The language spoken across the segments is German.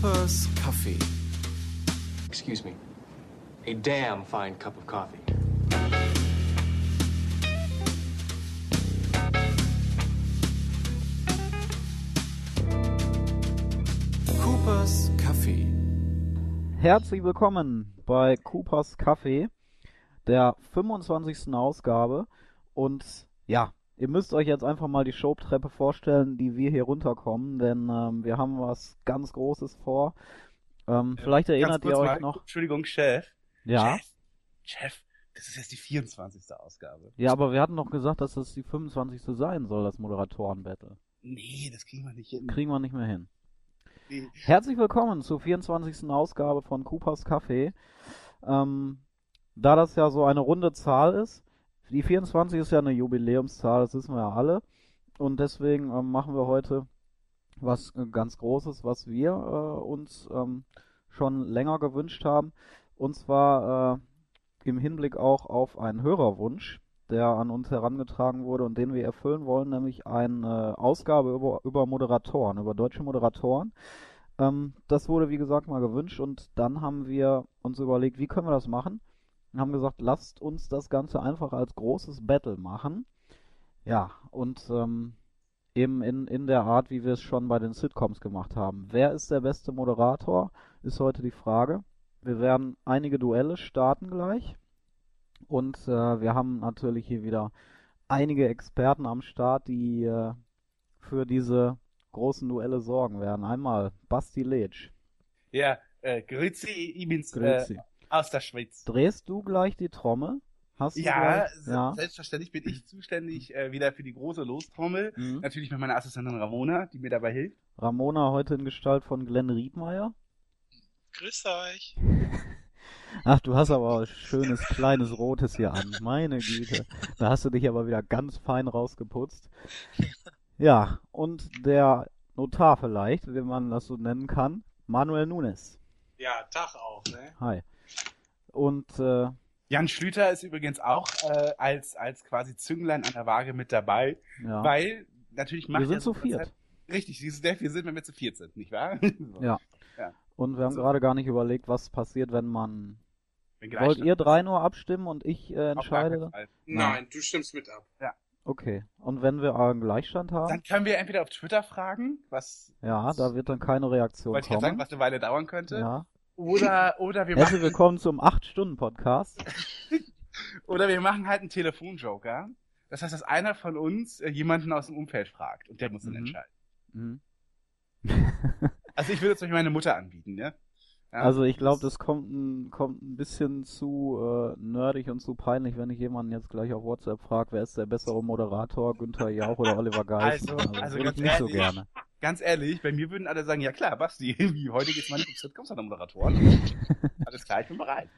Coopers Kaffee. Excuse me. A damn fine cup of coffee. Coopers Kaffee. Herzlich willkommen bei Coopers Kaffee, der 25. Ausgabe. Und ja, ihr müsst euch jetzt einfach mal die Showtreppe vorstellen, die wir hier runterkommen, denn ähm, wir haben was ganz Großes vor. Ähm, vielleicht erinnert ihr euch mal, noch. Entschuldigung, Chef. Ja, Chef, Chef, das ist jetzt die 24. Ausgabe. ja, aber wir hatten doch gesagt, dass das die 25. sein soll, das Moderatoren-Battle. Nee, das kriegen wir nicht hin. Kriegen wir nicht mehr hin. Nee. Herzlich willkommen zur 24. Ausgabe von Coopers Café. Ähm, da das ja so eine runde Zahl ist, die 24 ist ja eine Jubiläumszahl, das wissen wir ja alle. Und deswegen ähm, machen wir heute was äh, ganz Großes, was wir äh, uns ähm, schon länger gewünscht haben. Und zwar äh, im Hinblick auch auf einen Hörerwunsch, der an uns herangetragen wurde und den wir erfüllen wollen, nämlich eine Ausgabe über, über Moderatoren, über deutsche Moderatoren. Ähm, das wurde, wie gesagt, mal gewünscht und dann haben wir uns überlegt, wie können wir das machen? Und haben gesagt, lasst uns das Ganze einfach als großes Battle machen. Ja, und ähm, eben in, in der Art, wie wir es schon bei den Sitcoms gemacht haben. Wer ist der beste Moderator, ist heute die Frage. Wir werden einige Duelle starten gleich. Und äh, wir haben natürlich hier wieder einige Experten am Start, die äh, für diese großen Duelle sorgen werden. Einmal Basti Letsch. Ja, äh, Grüezi, ich bin's äh, Grüezi. Aus der Schweiz. Drehst du gleich die Trommel? Hast du Ja, gleich? se- ja. selbstverständlich bin ich zuständig äh, wieder für die große Lostrommel. Mhm. Natürlich mit meiner Assistentin Ramona, die mir dabei hilft. Ramona heute in Gestalt von Glenn Riedmeier. Grüßt euch. Ach, du hast aber ein schönes kleines Rotes hier an. Meine Güte. Da hast du dich aber wieder ganz fein rausgeputzt. Ja, und der Notar vielleicht, wenn man das so nennen kann, Manuel Nunes. Ja, Tag auch, ne? Hi. Und äh, Jan Schlüter ist übrigens auch äh, als, als quasi Zünglein an der Waage mit dabei, ja, weil natürlich macht wir sind er zu so viert. Konzept- Richtig, dieses der wir sind, wenn wir zu viert sind, nicht wahr? So. Ja. Ja. Und wir haben Also- gerade gar nicht überlegt, was passiert, wenn man. Wenn Wollt ihr drei nur abstimmen und ich äh, entscheide? Fall. Nein, du stimmst mit ab. Okay. Und wenn wir einen Gleichstand haben? Dann können wir entweder auf Twitter fragen, was, Ja, da wird dann keine Reaktion wollte ich sagen, kommen. was eine Weile dauern könnte. Ja. Oder, oder wir Herzlich machen, willkommen zum 8-Stunden-Podcast. oder wir machen halt einen Telefonjoker. Das heißt, dass einer von uns äh, jemanden aus dem Umfeld fragt und der muss dann Mhm. entscheiden. Mhm. Also ich würde jetzt euch meine Mutter anbieten, ne? Ja? Also ich glaube, das kommt ein, kommt ein bisschen zu äh, nerdig und zu peinlich, wenn ich jemanden jetzt gleich auf WhatsApp frage, wer ist der bessere Moderator, Günther Jauch oder Oliver Geist? Also- also würde ich ganz nicht so ehrlich, gerne. Ganz ehrlich, bei mir würden alle sagen, ja klar, Basti, wie heute geht's mal nicht um Sitcoms oder Moderatoren. Alles klar, ich bin bereit.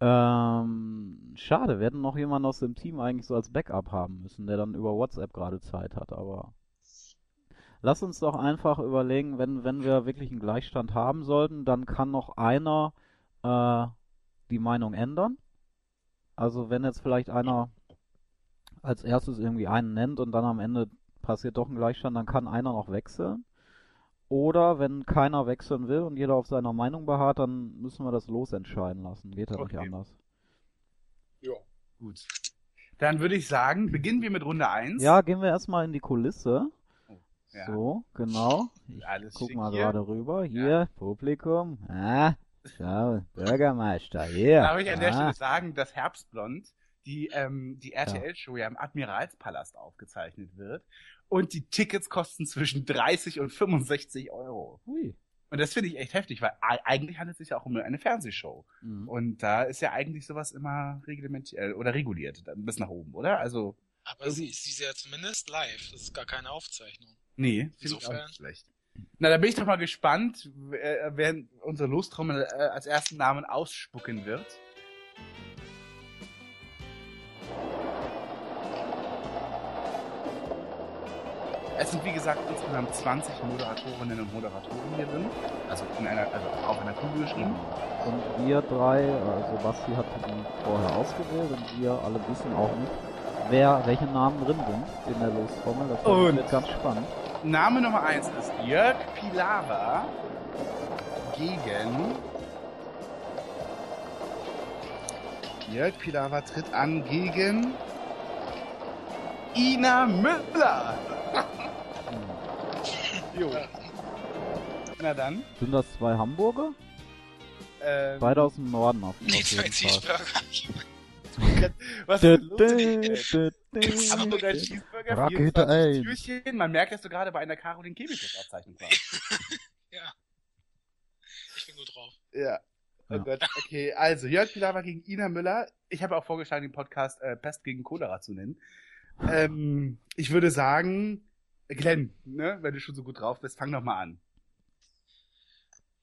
Ähm, schade, wir hätten noch jemanden aus dem Team eigentlich so als Backup haben müssen, der dann über WhatsApp gerade Zeit hat, aber lass uns doch einfach überlegen, wenn, wenn wir wirklich einen Gleichstand haben sollten, dann kann noch einer äh, die Meinung ändern. Also wenn jetzt vielleicht einer als erstes irgendwie einen nennt und dann am Ende passiert doch ein Gleichstand, dann kann einer noch wechseln. Oder wenn keiner wechseln will und jeder auf seiner Meinung beharrt, dann müssen wir das losentscheiden lassen. Geht ja nicht Okay. anders. Ja. Gut. Dann würde ich sagen, beginnen wir mit Runde 1. Ja, gehen wir erstmal in die Kulisse. Ja. So, genau. Ich Alles guck mal hier. gerade rüber. Hier, Publikum. Ah, schau, Bürgermeister. Hier. Darf ich an der ah. Stelle sagen, dass Herbstblond die, ähm, die RTL-Show ja im Admiralspalast aufgezeichnet wird und die Tickets kosten zwischen 30 und 65 Euro. Hui. Und das finde ich echt heftig, weil eigentlich handelt es sich ja auch um eine Fernsehshow. Mhm. Und da ist ja eigentlich sowas immer reglementiert oder reguliert, bis nach oben, oder? Also, Aber sie, sie ist ja zumindest live. Das ist gar keine Aufzeichnung. nee, finde ich auch Insofern. nicht schlecht. Na, da bin ich doch mal gespannt, wer, wer unsere Lostrommel äh, als ersten Namen ausspucken wird. Es sind wie gesagt insgesamt 20 Moderatorinnen und Moderatoren hier drin. Also in einer, also auf einer Kugel geschrieben. Und wir drei, also Basti hat die vorher ausgewählt und wir alle wissen auch nicht, wer, welche Namen drin sind in der Lostrommel. Das Und- wird ganz spannend. Name Nummer eins ist Jörg Pilawa. gegen. Jörg Pilawa tritt an gegen. Ina Müller. Jo. Na dann. Sind das zwei Hamburger? Ähm, Beide aus dem Norden auf, Nee, auf zwei jeden Fall. Cheeseburger. was ist los. Hamburger Cheeseburger, Rakete 24 1. Türchen. Man merkt, dass du gerade bei einer Caroline Kebekus-Aufzeichnung warst. Ja. Ich bin gut drauf. Ja. Oh Ja. Gott, okay. Also, Jörg Pilawa gegen Ina Müller. Ich habe auch vorgeschlagen, den Podcast äh, Pest gegen Cholera zu nennen. Ähm, ich würde sagen, Glenn, ne, wenn du schon so gut drauf bist, fang doch mal an.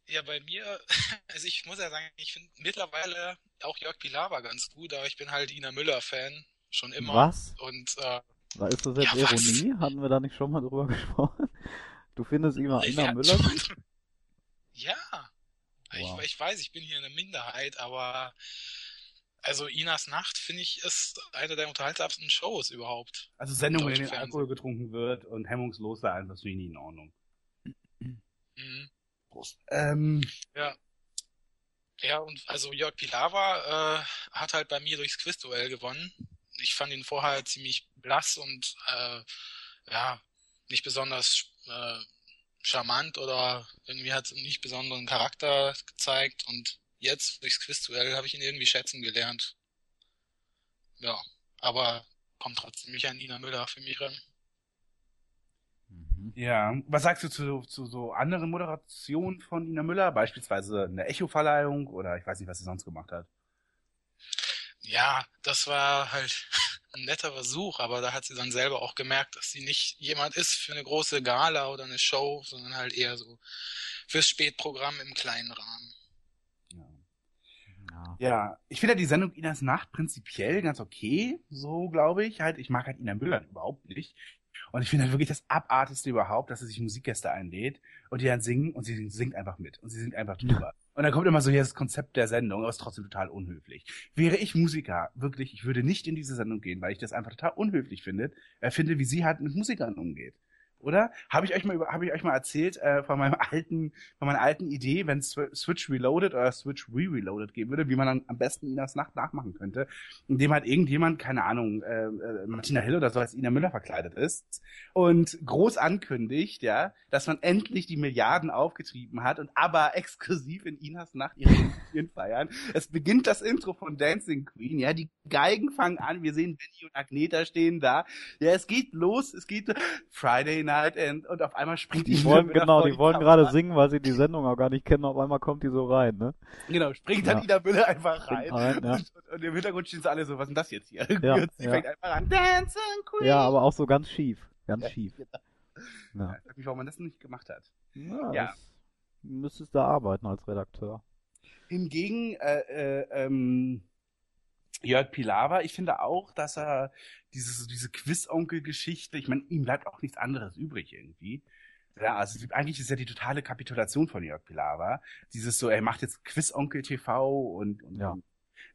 Ja, bei mir, also ich muss ja sagen, ich finde mittlerweile auch Jörg Pilawa ganz gut, aber ich bin halt Ina Müller-Fan. Schon immer. Was? Und äh, War- Ist das jetzt Ja, was? Ironie? Hatten wir da nicht schon mal drüber gesprochen? Du findest immer ich Ina Müller schon- gut? Ja. Wow. Ich, ich weiß, ich bin hier eine Minderheit, aber also Inas Nacht, finde ich, ist eine der unterhaltsamsten Shows überhaupt. Also Sendungen, in denen Fernsehen. Alkohol getrunken wird und hemmungslos da einfach so nie in Ordnung. Mhm. Prost. Ähm, Ja, und also Jörg Pilawa äh, hat halt bei mir durchs Quizduell gewonnen. Ich fand ihn vorher ziemlich blass und äh, ja, nicht besonders äh, charmant oder irgendwie hat nicht besonderen Charakter gezeigt und jetzt durchs Quizduell habe ich ihn irgendwie schätzen gelernt. Ja, aber kommt trotzdem nicht an Ina Müller für mich ran. Mhm. ja, was sagst du zu, zu so anderen Moderationen von Ina Müller? Beispielsweise eine Echo-Verleihung oder ich weiß nicht, was sie sonst gemacht hat. Ja, das war halt ein netter Versuch, aber da hat sie dann selber auch gemerkt, dass sie nicht jemand ist für eine große Gala oder eine Show, sondern halt eher so fürs Spätprogramm im kleinen Rahmen. Ja. Ich finde ja die Sendung Inas Nacht prinzipiell ganz okay, so glaube ich. Halt, ich mag halt Ina Müller überhaupt nicht. Und ich finde halt wirklich das Abartigste überhaupt, dass sie sich Musikgäste einlädt und die dann singen und sie singt einfach mit und sie singt einfach drüber. Und dann kommt immer so hier das Konzept der Sendung, aber ist trotzdem total unhöflich. Wäre ich Musiker, wirklich, ich würde nicht in diese Sendung gehen, weil ich das einfach total unhöflich finde, äh, finde, wie sie halt mit Musikern umgeht. Oder? Habe ich euch mal über, habe ich euch mal erzählt äh, von meinem alten, von meiner alten Idee, wenn Switch Reloaded oder Switch Re-Reloaded geben würde, wie man dann am besten Inas Nacht nachmachen könnte, indem halt irgendjemand, keine Ahnung, äh, äh, Martina Hill oder so als Ina Müller verkleidet ist und groß ankündigt, ja, dass man endlich die Milliarden aufgetrieben hat und aber exklusiv in Inas Nacht ihre Jubiläen feiern. Es beginnt das Intro von Dancing Queen, ja, die Geigen fangen an, wir sehen Benny und Agneta stehen da. Ja, es geht los, es geht Friday Night and, und auf einmal springt Die wollen, genau, vor die wollen gerade singen, weil sie die Sendung auch gar nicht kennen. Auf einmal kommt die so rein, ne? Genau, springt dann Ja. Ina Müller einfach rein. Rein, ja. und, und im Hintergrund stehen sie alle so, was ist denn das jetzt hier? Ja, und sie ja. fängt einfach an, Dancing Queen. Ja, aber auch so ganz schief. Ganz schief. Ja. Ja. Ich frag mich, warum man das nicht gemacht hat. Ja, Ja. müsstest da arbeiten als Redakteur. Hingegen, äh, äh, ähm, Jörg Pilawa, ich finde auch, dass er diese, diese Quiz-Onkel-Geschichte, ich meine, ihm bleibt auch nichts anderes übrig irgendwie. Ja, also eigentlich ist ja die totale Kapitulation von Jörg Pilawa. Dieses so, er macht jetzt Quiz-Onkel TV und, und, Ja.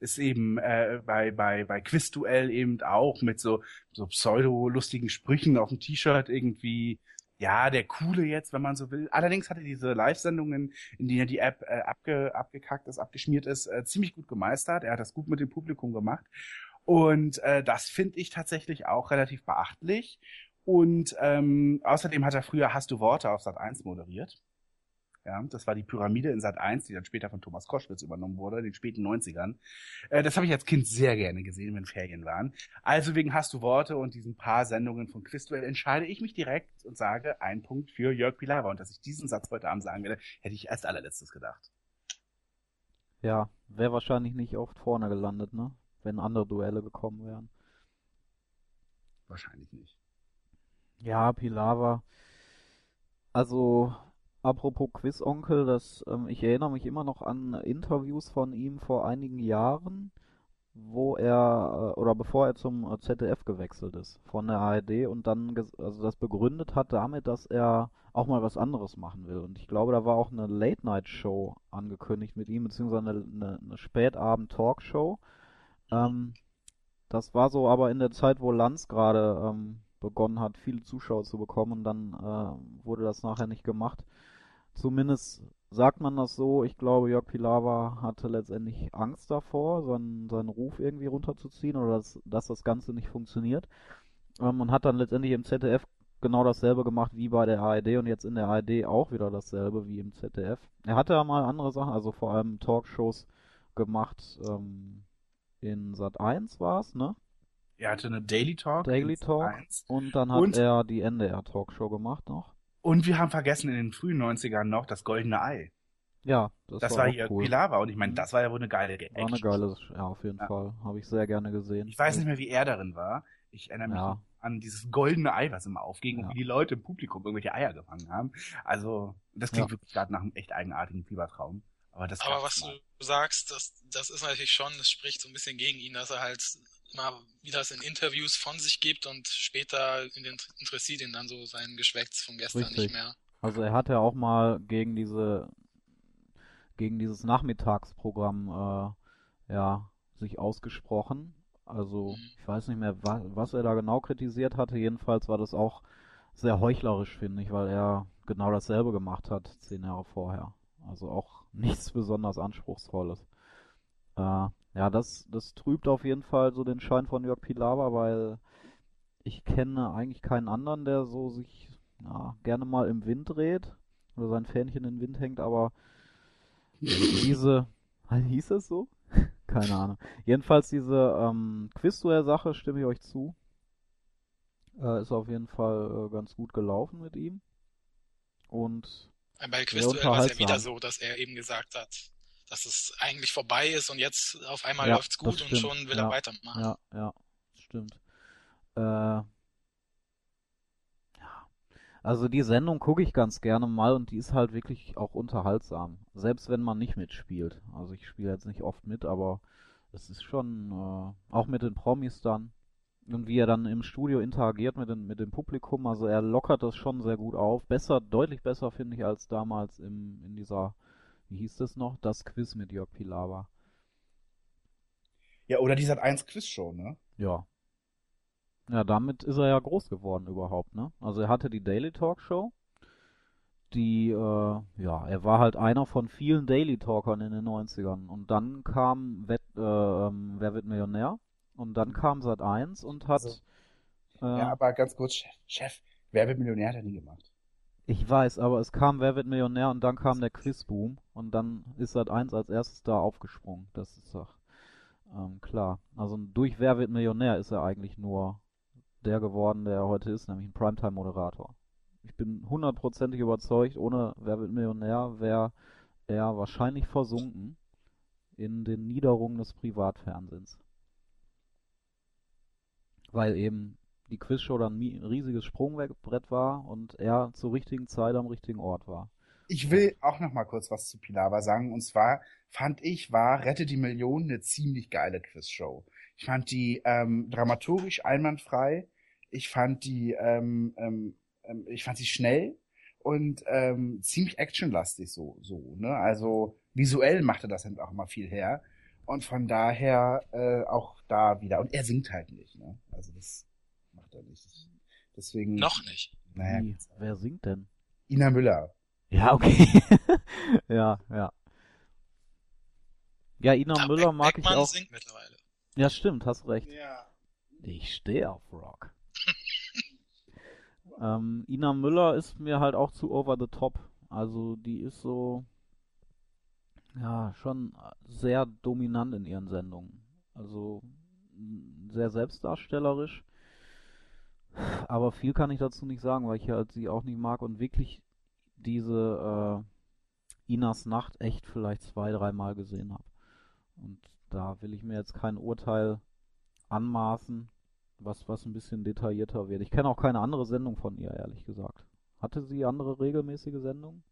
ist eben äh, bei, bei, bei Quizduell eben auch mit so, so pseudo-lustigen Sprüchen auf dem T-Shirt irgendwie, ja, der Coole jetzt, wenn man so will. Allerdings hat er diese Live-Sendungen, in denen die App äh, abge, abgekackt ist, abgeschmiert ist, äh, ziemlich gut gemeistert. Er hat das gut mit dem Publikum gemacht. Und äh, das finde ich tatsächlich auch relativ beachtlich. Und ähm, außerdem hat er früher Hast du Worte auf Sat 1 moderiert. Ja, das war die Pyramide in Sat 1, die dann später von Thomas Koschwitz übernommen wurde, in den späten 90ern. Äh, das habe ich als Kind sehr gerne gesehen, wenn Ferien waren. Also wegen Hast du Worte und diesen paar Sendungen von Quizduell entscheide ich mich direkt und sage ein Punkt für Jörg Pilawa. Und dass ich diesen Satz heute Abend sagen werde, hätte ich als allerletztes gedacht. Ja, wäre wahrscheinlich nicht oft vorne gelandet, ne? Wenn andere Duelle gekommen wären. Wahrscheinlich nicht. Ja, Pilawa. Also, apropos Quizonkel, das, ähm, ich erinnere mich immer noch an Interviews von ihm vor einigen Jahren, wo er, äh, oder bevor er zum äh, ZDF gewechselt ist, von der ARD und dann, also das begründet hat damit, dass er auch mal was anderes machen will. Und ich glaube, da war auch eine Late-Night-Show angekündigt mit ihm, beziehungsweise eine, eine, eine Spätabend-Talkshow. Ähm, das war so aber in der Zeit, wo Lanz gerade ähm, begonnen hat, viele Zuschauer zu bekommen und dann äh, wurde das nachher nicht gemacht. Zumindest sagt man das so, ich glaube, Jörg Pilawa hatte letztendlich Angst davor, seinen, seinen Ruf irgendwie runterzuziehen oder dass, dass das Ganze nicht funktioniert. Ähm, und hat dann letztendlich im ZDF genau dasselbe gemacht wie bei der ARD und jetzt in der ARD auch wieder dasselbe wie im ZDF. Er hatte ja mal andere Sachen, also vor allem Talkshows gemacht. Ähm, in Sat 1 war es, ne? Er hatte eine Daily Talk. Daily Talk. Sat.1. Und dann hat Und- er die NDR Talkshow gemacht noch. Und wir haben vergessen in den frühen 90ern noch das Goldene Ei. Ja, das, Das, war, war auch hier cool. Pilawa und ich meine, das war ja wohl eine geile War eine Action. geile, ja, auf jeden Ja. Fall. Habe ich sehr gerne gesehen. Ich weiß nicht mehr, wie er darin war. Ich erinnere mich Ja. an dieses goldene Ei, was immer aufging Ja. und wie die Leute im Publikum irgendwelche Eier gefangen haben. Also, das klingt Ja. wirklich gerade nach einem echt eigenartigen Fiebertraum. Aber das Aber was mal. du sagst, das, das ist natürlich schon, das spricht so ein bisschen gegen ihn, dass er halt immer wieder das in Interviews von sich gibt und später in den, interessiert ihn dann so sein Geschwätz von gestern Richtig. nicht mehr. Also er hat ja auch mal gegen diese gegen dieses Nachmittagsprogramm äh, ja sich ausgesprochen. Also Mhm. ich weiß nicht mehr, wa was er da genau kritisiert hatte. Jedenfalls war das auch sehr heuchlerisch, finde ich, weil er genau dasselbe gemacht hat zehn Jahre vorher. Also auch nichts besonders anspruchsvolles. Äh, ja, das das trübt auf jeden Fall so den Schein von Jörg Pilawa, weil ich kenne eigentlich keinen anderen, der so sich ja, gerne mal im Wind dreht oder sein Fähnchen in den Wind hängt, aber diese, hieß es so? Keine Ahnung. Jedenfalls diese ähm, Quizduell-Sache stimme ich euch zu. Äh, ist auf jeden Fall äh, ganz gut gelaufen mit ihm. Und Bei Quizduell war es ja wieder so, dass er eben gesagt hat, dass es eigentlich vorbei ist und jetzt auf einmal Ja, läuft's gut und schon will Ja, er weitermachen. ja, ja, stimmt. Äh, ja. Also die Sendung gucke ich ganz gerne mal und die ist halt wirklich auch unterhaltsam. Selbst wenn man nicht mitspielt. Also ich spiele jetzt nicht oft mit, aber es ist schon, äh, auch mit den Promis dann. Und wie er dann im Studio interagiert mit, den, mit dem Publikum, also er lockert das schon sehr gut auf. Besser, deutlich besser finde ich als damals im, in dieser, wie hieß das noch? Das Quiz mit Jörg Pilawa. Ja, oder die Sat 1 Quizshow, ne? Ja. Ja, damit ist er ja groß geworden überhaupt, ne? Also er hatte die Daily Talk Show, die, äh, ja, er war halt einer von vielen Daily Talkern in den 90ern. Und dann kam Wett, äh, ähm, Wer wird Millionär? Und dann kam Sat 1 und hat, Also, äh, Ja, aber ganz kurz, Chef, Chef, wer wird Millionär hat er nie gemacht. Ich weiß, aber es kam Wer wird Millionär und dann kam der Quizboom und dann ist Sat 1 als erstes da aufgesprungen. Das ist doch ähm, klar. Also durch Wer wird Millionär ist er eigentlich nur der geworden, der er heute ist, nämlich ein Primetime-Moderator. Ich bin hundertprozentig überzeugt, ohne Wer wird Millionär wäre er wahrscheinlich versunken in den Niederungen des Privatfernsehens. Weil eben die Quizshow dann ein riesiges Sprungbrett war und er zur richtigen Zeit am richtigen Ort war. Ich will auch noch mal kurz was zu Pilawa sagen. Und zwar fand ich, war Rette die Million eine ziemlich geile Quizshow. Ich fand die ähm, dramaturgisch einwandfrei. Ich fand die, ähm, ähm, ähm, ich fand sie schnell und ähm, ziemlich actionlastig so, so. Ne? Also visuell machte das halt auch mal viel her. Und von daher äh, auch da wieder. Und er singt halt nicht. Ne? Also das macht er nicht. Deswegen. Noch nicht. Naja, Wie? Wer singt denn? Ina Müller. Ja, okay. ja, ja. Ja, Ina Ja, Müller Beck- mag Beckmann ich auch. singt mittlerweile. Ja, stimmt, hast recht. Ja. Ich stehe auf Rock. ähm, Ina Müller ist mir halt auch zu over the top. Also die ist so, ja, schon sehr dominant in ihren Sendungen. Also sehr selbstdarstellerisch. Aber viel kann ich dazu nicht sagen, weil ich halt sie auch nicht mag und wirklich diese äh, Inas Nacht echt vielleicht zwei, dreimal gesehen habe. Und da will ich mir jetzt kein Urteil anmaßen, was, was ein bisschen detaillierter wird. Ich kenne auch keine andere Sendung von ihr, ehrlich gesagt. Hatte sie andere regelmäßige Sendungen?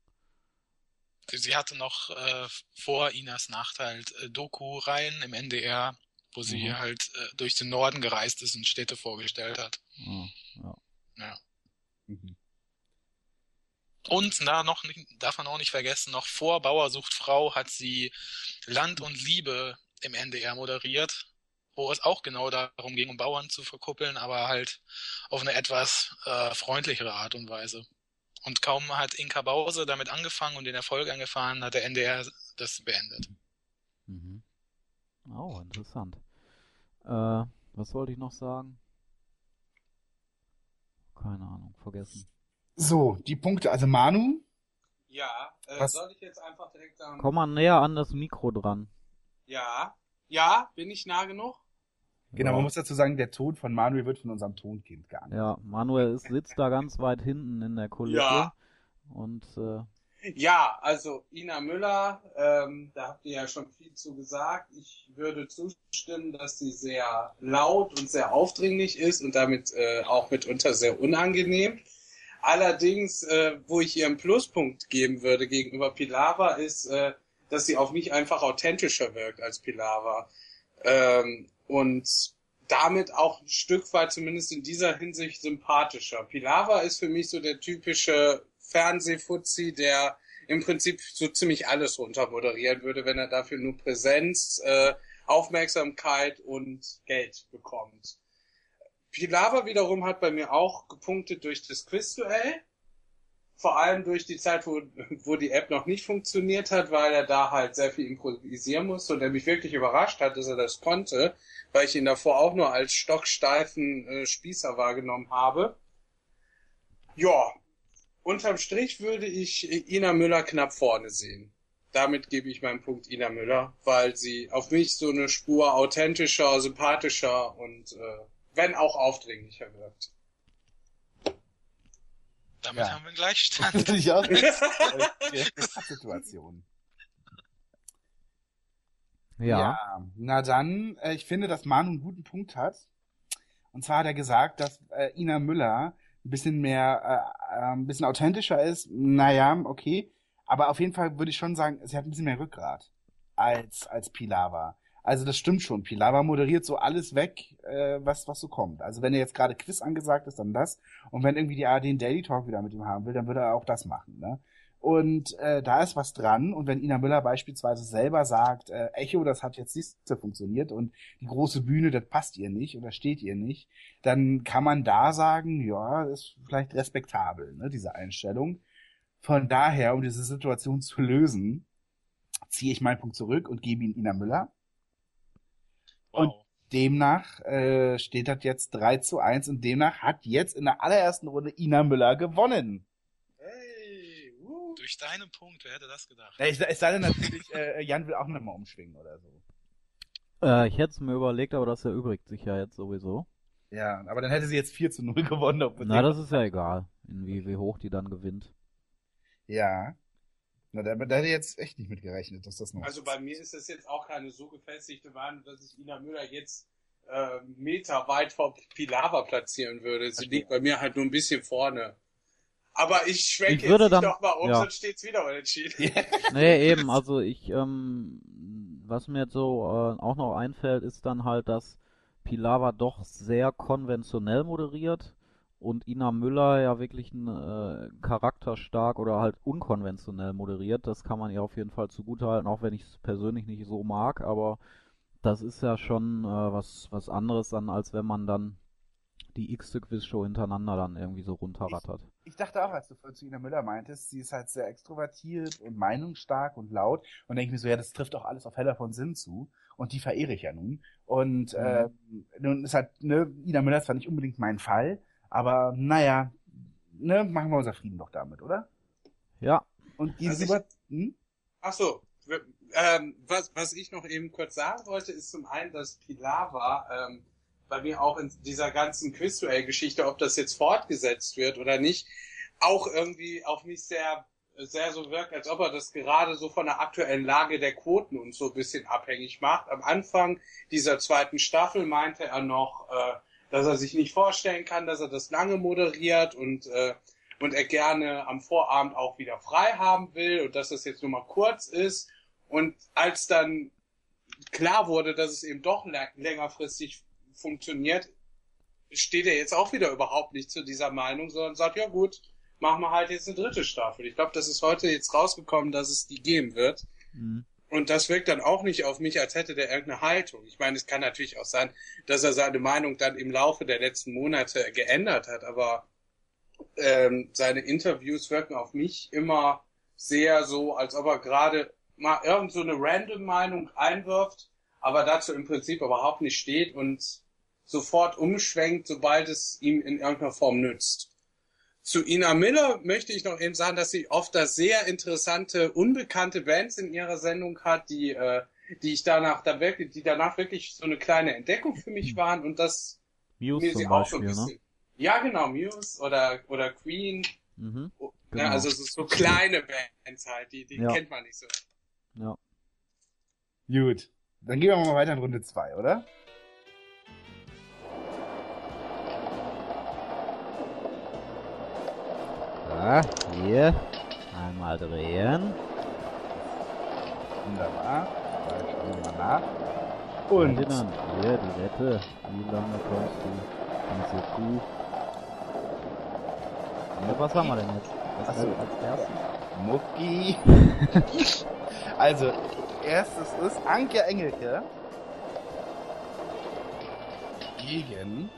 Sie hatte noch äh, vor Inas Nacht halt äh, Doku-Reihen im NDR, wo sie Mhm. halt äh, durch den Norden gereist ist und Städte vorgestellt hat. Ah, ja. Ja. Mhm. Und na, noch darf man auch nicht vergessen, noch vor Bauer sucht Frau hat sie Land und Liebe im NDR moderiert, wo es auch genau darum ging, um Bauern zu verkuppeln, aber halt auf eine etwas äh, freundlichere Art und Weise. Und kaum hat Inka Bause damit angefangen und den Erfolg angefahren, hat der NDR das beendet. Mhm. Oh, interessant. Äh, was wollte ich noch sagen? Keine Ahnung, vergessen. So, die Punkte. Also Manu, Ja, äh, Was? soll ich jetzt einfach direkt sagen? Komm mal näher an das Mikro dran. Ja. Ja, bin ich nah genug? genau, man muss dazu sagen, der Ton von Manuel wird von unserem Tonkind geahnt. Ja, Manuel ist, sitzt da ganz weit hinten in der Kulisse. Ja. Und äh, Ja, also Ina Müller, ähm, da habt ihr ja schon viel zu gesagt. Ich würde zustimmen, dass sie sehr laut und sehr aufdringlich ist und damit äh, auch mitunter sehr unangenehm. Allerdings, äh, wo ich ihr einen Pluspunkt geben würde gegenüber Pilava, ist, äh, dass sie auf mich einfach authentischer wirkt als Pilava. Ähm, und damit auch ein Stück weit zumindest in dieser Hinsicht sympathischer. Pilava ist für mich so der typische Fernsehfuzzi, der im Prinzip so ziemlich alles runtermoderieren würde, wenn er dafür nur Präsenz, äh, Aufmerksamkeit und Geld bekommt. Pilava wiederum hat bei mir auch gepunktet durch das Quizduell. Vor allem durch die Zeit, wo, wo die App noch nicht funktioniert hat, weil er da halt sehr viel improvisieren musste und er mich wirklich überrascht hat, dass er das konnte, weil ich ihn davor auch nur als stocksteifen äh, Spießer wahrgenommen habe. Ja, unterm Strich würde ich Ina Müller knapp vorne sehen. Damit gebe ich meinen Punkt Ina Müller, weil sie auf mich so eine Spur authentischer, sympathischer und äh, wenn auch aufdringlicher wirkt. Damit Ja. haben wir einen Gleichstand. Auch. Situation. ja. Na dann, äh, ich finde, dass Manu einen guten Punkt hat. Und zwar hat er gesagt, dass äh, Ina Müller ein bisschen mehr, äh, äh, ein bisschen authentischer ist. Naja, okay. Aber auf jeden Fall würde ich schon sagen, sie hat ein bisschen mehr Rückgrat als, als Pilava. Also das stimmt schon. Pilava moderiert so alles weg, äh, was, was so kommt. Also wenn er jetzt gerade Quiz angesagt ist, dann das. Und wenn irgendwie die ARD einen Daily Talk wieder mit ihm haben will, dann würde er auch das machen. Ne? Und äh, da ist was dran. Und wenn Ina Müller beispielsweise selber sagt, äh, Echo, das hat jetzt nicht so funktioniert und die große Bühne, das passt ihr nicht oder steht ihr nicht, dann kann man da sagen, ja, das ist vielleicht respektabel, ne, diese Einstellung. Von daher, um diese Situation zu lösen, ziehe ich meinen Punkt zurück und gebe ihn Ina Müller. Und Wow. demnach äh, steht das jetzt 3 zu 1 und demnach hat jetzt in der allerersten Runde Ina Müller gewonnen. Durch deinen Punkt, wer hätte das gedacht? Ja, ich, es sei denn natürlich, äh, Jan will auch nochmal umschwingen oder so. Äh, ich hätte es mir überlegt, aber das erübrigt sich ja jetzt sowieso. Ja, aber dann hätte sie jetzt 4 zu 0 gewonnen. Ob Na, das ist ja egal, in wie, wie hoch die dann gewinnt. Ja. Na, da, da hätte ich jetzt echt nicht mit gerechnet, dass das noch. Also bei mir ist das jetzt auch keine so gefestigte Meinung, dass ich Ina Müller jetzt äh, Meter weit vor Pilava platzieren würde. Sie liegt bei mir halt nur ein bisschen vorne. Aber ich schwenke Ich jetzt würde dann- noch mal um, ja. sonst steht's wieder unentschieden. Nee, eben, also ich, ähm, was mir jetzt so äh, auch noch einfällt, ist dann halt, dass Pilava doch sehr konventionell moderiert und Ina Müller ja wirklich ein äh, charakterstark oder halt unkonventionell moderiert. Das kann man ihr auf jeden Fall zugutehalten, auch wenn ich es persönlich nicht so mag, aber das ist ja schon äh, was, was anderes dann, als wenn man dann die x-te Quizshow hintereinander dann irgendwie so runterrattert. Ich dachte auch, als du vorhin zu Ina Müller meintest, sie ist halt sehr extrovertiert und meinungsstark und laut und denke ich mir so, ja, das trifft auch alles auf Hella von Sinn zu und die verehre ich ja nun. Und Mhm. äh, nun ist halt, ne, Ina Müller ist zwar nicht unbedingt mein Fall, aber naja, ne, machen wir unser Frieden doch damit, oder? Ja, Und Also gegenüber, hm? Ach so, ähm, was, was ich noch eben kurz sagen wollte, ist zum einen, dass Pilava ähm, bei mir auch in dieser ganzen Quizduell-Geschichte, ob das jetzt fortgesetzt wird oder nicht, auch irgendwie auf mich sehr sehr so wirkt, als ob er das gerade so von der aktuellen Lage der Quoten und so ein bisschen abhängig macht. Am Anfang dieser zweiten Staffel meinte er noch, äh, dass er sich nicht vorstellen kann, dass er das lange moderiert und äh, und er gerne am Vorabend auch wieder frei haben will und dass das jetzt nur mal kurz ist. Und als dann klar wurde, dass es eben doch lä- längerfristig funktioniert, steht er jetzt auch wieder überhaupt nicht zu dieser Meinung, sondern sagt, ja gut, machen wir halt jetzt eine dritte Staffel. Ich glaube, das ist heute jetzt rausgekommen, dass es die geben wird. mhm. Und das wirkt dann auch nicht auf mich, als hätte der irgendeine Haltung. Ich meine, es kann natürlich auch sein, dass er seine Meinung dann im Laufe der letzten Monate geändert hat, aber ähm, seine Interviews wirken auf mich immer sehr so, als ob er gerade mal irgend so eine random Meinung einwirft, aber dazu im Prinzip überhaupt nicht steht und sofort umschwenkt, sobald es ihm in irgendeiner Form nützt. Zu Ina Miller möchte ich noch eben sagen, dass sie oft da sehr interessante, unbekannte Bands in ihrer Sendung hat, die, äh, die ich danach, da wirklich, die danach wirklich so eine kleine Entdeckung für mich waren und das Muse mir zum sie auch so ein Beispiel, ne? bisschen. Ja, genau, Muse oder, oder Queen. Mhm. Ja, Genau. also es ist so kleine Bands halt, die, die Ja. kennt man nicht so. Ja. Gut. Dann gehen wir mal weiter in Runde 2, oder? Ja, hier. Einmal drehen. Wunderbar. Da schauen wir mal nach. Und dann hier die Wette. Wie lange kommst du? Diese Kuh. Ja, was haben wir denn jetzt? Was Ach so. als erstes? Mucki. also, erstes ist Anke Engelke. Gegen.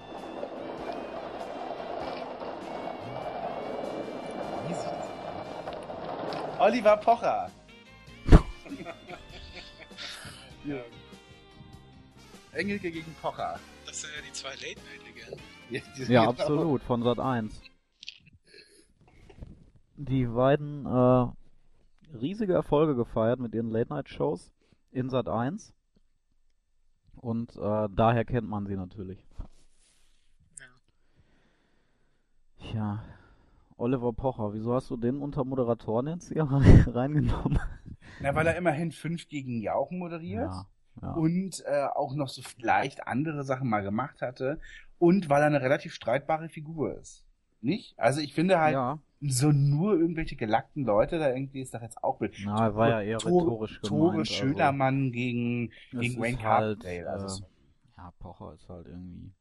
Oliver Pocher. ja. Engelke gegen Pocher. Das sind ja die zwei Late-Night-Legenden. Ja, die- Ja, genau. absolut, von Sat 1. Die beiden äh, riesige Erfolge gefeiert mit ihren Late-Night-Shows in Sat 1. Und äh, daher kennt man sie natürlich. Ja, Oliver Pocher, wieso hast du den unter Moderatoren jetzt hier reingenommen? Na, weil er immerhin fünf gegen Jauchen moderiert. Ja, ja. und äh, auch noch so vielleicht andere Sachen mal gemacht hatte und weil er eine relativ streitbare Figur ist. Nicht? Also ich finde halt, ja, so nur irgendwelche gelackten Leute, da irgendwie ist doch jetzt auch blöd. na, er war ja eher Tore- rhetorisch Tore gemeint. Schönermann gegen, also, gegen es Wayne halt, Carpendale. Also äh, so- ja, Pocher ist halt irgendwie.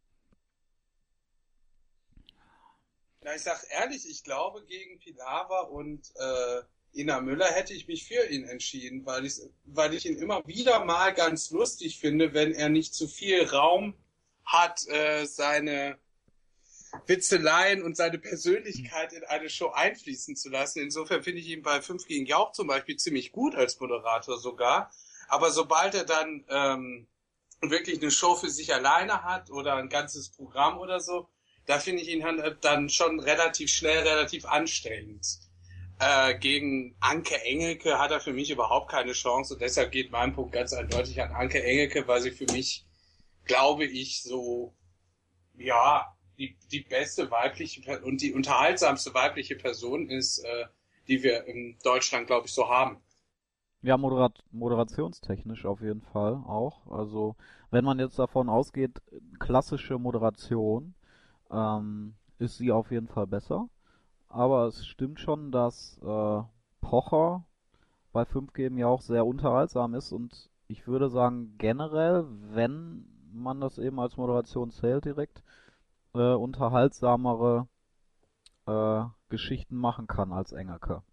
Na, ich sag ehrlich, ich glaube, gegen Pilawa und äh, Ina Müller hätte ich mich für ihn entschieden, weil ich, weil ich ihn immer wieder mal ganz lustig finde, wenn er nicht zu viel Raum hat, äh, seine Witzeleien und seine Persönlichkeit in eine Show einfließen zu lassen. Insofern finde ich ihn bei 5 gegen Jauch zum Beispiel ziemlich gut als Moderator sogar. Aber sobald er dann ähm, wirklich eine Show für sich alleine hat oder ein ganzes Programm oder so, da finde ich ihn dann- dann schon relativ schnell, relativ anstrengend. Äh, gegen Anke Engelke hat er für mich überhaupt keine Chance und deshalb geht mein Punkt ganz eindeutig an Anke Engelke, weil sie für mich, glaube ich, so, ja, die, die beste weibliche und die unterhaltsamste weibliche Person ist, äh, die wir in Deutschland, glaube ich, so haben. Ja, moderat moderationstechnisch auf jeden Fall auch. Also, wenn man jetzt davon ausgeht, klassische Moderation, ähm, ist sie auf jeden Fall besser. Aber es stimmt schon, dass äh, Pocher bei 5G ja auch sehr unterhaltsam ist und ich würde sagen, generell, wenn man das eben als Moderation zählt direkt, äh, unterhaltsamere äh, Geschichten machen kann als Engelke.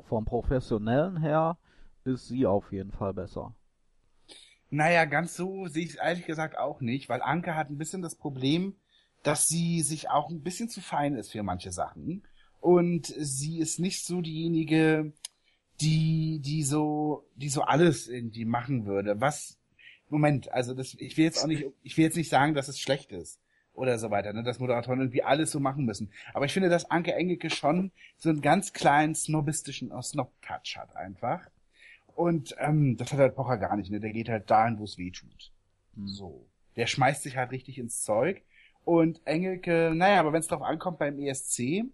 Vom Professionellen her ist sie auf jeden Fall besser. Naja, ganz so sehe ich es ehrlich gesagt auch nicht, weil Anke hat ein bisschen das Problem, dass sie sich auch ein bisschen zu fein ist für manche Sachen. Und sie ist nicht so diejenige, die, die so, die so alles irgendwie machen würde. Was, Moment, also das, ich will jetzt auch nicht, ich will jetzt nicht sagen, dass es schlecht ist. Oder so weiter, ne, dass Moderatoren irgendwie alles so machen müssen. Aber ich finde, dass Anke Engelke schon so einen ganz kleinen snobistischen Snob-Touch hat einfach. Und ähm, das hat halt Pocher gar nicht, ne? Der geht halt dahin, wo es weh tut. Hm. So. Der schmeißt sich halt richtig ins Zeug. Und Engelke, naja, aber wenn es drauf ankommt beim ESC,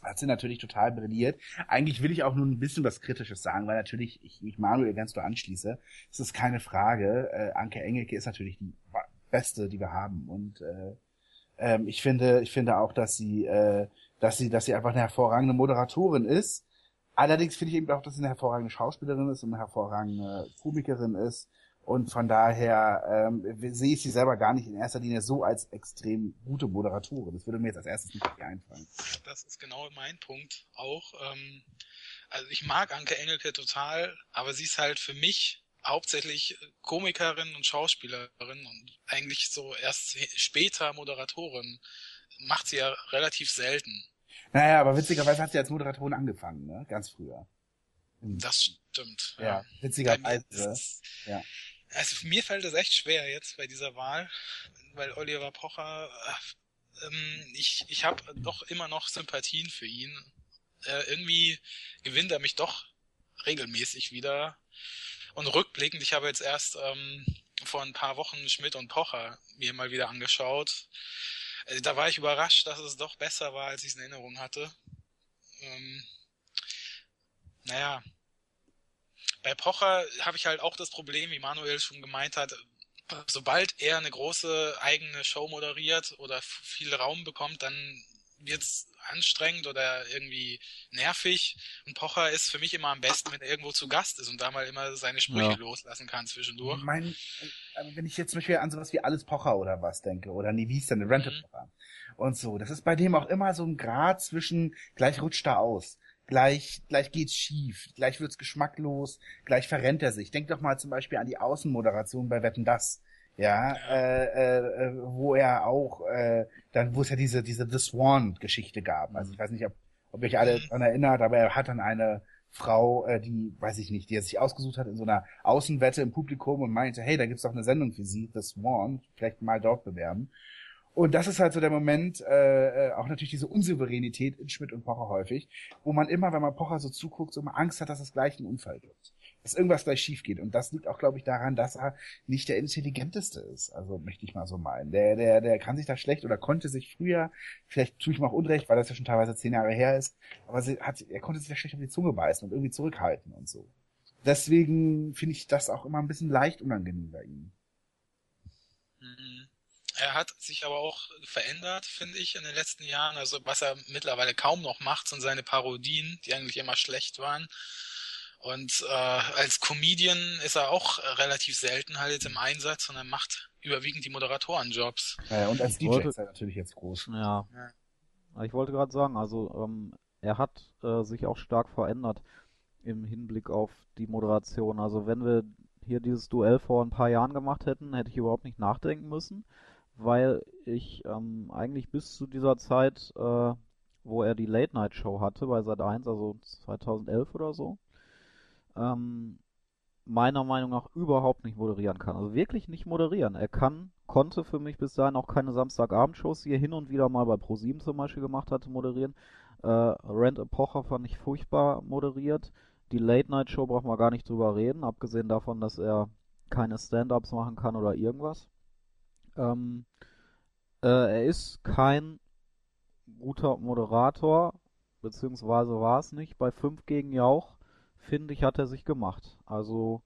hat sie natürlich total brilliert. Eigentlich will ich auch nur ein bisschen was Kritisches sagen, weil natürlich ich mich Manuel ganz so anschließe. Es ist keine Frage. Äh, Anke Engelke ist natürlich die beste, die wir haben. Und äh, ähm, ich finde, ich finde auch, dass sie, äh, dass sie, dass sie einfach eine hervorragende Moderatorin ist. Allerdings finde ich eben auch, dass sie eine hervorragende Schauspielerin ist und eine hervorragende Komikerin ist. Und von daher ähm, sehe ich sie selber gar nicht in erster Linie so als extrem gute Moderatorin. Das würde mir jetzt als erstes nicht einfallen. Das ist genau mein Punkt auch. Ähm, also ich mag Anke Engelke total, aber sie ist halt für mich hauptsächlich Komikerin und Schauspielerin und eigentlich so erst später Moderatorin. macht sie ja relativ selten. Naja, aber witzigerweise hat sie als Moderatorin angefangen, ne? Ganz früher. Das stimmt. Ja, mir witzigerweise. Ja. Also mir fällt es echt schwer jetzt bei dieser Wahl, weil Oliver Pocher, äh, ähm, ich, ich habe doch immer noch Sympathien für ihn. Äh, irgendwie gewinnt er mich doch regelmäßig wieder. Und rückblickend, ich habe jetzt erst ähm, vor ein paar Wochen Schmidt und Pocher mir mal wieder angeschaut. Äh, da war ich überrascht, dass es doch besser war, als ich es in Erinnerung hatte. Ähm, naja, bei Pocher habe ich halt auch das Problem, wie Manuel schon gemeint hat, sobald er eine große eigene Show moderiert oder viel Raum bekommt, dann wird's anstrengend oder irgendwie nervig. Und Pocher ist für mich immer am besten, wenn er irgendwo zu Gast ist und da mal immer seine Sprüche Ja. loslassen kann zwischendurch. Mein, äh, wenn ich jetzt zum Beispiel an sowas wie Alles Pocher oder was denke, oder nee, wie hieß denn, Rente Mhm. Pocher und so, das ist bei dem auch immer so ein Grad zwischen, gleich rutscht er aus, gleich, gleich geht's schief, gleich wird's geschmacklos, gleich verrennt er sich. Denk doch mal zum Beispiel an die Außenmoderation bei Wetten Das. Ja, Äh, äh, äh, wo er auch, äh, dann, wo es ja diese, diese The Swan-Geschichte gab. Also ich weiß nicht, ob, ob ihr euch alle Mhm. daran erinnert, aber er hat dann eine Frau, äh, die, weiß ich nicht, die er sich ausgesucht hat in so einer Außenwette im Publikum und meinte, hey, da gibt's doch eine Sendung für Sie, The Swan, vielleicht mal dort bewerben. Und das ist halt so der Moment, äh, äh, auch natürlich diese Unsouveränität in Schmidt und Pocher häufig, wo man immer, wenn man Pocher so zuguckt, so immer Angst hat, dass es gleich ein Unfall gibt. Dass irgendwas gleich schief geht. Und das liegt auch, glaube ich, daran, dass er nicht der intelligenteste ist. Also möchte ich mal so meinen. Der, der, der kann sich da schlecht oder konnte sich früher, vielleicht tue ich ihm auch Unrecht, weil das ja schon teilweise zehn Jahre her ist, aber hat, er konnte sich da schlecht auf die Zunge beißen und irgendwie zurückhalten und so. Deswegen finde ich das auch immer ein bisschen leicht unangenehm bei ihm. Mhm. Er hat sich aber auch verändert, finde ich, in den letzten Jahren. Also was er mittlerweile kaum noch macht, sind seine Parodien, die eigentlich immer schlecht waren. Und äh, als Comedian ist er auch relativ selten halt im Einsatz, sondern macht überwiegend die Moderatorenjobs. Naja, und als Ich DJ wollte- ist er natürlich jetzt groß. Ja. Ja. Ich wollte gerade sagen, also ähm, er hat äh, sich auch stark verändert im Hinblick auf die Moderation. Also wenn wir hier dieses Duell vor ein paar Jahren gemacht hätten, hätte ich überhaupt nicht nachdenken müssen, weil ich ähm, eigentlich bis zu dieser Zeit, äh, wo er die Late Night Show hatte bei Sat1, also 2011 oder so, ähm, meiner Meinung nach überhaupt nicht moderieren kann. Also wirklich nicht moderieren. Er kann, konnte für mich bis dahin auch keine Samstagabendshows, die er hin und wieder mal bei ProSieben zum Beispiel gemacht hatte, moderieren. Äh, Rand Epocher fand ich furchtbar moderiert. Die Late Night Show braucht man gar nicht drüber reden, abgesehen davon, dass er keine Stand-ups machen kann oder irgendwas. Ähm, äh, er ist kein guter Moderator, beziehungsweise war es nicht. Bei 5 gegen Jauch, finde ich, hat er sich gemacht. Also,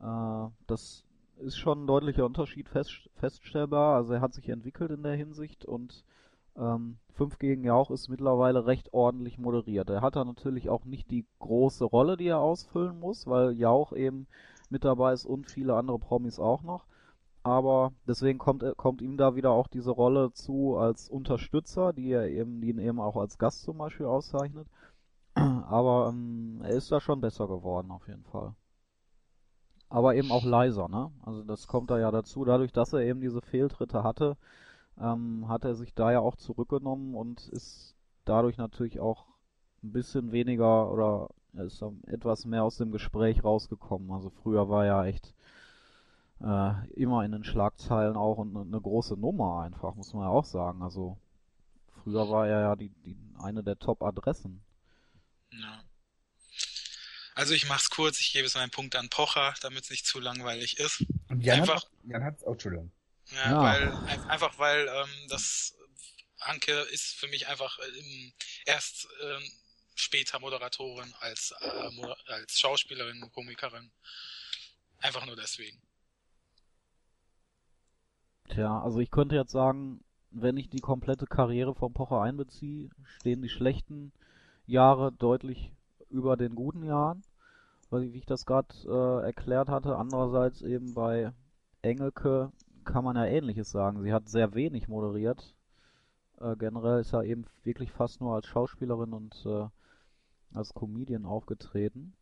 äh, das ist schon ein deutlicher Unterschied fest, feststellbar. Also er hat sich entwickelt in der Hinsicht und ähm, 5 gegen Jauch ist mittlerweile recht ordentlich moderiert. Er hat da natürlich auch nicht die große Rolle, die er ausfüllen muss, weil Jauch eben mit dabei ist und viele andere Promis auch noch. Aber deswegen kommt, er- kommt ihm da wieder auch diese Rolle zu als Unterstützer, die er eben, die ihn eben auch als Gast zum Beispiel auszeichnet. Aber ähm, er ist da schon besser geworden, auf jeden Fall. Aber eben auch leiser, ne? Also das kommt da ja dazu. Dadurch, dass er eben diese Fehltritte hatte, ähm, hat er sich da ja auch zurückgenommen und ist dadurch natürlich auch ein bisschen weniger oder er ist etwas mehr aus dem Gespräch rausgekommen. Also früher war er echt äh, immer in den Schlagzeilen auch und eine große Nummer einfach, muss man ja auch sagen. Also früher war er ja die, die eine der Top-Adressen. Ja. Also ich mach's kurz, ich gebe es meinen Punkt an Pocher, damit es nicht zu langweilig ist. Und Jan Einfach- hat, Jan hat, oh, Entschuldigung. Ja, Ja. weil ein- einfach weil ähm, das Anke ist für mich einfach ähm, erst ähm, später Moderatorin als äh, als Schauspielerin, Komikerin. Einfach nur deswegen. Tja, also ich könnte jetzt sagen, wenn ich die komplette Karriere von Pocher einbeziehe, stehen die schlechten Jahre deutlich über den guten Jahren, weil wie ich das gerade äh, erklärt hatte. Andererseits eben bei Engelke kann man ja Ähnliches sagen. Sie hat sehr wenig moderiert. Äh, generell ist er eben wirklich fast nur als Schauspielerin und äh, als Comedian aufgetreten.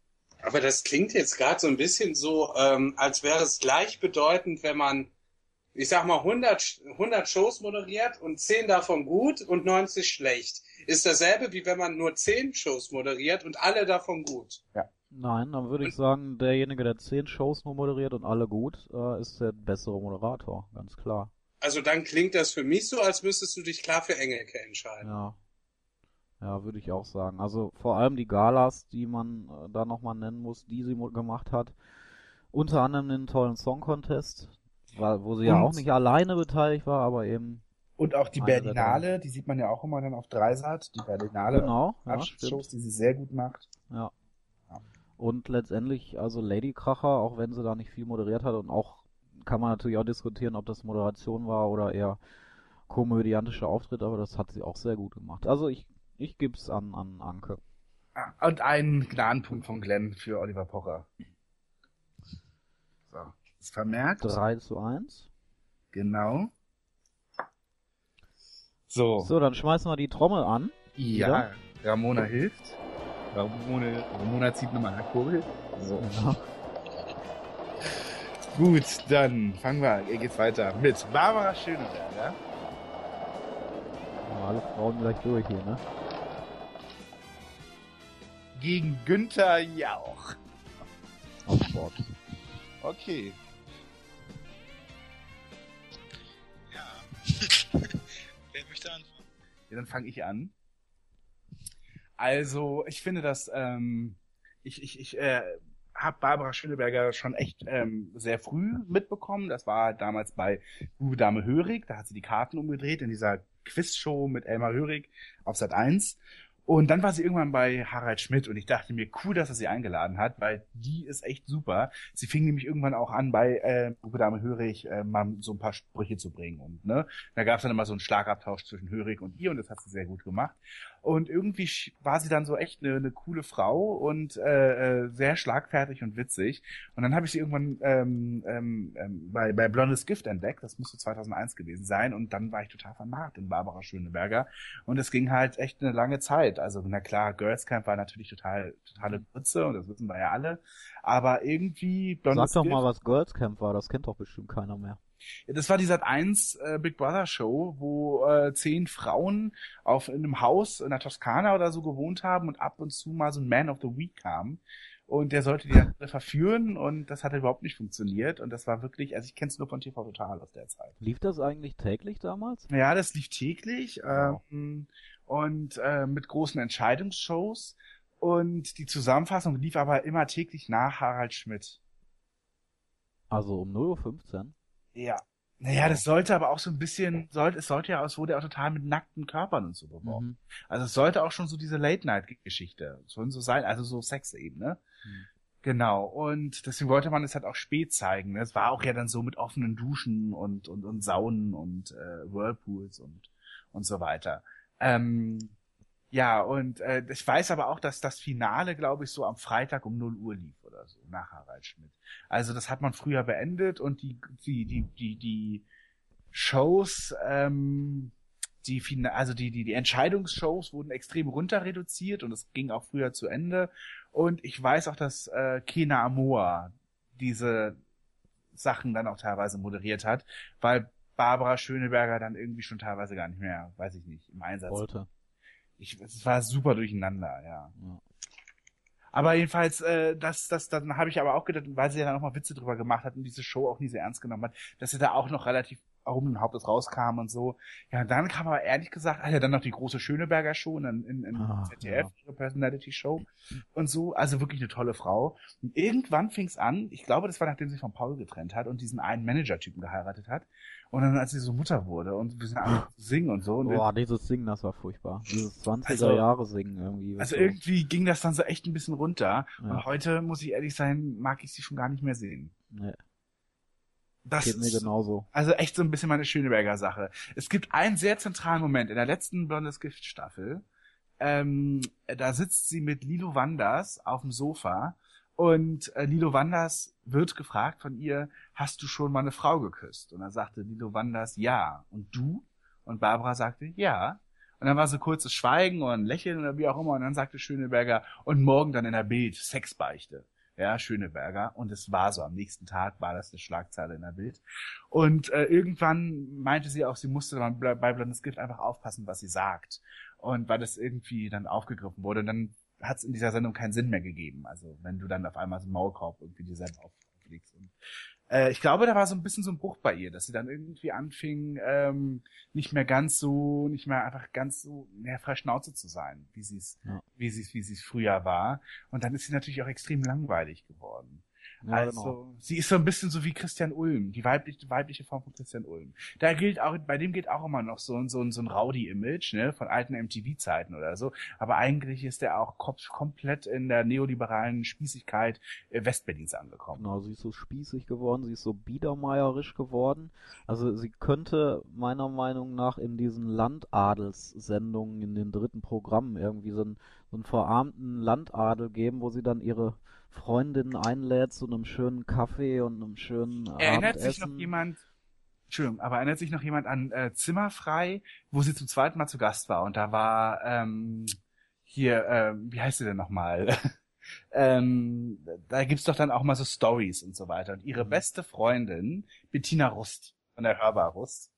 Aber das klingt jetzt gerade so ein bisschen so, ähm, als wäre es gleichbedeutend, wenn man ich sag mal, 100, 100 Shows moderiert und 10 davon gut und 90 schlecht. Ist dasselbe, wie wenn man nur 10 Shows moderiert und alle davon gut. Nein, dann würde ich sagen, derjenige, der zehn Shows nur moderiert und alle gut, äh, ist der bessere Moderator, ganz klar. Also dann klingt das für mich so, als müsstest du dich klar für Engelke entscheiden. Ja. Ja, würde ich auch sagen. Also vor allem die Galas, die man äh, da nochmal nennen muss, die sie gemacht hat. Unter anderem den tollen Song Contest, wo sie ja Und- auch nicht alleine beteiligt war, aber eben Und auch die Berlinale, die sieht man ja auch immer dann auf Dreisat, die Berlinale genau, ja, Abschlussshows, stimmt. die sie sehr gut macht. Ja. Ja. Und letztendlich, also Lady Kracher, auch wenn sie da nicht viel moderiert hat und auch kann man natürlich auch diskutieren, ob das Moderation war oder eher komödiantischer Auftritt, aber das hat sie auch sehr gut gemacht. Also ich, ich gib's an, an Anke. Ah, Und ein Gnadenpunkt von Glenn für Oliver Pocher. Vermerkt. 3 zu 1. Genau. So, So, dann schmeißen wir die Trommel an. ja, Ramona hilft. Ramona, Ramona zieht nochmal an der Kurbel. So. Ja. Gut, dann fangen wir, geht's weiter mit Barbara Schöneberger. Alle Frauen gleich durch hier, ne? gegen Günther Jauch. Auf Sport. Okay. Wer möchte anfangen? Ja, dann fange ich an. Also, ich finde, dass ähm, ich, ich, ich äh, habe Barbara Schöneberger schon echt ähm, sehr früh mitbekommen. Das war damals bei Uwe Dame Hörig. Da hat sie die Karten umgedreht in dieser Quizshow mit Elmar Hörig auf Sat 1. Und dann war sie irgendwann bei Harald Schmidt und ich dachte mir, cool, dass er sie eingeladen hat, weil die ist echt super. Sie fing nämlich irgendwann auch an, bei äh, Uwe Dame Hörig äh, mal so ein paar Sprüche zu bringen. Und ne, da gab es dann immer so einen Schlagabtausch zwischen Hörig und ihr und das hat sie sehr gut gemacht. Und irgendwie war sie dann so echt eine, eine coole Frau und äh, äh, sehr schlagfertig und witzig. Und dann habe ich sie irgendwann ähm, ähm, ähm, bei, bei Blondes Gift entdeckt. Das musste 2001 gewesen sein. Und dann war ich total vermarkt in Barbara Schöneberger. Und es ging halt echt eine lange Zeit. Also na klar, Girls Camp war natürlich total totale Grütze und das wissen wir ja alle. Aber irgendwie Sag Blondes doch Gift, mal, was Girls Camp war, das kennt doch bestimmt keiner mehr. Das war die Sat 1 äh, Big Brother Show, wo äh, zehn Frauen auf in einem Haus in der Toskana oder so gewohnt haben und ab und zu mal so ein Man of the Week kam. Und der sollte die dann alle verführen und das hat überhaupt nicht funktioniert. Und das war wirklich, also ich kenne es nur von TV Total aus der Zeit. Lief das eigentlich täglich damals? Ja, das lief täglich Wow. ähm, und äh, mit großen Entscheidungsshows. Und die Zusammenfassung lief aber immer täglich nach Harald Schmidt. Also um 0.15 Uhr? Ja. Naja, das sollte aber auch so ein bisschen, sollte, es sollte ja, es wurde ja auch total mit nackten Körpern und so beworben. Mhm. Also es sollte auch schon so diese Late-Night-Geschichte, sollen so sein, also so Sex eben, ne? Mhm. Genau. Und deswegen wollte man es halt auch spät zeigen. Ne? Es war auch ja dann so mit offenen Duschen und, und, und Saunen und äh, Whirlpools und, und so weiter. Ähm, ja, und äh, ich weiß aber auch, dass das Finale, glaube ich, so am Freitag um 0 Uhr lief oder so, nach Harald Schmidt. Also das hat man früher beendet und die, die, die, die, die Shows, ähm, die, Fina- also die, die, die Entscheidungsshows wurden extrem runter reduziert und es ging auch früher zu Ende. Und ich weiß auch, dass äh, Kena Amoa diese Sachen dann auch teilweise moderiert hat, weil Barbara Schöneberger dann irgendwie schon teilweise gar nicht mehr, weiß ich nicht, im Einsatz. Wollte. Ich, es war super durcheinander, ja. Ja. Aber jedenfalls, äh, das, das, dann habe ich aber auch gedacht, weil sie ja dann auch mal Witze drüber gemacht hat und diese Show auch nie so ernst genommen hat, dass sie da auch noch relativ erhobenen Hauptes rauskam und so. Ja, und dann kam aber ehrlich gesagt, ja, dann noch die große Schöneberger Show in, in, in Ah, ZDF, ja. ihre Personality Show und so. Also wirklich eine tolle Frau. Und irgendwann fing es an, ich glaube, das war nachdem sie von Paul getrennt hat und diesen einen Manager-Typen geheiratet hat. Und dann, als sie so Mutter wurde und wir sind zu singen und so. Und Boah, dieses Singen, das war furchtbar. Dieses 20er Also- Jahre Singen irgendwie. Also so. irgendwie ging das dann so echt ein bisschen runter. Ja. Und heute, muss ich ehrlich sein, mag ich sie schon gar nicht mehr sehen. Nee, Das geht mir ist genauso. also echt so ein bisschen meine Schöneberger Sache. Es gibt einen sehr zentralen Moment in der letzten Blondes Gift Staffel. Ähm, da sitzt sie mit Lilo Wanders auf dem Sofa und äh, Lilo Wanders wird gefragt von ihr, hast du schon mal eine Frau geküsst? Und dann sagte Lilo Wanders, ja. Und du? Und Barbara sagte, ja. Und dann war so kurzes Schweigen und Lächeln oder wie auch immer. Und dann sagte Schöneberger, und morgen dann in der Bild, Sexbeichte. Ja, Schöneberger. Und es war so. Am nächsten Tag war das eine Schlagzeile in der Bild. Und äh, irgendwann meinte sie auch, sie musste dann bei Blondes Gift einfach aufpassen, was sie sagt. Und weil das irgendwie dann aufgegriffen wurde, dann hat es in dieser Sendung keinen Sinn mehr gegeben. Also wenn du dann auf einmal so einen Maulkorb irgendwie dir selber auflegst. Und äh, ich glaube, da war so ein bisschen so ein Bruch bei ihr, dass sie dann irgendwie anfing, ähm, nicht mehr ganz so, nicht mehr einfach ganz so mehr frei Schnauze zu sein, wie sie es, Ja. wie sie es, wie sie es früher war. Und dann ist sie natürlich auch extrem langweilig geworden. Ja, also, genau. sie ist so ein bisschen so wie Christian Ulm, die weibliche, weibliche Form von Christian Ulm. Da gilt auch, bei dem gilt auch immer noch so ein, so ein, so ein Rowdy-Image, ne, von alten MTV-Zeiten oder so. Aber eigentlich ist er auch kom komplett in der neoliberalen Spießigkeit äh, Westberlins angekommen. Genau, sie ist so spießig geworden, sie ist so biedermeierisch geworden. Also sie könnte meiner Meinung nach in diesen Landadelssendungen in den dritten Programmen irgendwie so einen, so einen verarmten Landadel geben, wo sie dann ihre Freundinnen einlädt zu einem schönen Kaffee und einem schönen Erinnert Abendessen. sich noch jemand, Entschuldigung, aber erinnert sich noch jemand an äh, Zimmerfrei, wo sie zum zweiten Mal zu Gast war und da war ähm, hier, ähm, wie heißt sie denn nochmal? ähm, da gibt's doch dann auch mal so Stories und so weiter. Und Mhm. ihre beste Freundin, Bettina Rust, von der Hörbar Rust,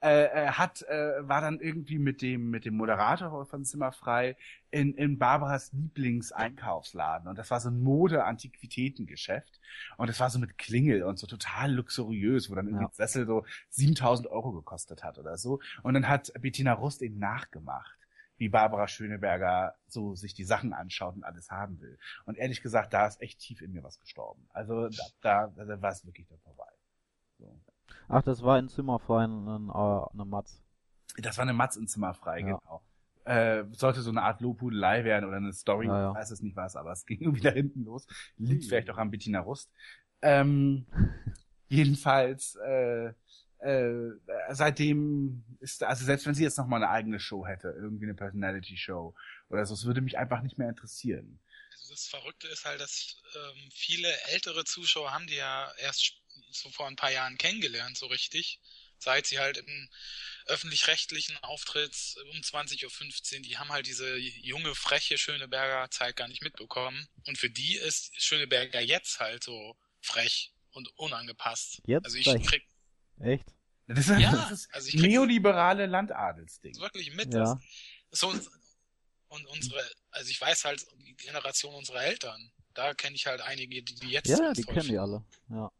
äh, äh, hat, äh, war dann irgendwie mit dem, mit dem Moderator von Zimmerfrei in, in Barbaras Lieblingseinkaufsladen. Und das war so ein Mode-Antiquitätengeschäft. Und das war so mit Klingel und so total luxuriös, wo dann irgendwie Ja. Sessel so 7000 Euro gekostet hat oder so. Und dann hat Bettina Rust eben nachgemacht, wie Barbara Schöneberger so sich die Sachen anschaut und alles haben will. Und ehrlich gesagt, da ist echt tief in mir was gestorben. Also da, da, da war es wirklich dann vorbei. So. Ach, das war in Zimmerfrei ein, äh, eine Matz. Das war eine Matz in Zimmerfrei, Ja. genau. Äh, sollte so eine Art Lobhudelei werden oder eine Story, Ja, ja. ich weiß es nicht was, aber es ging irgendwie da hinten los. Liegt vielleicht auch an Bettina Rust. Ähm, jedenfalls, äh, äh, seitdem ist, also selbst wenn sie jetzt noch mal eine eigene Show hätte, irgendwie eine Personality Show oder so, es würde mich einfach nicht mehr interessieren. Also das Verrückte ist halt, dass ähm, viele ältere Zuschauer haben die ja erst so vor ein paar Jahren kennengelernt, so richtig. Seit sie halt im öffentlich-rechtlichen Auftritt um 20.15 Uhr, die haben halt diese junge, freche Schöneberger Zeit gar nicht mitbekommen. Und für die ist Schöneberger jetzt halt so frech und unangepasst. Jetzt also ich frech? krieg Echt? Das ist, Ja, das ist also ich krieg's- neoliberale Landadelsding. wirklich mit. Ja. Das, so und unsere, also ich weiß halt die Generation unserer Eltern. Da kenne ich halt einige, die, die jetzt Ja, die kennen die alle. Ja.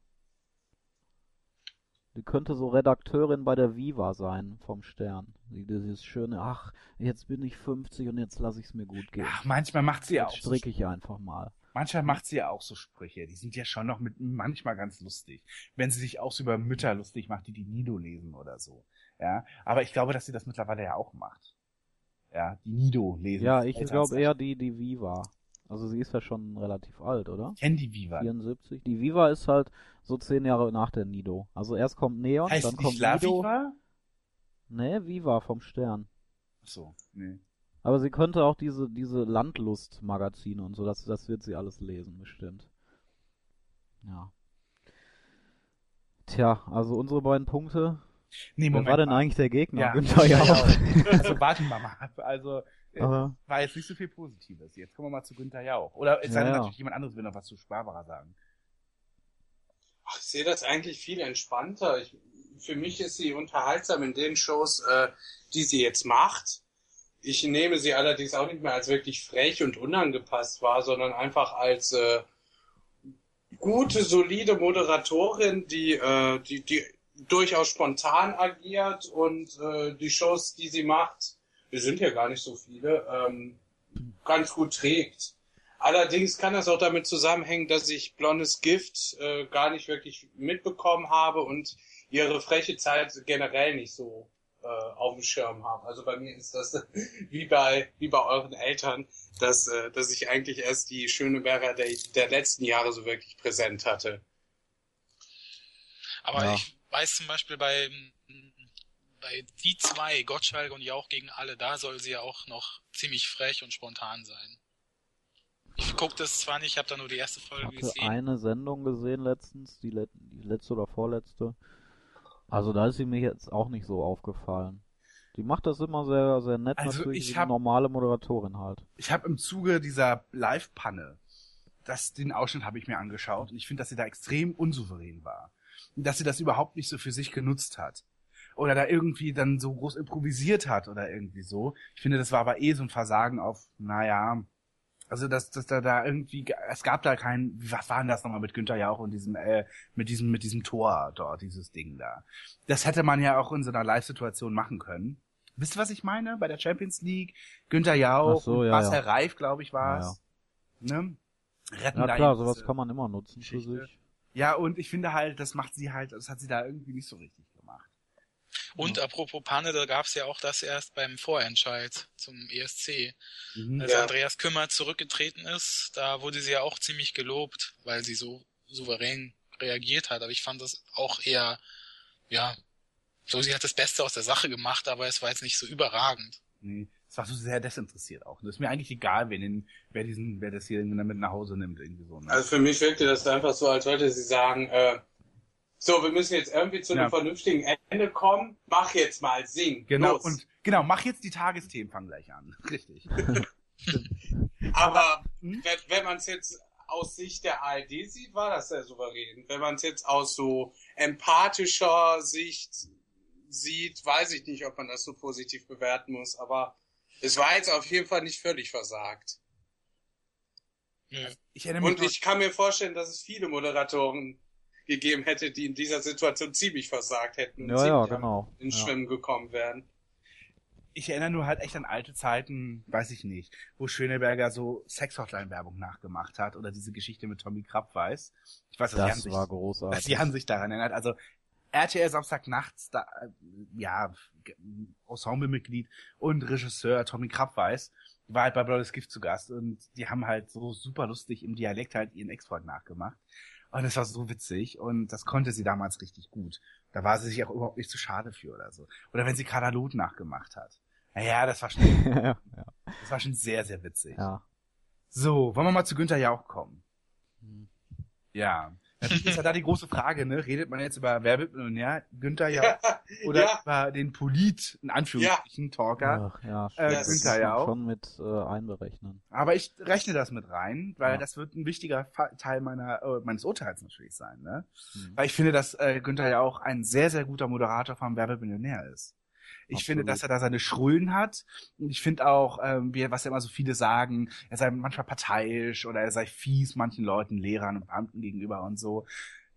Die könnte so Redakteurin bei der Viva sein vom Stern. Die, dieses schöne, ach, jetzt bin ich 50 und jetzt lasse ich es mir gut gehen. Ach, manchmal macht sie ja jetzt auch so stricke ich einfach mal. Manchmal macht sie ja auch so Sprüche. Die sind ja schon noch mit manchmal ganz lustig. Wenn sie sich auch so über Mütter lustig macht, die die Nido lesen oder so. Ja, aber ich glaube, dass sie das mittlerweile ja auch macht. Ja, die Nido lesen. Ja, ich glaube eher die, die Viva. Also sie ist ja schon relativ alt, oder? Ich kenn die Viva. 74. Die Viva ist halt so zehn Jahre nach der Nido. Also erst kommt Neon, Heißt dann kommt La Nido. Viva? Nee, Viva vom Stern. Ach so, nee. Aber sie könnte auch diese, diese Landlust-Magazine und so, das, das wird sie alles lesen, bestimmt. Ja. Tja, also unsere beiden Punkte. Nee, Wer Moment war denn mal. eigentlich der Gegner? Ja, Günther ja, Jauch. Also warten wir mal ab. Also äh, war jetzt nicht so viel Positives. Jetzt kommen wir mal zu Günther Jauch. Oder es sei Ja, denn ja. natürlich jemand anderes will noch was zu Barbara sagen. Ach, ich sehe das eigentlich viel entspannter. Ich, für mich ist sie unterhaltsam in den Shows, äh, die sie jetzt macht. Ich nehme sie allerdings auch nicht mehr als wirklich frech und unangepasst wahr, sondern einfach als äh, gute, solide Moderatorin, die, äh, die, die durchaus spontan agiert und äh, die Shows, die sie macht, wir sind ja gar nicht so viele, ähm, ganz gut trägt. Allerdings kann das auch damit zusammenhängen, dass ich blondes Gift äh, gar nicht wirklich mitbekommen habe und ihre freche Zeit generell nicht so äh, auf dem Schirm habe. Also bei mir ist das wie bei wie bei euren Eltern, dass äh, dass ich eigentlich erst die Schöneberger der, der letzten Jahre so wirklich präsent hatte. Aber Ja. ich weiß zum Beispiel bei, bei die zwei, Gottschalk und Jauch gegen alle, da soll sie ja auch noch ziemlich frech und spontan sein. Ich guck das zwar nicht, ich habe da nur die erste ich Folge hatte gesehen. eine Sendung gesehen letztens, die, let die letzte oder vorletzte. Also da ist sie mir jetzt auch nicht so aufgefallen. Die macht das immer sehr, sehr nett, Also natürlich ich wie hab- eine normale Moderatorin halt. Ich habe im Zuge dieser Live-Panne das, den Ausschnitt habe ich mir angeschaut und ich finde, dass sie da extrem unsouverän war. Und dass sie das überhaupt nicht so für sich genutzt hat. Oder da irgendwie dann so groß improvisiert hat oder irgendwie so. Ich finde, das war aber eh so ein Versagen auf, naja, also dass, dass da, da irgendwie, es gab da kein, was war denn das nochmal mit Günther Jauch und diesem, äh, mit diesem, mit diesem Tor dort, dieses Ding da. Das hätte man ja auch in so einer Live-Situation machen können. Wisst ihr, was ich meine? Bei der Champions League, Günther Jauch, so, ja, Marcel ja. Reif, glaube ich, war es. Ne? Retten Ja klar, sowas kann man immer nutzen für Geschichte. sich. Ja, und ich finde halt, das macht sie halt, das hat sie da irgendwie nicht so richtig Und apropos Panne, da gab es ja auch das erst beim Vorentscheid zum ESC. Mhm. Als Ja. Andreas Kümmer zurückgetreten ist, da wurde sie ja auch ziemlich gelobt, weil sie so souverän reagiert hat. Aber ich fand das auch eher, ja, so sie hat das Beste aus der Sache gemacht, aber es war jetzt nicht so überragend. Nee, es war so sehr desinteressiert auch. Das ist mir eigentlich egal, wer, den, wer diesen, wer das hier mit nach Hause nimmt, irgendwie so. Ne? Also für mich wirkte das einfach so, als wollte sie sagen, äh, so, wir müssen jetzt irgendwie zu einem Ja. vernünftigen Ende kommen. Mach jetzt mal, sing. genau, los. und genau, mach jetzt die Tagesthemen, fang gleich an. Richtig. Aber Hm? wenn, wenn man es jetzt aus Sicht der ARD sieht, war das sehr souverän. Wenn man es jetzt aus so empathischer Sicht sieht, weiß ich nicht, ob man das so positiv bewerten muss. Aber es war jetzt auf jeden Fall nicht völlig versagt. Hm. Ich Und ich kann mir vorstellen, dass es viele Moderatoren gegeben hätte, die in dieser Situation ziemlich versagt hätten und Ja, ja, ziemlich genau. ins Ja. Schwimmen gekommen wären. ich erinnere nur halt echt an alte Zeiten, weiß ich nicht, wo Schöneberger so Sex-Hotline-Werbung nachgemacht hat oder diese Geschichte mit Tommy Krabweis. Ich weiß, dass Jan Das sich, war dass großartig. Jan sich daran erinnert. Also RTL Samstagnachts, da, äh, ja, Ensemblemitglied und Regisseur Tommy Krabweis war halt bei Brothers Gift zu Gast und die haben halt so super lustig im Dialekt halt ihren Ex-Freund nachgemacht. Und es war so witzig und das konnte sie damals richtig gut. Da war sie sich auch überhaupt nicht zu schade für oder so. Oder wenn sie Katalot nachgemacht hat. Naja, das war schon, ja, das war schon sehr, sehr witzig. ja. So, wollen wir mal zu Günther Jauch kommen? Hm. Ja. Natürlich ist ja da die große Frage, ne? Redet man jetzt über Wer wird Millionär, Günther Jauch oder ja. über den Polit, in Anführungsstrichen, Talker? Ach, ja, Äh, das Günther ja auch. schon mit äh, einberechnen. Aber ich rechne das mit rein, weil Ja. das wird ein wichtiger Teil meiner, äh, meines Urteils natürlich sein, ne? Hm. Weil ich finde, dass äh, Günther ja auch ein sehr, sehr guter Moderator vom Wer wird Millionär ist. Ich finde, Absolut. dass er da seine Schrullen hat. Und ich finde auch, ähm, wie, was ja immer so viele sagen, er sei manchmal parteiisch oder er sei fies manchen Leuten, Lehrern und Beamten gegenüber und so.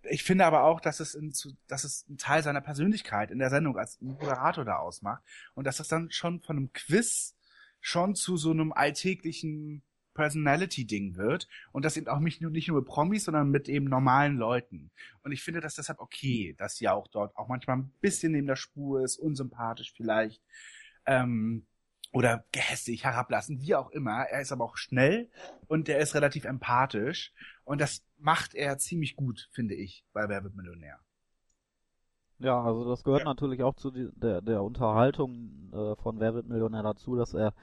Ich finde aber auch, dass es, in, dass es ein Teil seiner Persönlichkeit in der Sendung als Moderator da ausmacht und dass das dann schon von einem Quiz schon zu so einem alltäglichen Personality-Ding wird und das eben auch nicht nur, nicht nur mit Promis, sondern mit eben normalen Leuten. Und ich finde das deshalb okay, dass sie auch dort auch manchmal ein bisschen neben der Spur ist, unsympathisch vielleicht, ähm, oder gehässig, herablassend, wie auch immer. Er ist aber auch schnell und er ist relativ empathisch und das macht er ziemlich gut, finde ich, bei Wer wird Millionär. Ja, also das gehört Ja. natürlich auch zu der, der Unterhaltung äh, von Wer wird Millionär dazu, dass er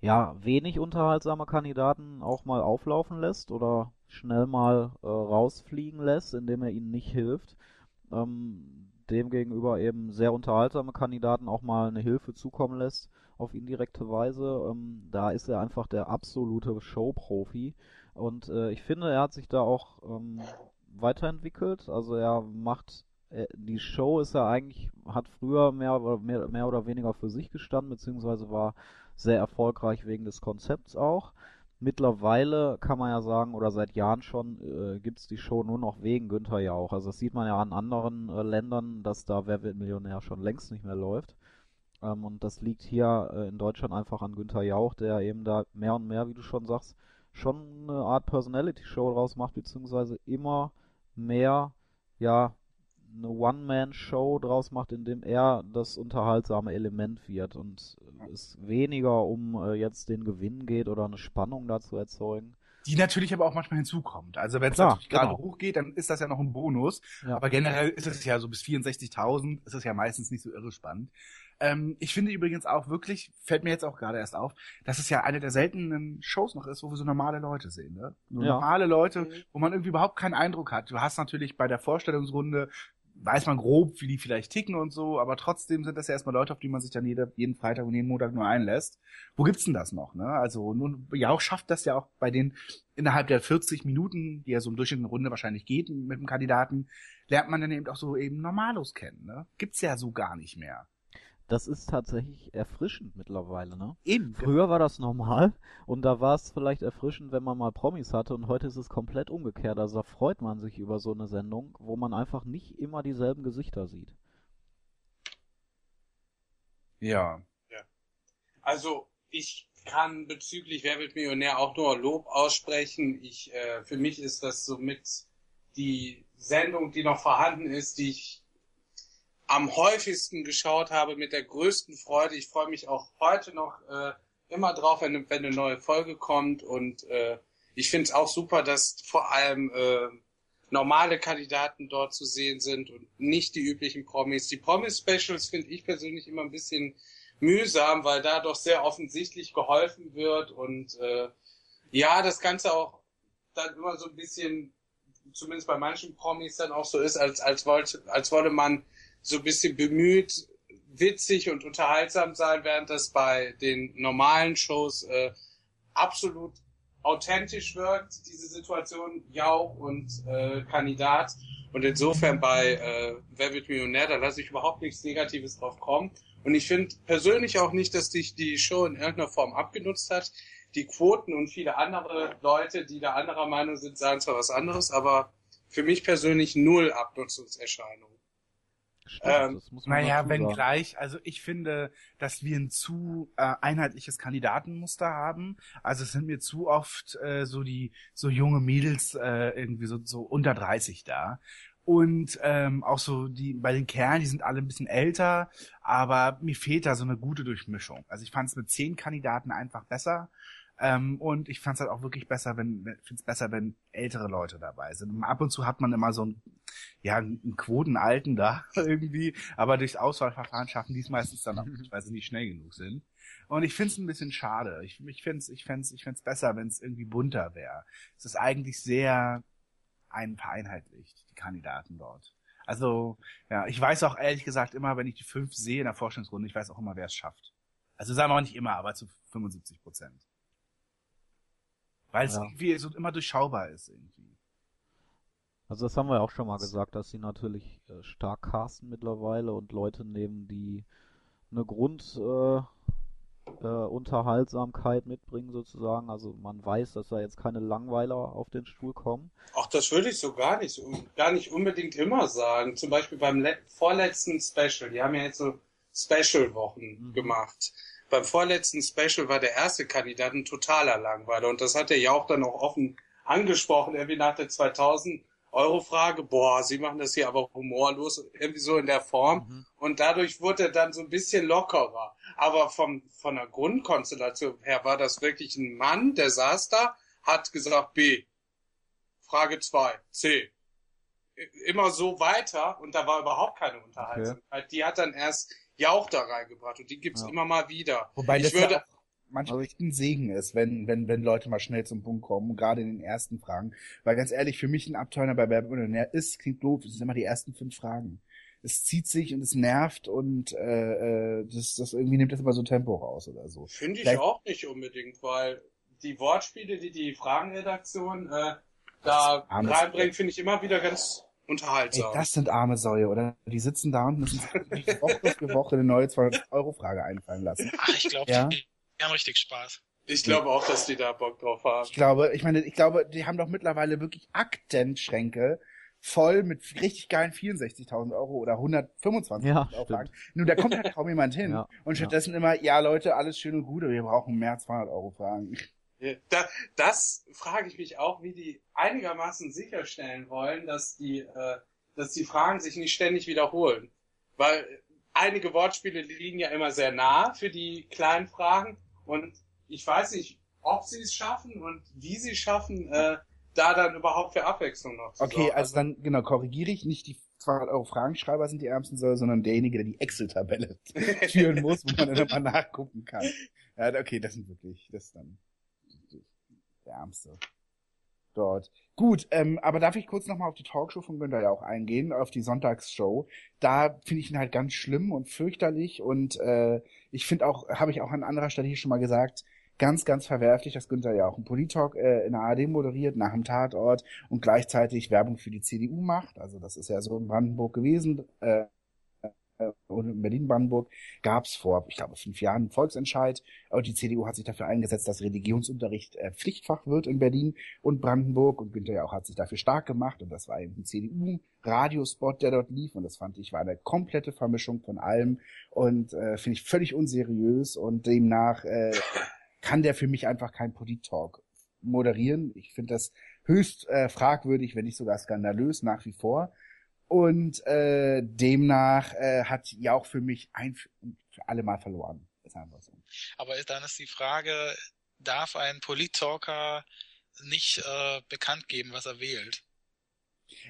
ja wenig unterhaltsame Kandidaten auch mal auflaufen lässt oder schnell mal äh, rausfliegen lässt, indem er ihnen nicht hilft. Ähm, demgegenüber eben sehr unterhaltsame Kandidaten auch mal eine Hilfe zukommen lässt auf indirekte Weise. Ähm, da ist er einfach der absolute Showprofi und äh, ich finde, er hat sich da auch ähm, weiterentwickelt. Also er macht äh, die Show ist ja eigentlich, hat früher mehr, mehr, mehr oder weniger für sich gestanden, beziehungsweise war sehr erfolgreich wegen des Konzepts auch. Mittlerweile kann man ja sagen, oder seit Jahren schon, äh, gibt's die Show nur noch wegen Günther Jauch. Also das sieht man ja an anderen äh, Ländern, dass da Wer wird Millionär schon längst nicht mehr läuft. Ähm, und das liegt hier äh, in Deutschland einfach an Günther Jauch, der eben da mehr und mehr, wie du schon sagst, schon eine Art Personality-Show draus macht, beziehungsweise immer mehr, ja, eine One-Man-Show draus macht, in dem er das unterhaltsame Element wird und es weniger um äh, jetzt den Gewinn geht oder eine Spannung da zu erzeugen. Die natürlich aber auch manchmal hinzukommt. Also wenn es gerade genau. hochgeht, dann ist das ja noch ein Bonus. Ja. Aber generell ist es ja so bis 64.000, ist es ja meistens nicht so irre spannend. Ähm, ich finde übrigens auch wirklich, fällt mir jetzt auch gerade erst auf, dass es ja eine der seltenen Shows noch ist, wo wir so normale Leute sehen. Ne? Nur Ja. normale Leute, wo man irgendwie überhaupt keinen Eindruck hat. Du hast natürlich bei der Vorstellungsrunde weiß man grob, wie die vielleicht ticken und so, aber trotzdem sind das ja erstmal Leute, auf die man sich dann jeder, jeden Freitag und jeden Montag nur einlässt. Wo gibt's denn das noch, ne? Also, nun, Jauch schafft das ja auch bei den, innerhalb der 40 Minuten, die ja so im Durchschnitt eine Runde wahrscheinlich geht mit dem Kandidaten, lernt man dann eben auch so eben Normalos kennen, ne? Gibt's ja so gar nicht mehr. Das ist tatsächlich erfrischend mittlerweile, ne? Eben. Früher war das normal und da war es vielleicht erfrischend, wenn man mal Promis hatte und heute ist es komplett umgekehrt. Also da freut man sich über so eine Sendung, wo man einfach nicht immer dieselben Gesichter sieht. Ja. Also ich kann bezüglich Wer wird Millionär auch nur Lob aussprechen. Ich, äh, für mich ist das somit die Sendung, die noch vorhanden ist, die ich am häufigsten geschaut habe, mit der größten Freude. Ich freue mich auch heute noch äh, immer drauf, wenn, wenn eine neue Folge kommt. Und äh, ich finde es auch super, dass vor allem äh, normale Kandidaten dort zu sehen sind und nicht die üblichen Promis. Die Promis-Specials finde ich persönlich immer ein bisschen mühsam, weil da doch sehr offensichtlich geholfen wird und äh, ja, das Ganze auch dann immer so ein bisschen, zumindest bei manchen Promis dann auch so ist, als, als wollte, als wolle man so ein bisschen bemüht, witzig und unterhaltsam sein, während das bei den normalen Shows äh, absolut authentisch wirkt, diese Situation Jauch und äh, Kandidat. Und insofern bei äh, Wer wird Millionär, da lasse ich überhaupt nichts Negatives drauf kommen. Und ich finde persönlich auch nicht, dass dich die Show in irgendeiner Form abgenutzt hat. Die Quoten und viele andere Leute, die da anderer Meinung sind, sagen zwar was anderes, aber für mich persönlich null Abnutzungserscheinung. Stimmt, Ähm, das muss man Naja, wenn gleich, also ich finde, dass wir ein zu äh, einheitliches Kandidatenmuster haben. Also es sind mir zu oft äh, so die so junge Mädels äh, irgendwie so, so unter 30 da. Und ähm, auch so die bei den Kerlen, die sind alle ein bisschen älter, aber mir fehlt da so eine gute Durchmischung. Also ich fand es mit zehn Kandidaten einfach besser. Ähm, und ich fand es halt auch wirklich besser, wenn finde es besser, wenn ältere Leute dabei sind. Und ab und zu hat man immer so einen, ja, einen Quotenalten da irgendwie, aber durchs Auswahlverfahren schaffen die es meistens dann auch nicht, weil sie nicht schnell genug sind. Und ich finde es ein bisschen schade. Ich, ich finde es ich find's, ich find's besser, wenn es irgendwie bunter wäre. Es ist eigentlich sehr ein vereinheitlicht, die Kandidaten dort. Also, ja, ich weiß auch ehrlich gesagt immer, wenn ich die fünf sehe in der Forschungsrunde, ich weiß auch immer, wer es schafft. Also sagen wir auch nicht immer, aber zu 75 Prozent. Weil es Ja. irgendwie so immer durchschaubar ist irgendwie. Also das haben wir ja auch schon mal gesagt, dass sie natürlich äh, stark casten mittlerweile und Leute nehmen, die eine Grund äh, äh, Unterhaltsamkeit mitbringen sozusagen. Also man weiß, dass da jetzt keine Langweiler auf den Stuhl kommen. Ach, das würde ich so gar nicht, gar nicht unbedingt immer sagen. Zum Beispiel beim le- vorletzten Special. Die haben ja jetzt so Special-Wochen Mhm. gemacht. Beim vorletzten Special war der erste Kandidat ein totaler Langweiler. Und das hat er ja auch dann auch offen angesprochen, irgendwie nach der 2000 Euro Frage. Boah, sie machen das hier aber humorlos, irgendwie so in der Form. Mhm. Und dadurch wurde er dann so ein bisschen lockerer. Aber vom, von der Grundkonstellation her war das wirklich ein Mann, der saß da, hat gesagt B. Frage 2, C. Immer so weiter und da war überhaupt keine Unterhaltsamkeit. Die hat dann erst Jauch da reingebracht und die gibt's Ja. immer mal wieder. Wobei Ich das würde- ja auch manchmal echt ein Segen ist, wenn, wenn, wenn Leute mal schnell zum Punkt kommen, gerade in den ersten Fragen. Weil ganz ehrlich, für mich ein Abteuner bei Wer wird Millionär ist, klingt doof, es sind immer die ersten fünf Fragen. Es zieht sich und es nervt und äh, äh, das, das irgendwie nimmt das immer so Tempo raus oder so. Finde ich Vielleicht- auch nicht unbedingt, weil die Wortspiele, die die Fragenredaktion äh, da reinbringt, finde ich immer wieder ganz Ey, unterhaltsam. das sind arme Säue, oder? Die sitzen da und müssen sich Woche für Woche eine neue 200-Euro-Frage einfallen lassen. Ach, ich glaube, Ja. die haben richtig Spaß. ich glaube auch, dass die da Bock drauf haben. Ich glaube, ich meine, ich glaube, die haben doch mittlerweile wirklich Aktenschränke voll mit richtig geilen 64.000 Euro oder 125.000 Ja, Euro. Nun, da kommt halt kaum jemand hin. Ja, und ja. stattdessen immer, ja Leute, alles schön und gut, aber wir brauchen mehr 200 Euro Fragen. Da, das frage ich mich auch, wie die einigermaßen sicherstellen wollen, dass die, äh, dass die Fragen sich nicht ständig wiederholen. Weil einige Wortspiele liegen ja immer sehr nah für die kleinen Fragen und ich weiß nicht, ob sie es schaffen und wie sie es schaffen, äh, da dann überhaupt für Abwechslung noch zu Okay, sorgen. also dann, genau, korrigiere ich, nicht die 200 Euro Fragenschreiber sind die ärmsten Säue, sondern derjenige, der die Excel-Tabelle führen muss, wo man dann immer nachgucken kann. Ja, okay, das sind wirklich, das dann ärmste. dort. Gut, ähm, aber darf ich kurz nochmal auf die Talkshow von Günther ja auch eingehen, auf die Sonntagsshow. Da finde ich ihn halt ganz schlimm und fürchterlich und äh, ich finde auch, habe ich auch an anderer Stelle hier schon mal gesagt, ganz, ganz verwerflich, dass Günther ja auch einen Polit-Talk äh, in der ARD moderiert, nach dem Tatort und gleichzeitig Werbung für die CDU macht. Also das ist ja so in Brandenburg gewesen. Äh, und in Berlin-Brandenburg gab es vor, ich glaube, fünf Jahren einen Volksentscheid. Und die CDU hat sich dafür eingesetzt, dass Religionsunterricht äh, Pflichtfach wird in Berlin und Brandenburg. Und Günther ja auch hat sich dafür stark gemacht. Und das war eben ein CDU-Radiospot, der dort lief. Und das fand ich war eine komplette Vermischung von allem. Und äh, finde ich völlig unseriös. Und demnach äh, kann der für mich einfach kein Polit-Talk moderieren. Ich finde das höchst äh, fragwürdig, wenn nicht sogar skandalös nach wie vor. Und äh, demnach äh, hat Jauch für mich ein für alle Mal verloren. Ist einfach so. Aber dann ist die Frage, darf ein Polit-Talker nicht äh, bekannt geben, was er wählt?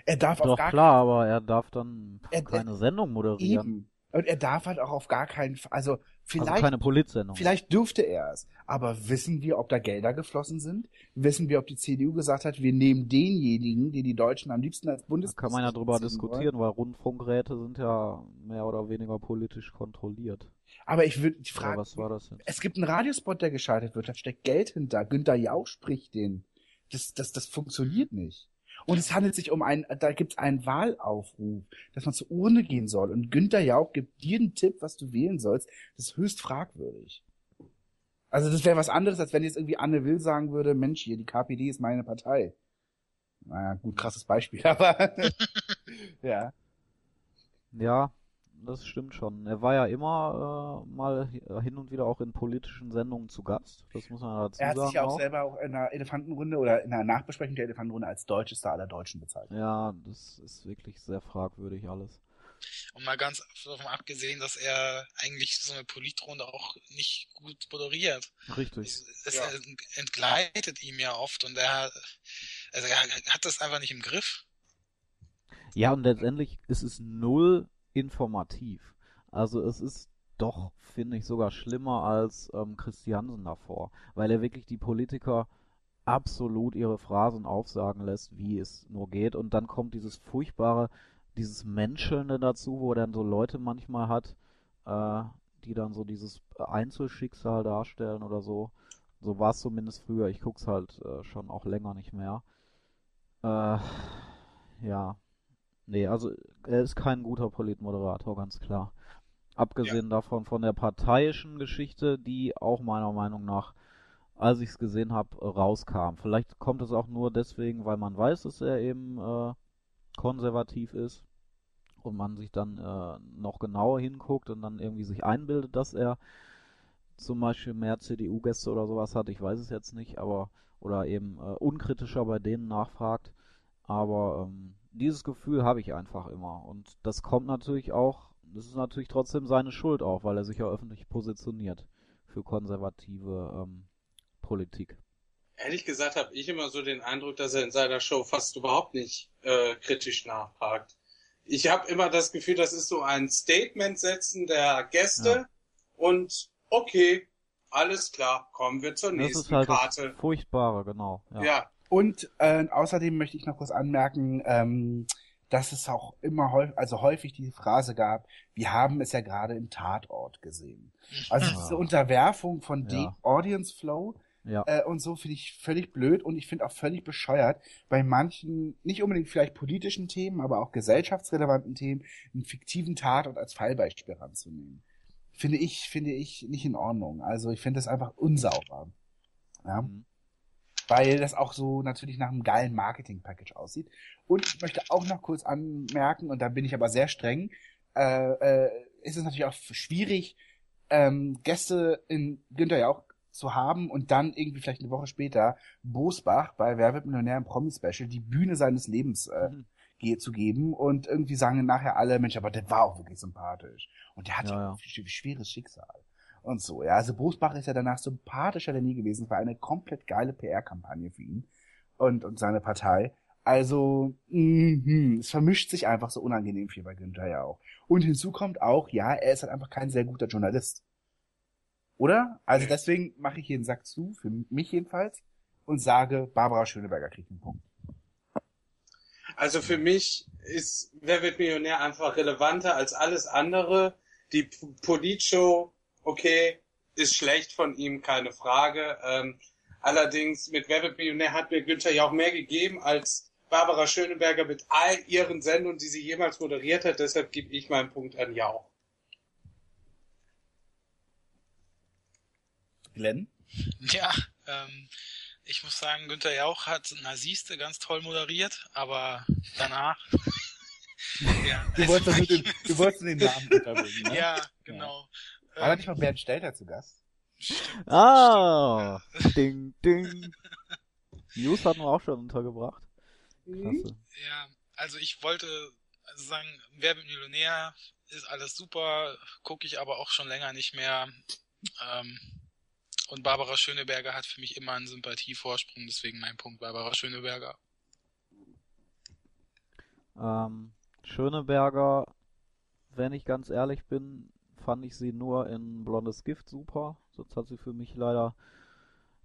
Er darf Doch auf gar klar, aber er darf dann Er- keine Sendung moderieren. eben. Und er darf halt auch auf gar keinen Fall, also vielleicht also keine Politsendung. Vielleicht dürfte er es. Aber wissen wir, ob da Gelder geflossen sind? Wissen wir, ob die CDU gesagt hat, wir nehmen denjenigen, den die Deutschen am liebsten als Da Bundes kann man ja drüber diskutieren, weil Rundfunkräte sind ja mehr oder weniger politisch kontrolliert. Aber ich würde die Frage, was war das jetzt? es gibt einen Radiospot, der geschaltet wird, da steckt Geld hinter. Günther Jauch spricht den. Das, das, das funktioniert nicht. Und es handelt sich um einen, da gibt es einen Wahlaufruf, dass man zur Urne gehen soll. Und Günther Jauch gibt dir einen Tipp, was du wählen sollst. Das ist höchst fragwürdig. Also das wäre was anderes, als wenn jetzt irgendwie Anne Will sagen würde, Mensch, hier, die KPD ist meine Partei. Naja, gut, krasses Beispiel, aber ja. Ja, das stimmt schon. Er war ja immer äh, mal hi- hin und wieder auch in politischen Sendungen zu Gast. Das muss man dazu Er hat sagen. sich ja auch auch. selber auch in einer Elefantenrunde oder in einer Nachbesprechung der Elefantenrunde als deutschester aller Deutschen bezeichnet. Ja, das ist wirklich sehr fragwürdig alles. Und mal ganz davon abgesehen, dass er eigentlich so eine Politrunde auch nicht gut moderiert. Richtig. Es, es Ja. entgleitet ihm ja oft und er, also er hat das einfach nicht im Griff. Ja, und letztendlich ist es null informativ. Also es ist doch, finde ich, sogar schlimmer als ähm, Christiansen davor, weil er wirklich die Politiker absolut ihre Phrasen aufsagen lässt, wie es nur geht. Und dann kommt dieses furchtbare, dieses Menschelnde dazu, wo er dann so Leute manchmal hat, äh, die dann so dieses Einzelschicksal darstellen oder so. So war es zumindest früher. Ich guck's halt äh, schon auch länger nicht mehr. Äh, ja. Nee, also er ist kein guter Politmoderator, ganz klar. Abgesehen davon von der parteiischen Geschichte, die auch meiner Meinung nach, als ich es gesehen habe, rauskam. Vielleicht kommt es auch nur deswegen, weil man weiß, dass er eben äh, konservativ ist und man sich dann äh, noch genauer hinguckt und dann irgendwie sich einbildet, dass er zum Beispiel mehr CDU-Gäste oder sowas hat. Ich weiß es jetzt nicht, aber oder eben äh, unkritischer bei denen nachfragt. Aber ähm, dieses Gefühl habe ich einfach immer. Und das kommt natürlich auch, das ist natürlich trotzdem seine Schuld auch, weil er sich ja öffentlich positioniert für konservative ähm, Politik. Ehrlich gesagt habe ich immer so den Eindruck, dass er in seiner Show fast überhaupt nicht äh, kritisch nachfragt. Ich habe immer das Gefühl, das ist so ein Statement setzen der Gäste Ja. und okay, alles klar, kommen wir zur Das nächsten ist halt Karte. das Furchtbare, genau. Ja. Ja. Und äh, außerdem möchte ich noch kurz anmerken, ähm, dass es auch immer häufig, also häufig diese Phrase gab, wir haben es ja gerade im Tatort gesehen. Also diese Unterwerfung von Ja. Audience Flow Ja. äh, und so finde ich völlig blöd und ich finde auch völlig bescheuert, bei manchen, nicht unbedingt vielleicht politischen Themen, aber auch gesellschaftsrelevanten Themen, einen fiktiven Tatort als Fallbeispiel ranzunehmen. Finde ich, finde ich nicht in Ordnung. Also ich finde das einfach unsauber. Ja Mhm. Weil das auch so natürlich nach einem geilen Marketing-Package aussieht. Und ich möchte auch noch kurz anmerken, und da bin ich aber sehr streng, äh, äh, ist es natürlich auch schwierig, ähm, Gäste in Günther ja auch zu haben und dann irgendwie vielleicht eine Woche später Bosbach bei Wer wird Millionär im Promi-Special die Bühne seines Lebens äh, Mhm. zu geben und irgendwie sagen nachher alle, Mensch, aber der war auch wirklich sympathisch. Und der hatte Ja, ja. ein sch- schweres Schicksal. Und so, ja. Also Bosbach ist ja danach sympathischer denn nie gewesen. Es war eine komplett geile PR-Kampagne für ihn und, und seine Partei. Also, mhm, es vermischt sich einfach so unangenehm viel bei Günther ja auch. Und hinzu kommt auch, ja, er ist halt einfach kein sehr guter Journalist. Oder? Also deswegen mache ich hier den Sack zu, für mich jedenfalls. und sage, Barbara Schöneberger kriegt einen Punkt. Also für mich ist Wer wird Millionär einfach relevanter als alles andere. Die Politshow, okay, ist schlecht von ihm, keine Frage. Ähm, allerdings mit Wer wird Millionär hat mir Günther ja auch mehr gegeben als Barbara Schöneberger mit all ihren Sendungen, die sie jemals moderiert hat. Deshalb gebe ich meinen Punkt an Jauch. Glenn? Ja, ähm, ich muss sagen, Günther Jauch hat Nasiste ganz toll moderiert, aber danach. ja, Du wolltest, mit dem, du wolltest den Namen unterbringen, ne? ja, genau. War da nicht mal Bernd Stelter zu Gast? Ah, ding, ding. News hatten wir auch schon untergebracht. Klasse. Ja, also ich wollte also sagen, Wer wird Millionär ist alles super, gucke ich aber auch schon länger nicht mehr. Ähm, und Barbara Schöneberger hat für mich immer einen Sympathievorsprung, deswegen mein Punkt Barbara Schöneberger. Ähm, Schöneberger, wenn ich ganz ehrlich bin, fand ich sie nur in Blondes Gift super. Sonst hat sie für mich leider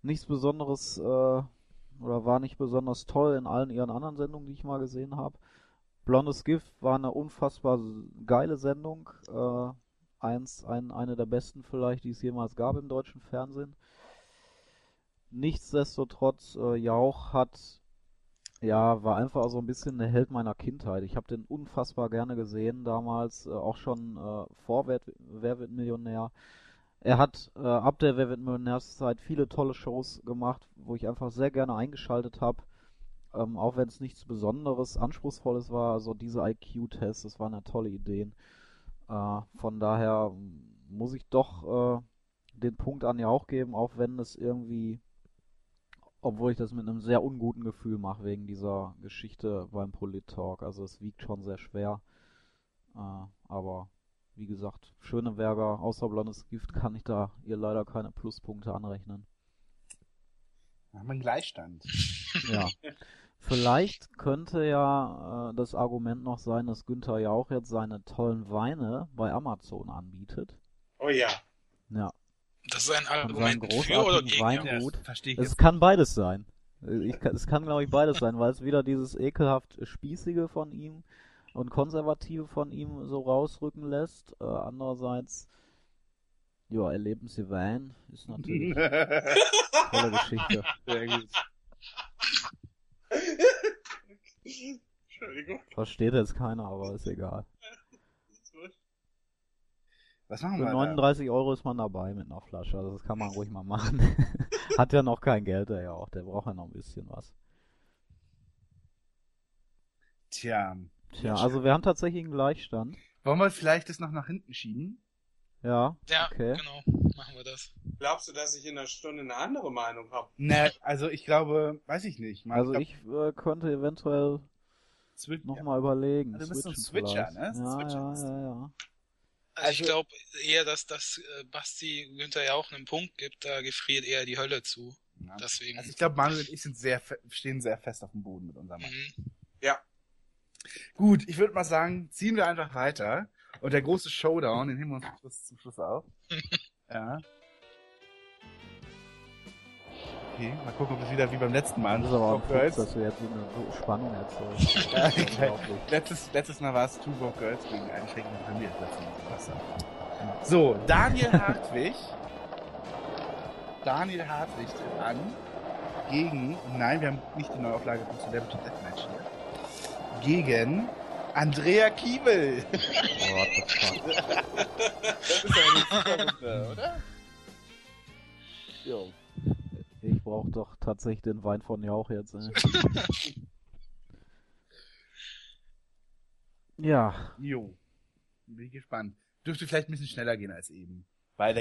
nichts Besonderes äh, oder war nicht besonders toll in allen ihren anderen Sendungen, die ich mal gesehen habe. Blondes Gift war eine unfassbar geile Sendung. Äh, eins, ein, eine der besten vielleicht, die es jemals gab im deutschen Fernsehen. Nichtsdestotrotz, äh, Jauch hat ja, war einfach so ein bisschen der Held meiner Kindheit. Ich habe den unfassbar gerne gesehen damals, äh, auch schon äh, vor Wer, Wer wird Millionär. Er hat äh, ab der Wer wird Millionärszeit viele tolle Shows gemacht, wo ich einfach sehr gerne eingeschaltet habe. Ähm, auch wenn es nichts Besonderes, Anspruchsvolles war, also diese IQ-Tests, das waren ja tolle Ideen. Äh, von daher mm, muss ich doch äh, den Punkt an ja auch geben, auch wenn es irgendwie obwohl ich das mit einem sehr unguten Gefühl mache wegen dieser Geschichte beim Polit-Talk. Also es wiegt schon sehr schwer. Äh, aber wie gesagt, Schöneberger, außer blondes Gift kann ich da ihr leider keine Pluspunkte anrechnen. Da haben wir einen Gleichstand. Ja. Vielleicht könnte ja äh, das Argument noch sein, dass Günther ja auch jetzt seine tollen Weine bei Amazon anbietet. Oh ja. Ja, Das ist ein Argument für oder gegen. Weingut. verstehe ich Es jetzt. kann beides sein. Ich, es kann, glaube ich, beides sein, weil es wieder dieses ekelhaft Spießige von ihm und Konservative von ihm so rausrücken lässt. Äh, andererseits, ja, erleben Sie Wein ist natürlich eine tolle Geschichte. Sehr gut. Entschuldigung. Versteht jetzt keiner, aber ist egal. Was machen Für wir 39 Euro ist man dabei mit einer Flasche, also das kann man ruhig mal machen. Hat ja noch kein Geld, der ja auch, der braucht ja noch ein bisschen was. da? Tja. Tja, also wir haben tatsächlich einen Gleichstand. Wollen wir vielleicht das noch nach hinten schieben? Ja, Ja, okay. genau. Machen wir das. Glaubst du, dass ich in einer Stunde eine andere Meinung habe? Ne, also ich glaube, weiß ich nicht. Man, Also glaub, ich äh, könnte eventuell Switch- nochmal überlegen. Also du bist ein switchen Switcher, vielleicht. ne? Ja, Switcher ja, ja, ja. Also, ich Also- glaube eher, dass, dass äh, Basti Günther ja auch einen Punkt gibt, da gefriert eher die Hölle zu. Ja. Deswegen. Also ich glaube, Manuel und ich sind sehr, stehen sehr fest auf dem Boden mit unserem Mann. mhm. Gut, ich würde mal sagen, ziehen wir einfach weiter. Und der große Showdown, den heben wir uns zum Schluss, zum Schluss auf. ja. Okay, mal gucken, ob es wieder wie beim letzten Mal Das ist aber auch ein Girls. Fuchs, dass du jetzt so eine so Spannung erzeugst. Ja, unglaublich. Letztes, letztes Mal war es Two Broke Girls gegen einschränkende Familie. So, Daniel Hartwig. Daniel Hartwig tritt an gegen, nein, wir haben nicht die Neuauflage von Celebrity Deathmatch hier, gegen Andrea Kiebel. What the fuck. Das ist super Runde, oder? Jo. Brauche doch tatsächlich den Wein von Jauch jetzt. Ey. ja, Jo. Bin ich gespannt. Dürfte vielleicht ein bisschen schneller gehen als eben.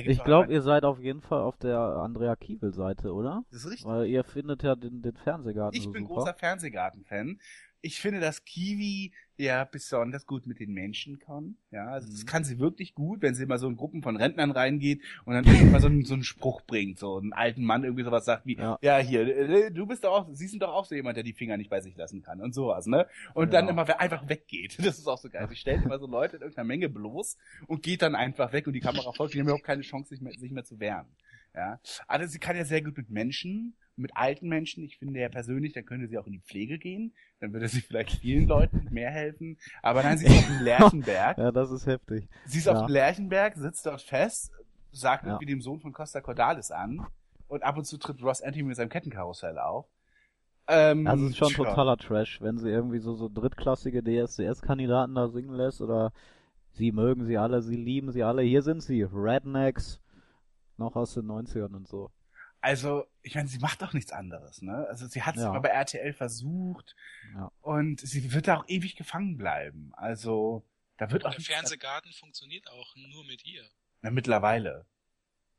Ich glaube, ihr seid auf jeden Fall auf der Andrea Kiewel-Seite, oder? Das ist richtig. Weil ihr findet ja den, den Fernsehgarten Ich so bin super. großer Fernsehgarten-Fan. Ich finde, dass Kiwi ja besonders gut mit den Menschen kann. Ja, also das Mhm. kann sie wirklich gut, wenn sie immer so in Gruppen von Rentnern reingeht und dann immer so einen, so einen Spruch bringt, so einen alten Mann irgendwie sowas sagt wie, ja, Ja. hier, äh, du bist doch auch, sie sind doch auch so jemand, der die Finger nicht bei sich lassen kann und sowas, ne? Und dann Genau. immer we- einfach weggeht. Das ist auch so geil. Sie stellt immer so Leute in irgendeiner Menge bloß und geht dann einfach weg und die Kamera folgt, die haben überhaupt keine Chance, sich mehr, sich mehr zu wehren. Ja. Also sie kann ja sehr gut mit Menschen, mit alten Menschen. Ich finde ja persönlich, dann könnte sie auch in die Pflege gehen. Dann würde sie vielleicht vielen Leuten mehr helfen. Aber nein, sie ist auf dem Lerchenberg. Ja, das ist heftig. Sie ist Ja. auf dem Lerchenberg, sitzt dort fest, sagt Ja. irgendwie dem Sohn von Costa Cordalis an. Und ab und zu tritt Ross Anthony mit seinem Kettenkarussell auf. Ähm, Also es ist schon tja. totaler Trash, wenn sie irgendwie so, so drittklassige DSDS-Kandidaten da singen lässt oder sie mögen sie alle, sie lieben sie alle. Hier sind sie, Rednecks, noch aus den 90ern und so. Also, ich meine, sie macht doch nichts anderes, ne? Also sie hat es Ja. mal bei RTL versucht Ja. und sie wird da auch ewig gefangen bleiben. Also, da wird auch Der Fernsehgarten funktioniert auch nur mit ihr. Na, mittlerweile.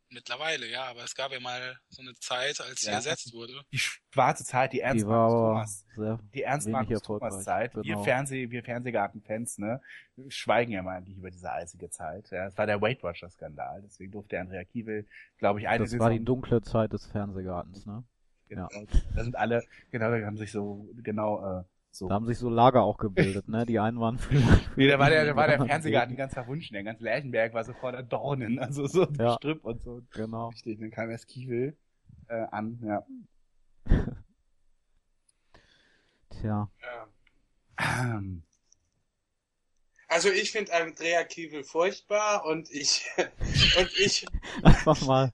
Mittlerweile, ja, aber es gab ja mal so eine Zeit, als sie Ja. ersetzt wurde. Die schwarze Zeit, die Ernst Die Thomas, die Ernst Markus Thomas Zeit. Wir genau. Fernseh, wir Fernsehgarten-Fans, ne, schweigen ja mal eigentlich über diese eisige Zeit. Ja, es war der Weight Watcher Skandal, deswegen durfte Andrea Kiewel, glaube ich, eine Das war die Saison dunkle Zeit des Fernsehgartens, ne? Genau. Da sind alle, genau, da haben sich so, genau, äh, so. Da haben sich so Lager auch gebildet, ne? Die einen waren für, Nee, da war der, da war der Fernsehgarten ganz verwunschen. Der ganze Lerchenberg war so voller Dornen, also so Ja. Gestrüpp und so. Genau. Richtig, dann kam erst Kiewel äh, an, ja. Tja. Ja. Ähm, Also ich finde Andrea Kiewel furchtbar und ich und ich Einfach mal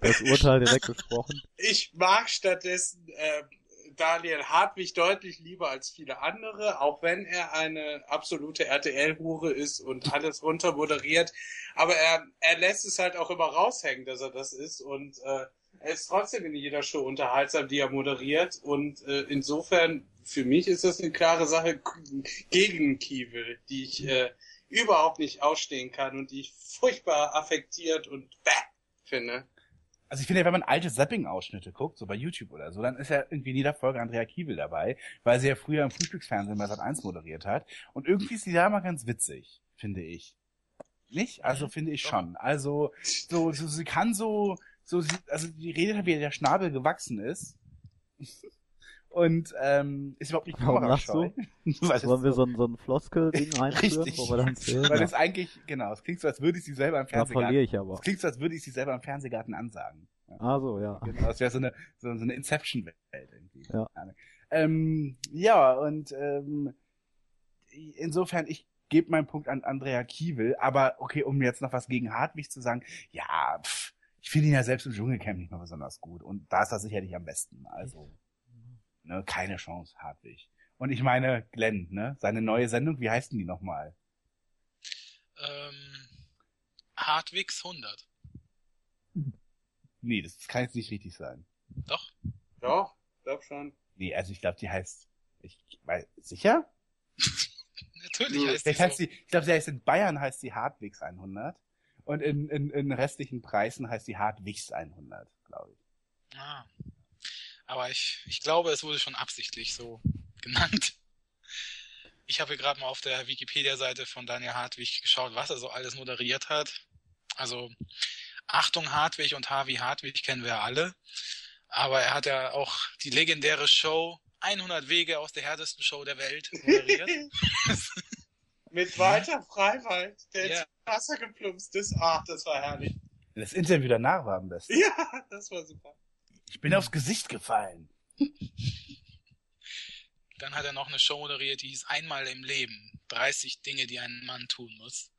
das Urteil direkt gesprochen. ich mag stattdessen äh, Daniel Hartwig deutlich lieber als viele andere, auch wenn er eine absolute RTL-Hure ist und alles runter moderiert. Aber er, er lässt es halt auch immer raushängen, dass er das ist und äh, er ist trotzdem in jeder Show unterhaltsam, die er moderiert und äh, insofern für mich ist das eine klare Sache gegen Kiewel, die ich äh, überhaupt nicht ausstehen kann und die ich furchtbar affektiert und bäh finde. Also ich finde, wenn man alte Zapping-Ausschnitte guckt, so bei YouTube oder so, dann ist ja irgendwie in jeder Folge Andrea Kiewel dabei, weil sie ja früher im Frühstücksfernsehen bei Sat1 moderiert hat. Und irgendwie ist sie da mal ganz witzig, finde ich. Nicht? Also finde ich schon. Also, so, so sie kann so, so, sie, also die redet halt, wie der Schnabel gewachsen ist. Und ähm, ist überhaupt nicht kamerascheu. Sollen wir so- ein, so ein Floskel-Ding einführen, Richtig. wo wir dann zählen? Weil es eigentlich, genau, es klingt so, als würde ich sie selber im Da Fernsehgarten. verliere ich aber. Es klingt so, als würde ich sie selber im Fernsehgarten ansagen. Ja. Ah so, ja. Genau, das wäre so eine, so, so eine Inception-Welt irgendwie. Ja. Ähm, ja, und ähm, insofern, ich gebe meinen Punkt an Andrea Kiewel, aber okay, um jetzt noch was gegen Hartwig zu sagen, ja, pff, ich finde ihn ja selbst im Dschungelcamp nicht mehr besonders gut und da ist er sicherlich am besten. Also, ne, keine Chance, Hartwig. Und ich meine, Glenn, ne, seine neue Sendung, wie heißt denn die nochmal? Ähm, Hartwigs 100. Nee, das kann jetzt nicht richtig sein. Doch? Doch, glaub schon. Nee, also ich glaube, die heißt, ich weiß, sicher? Natürlich heißt die heißt so. die, ich glaube, sie heißt in Bayern heißt die Hartwigs 100 und in, in, in restlichen Preisen heißt die Hartwigs 100, glaube ich. Ah. Aber ich, ich glaube, es wurde schon absichtlich so genannt. Ich habe hier gerade mal auf der Wikipedia-Seite von Daniel Hartwig geschaut, was er so alles moderiert hat. Also Achtung Hartwig und Harvey Hartwig kennen wir ja alle. Aber er hat ja auch die legendäre Show 100 Wege aus der härtesten Show der Welt moderiert. Mit Walter Freiwald, der Ja. ins Wasser geplumpst ist. Ach, das war herrlich. Das Interview danach war am besten. Ja, das war super. Ich bin aufs Gesicht gefallen. Dann hat er noch eine Show moderiert, die hieß Einmal im Leben. 30 Dinge, die ein Mann tun muss.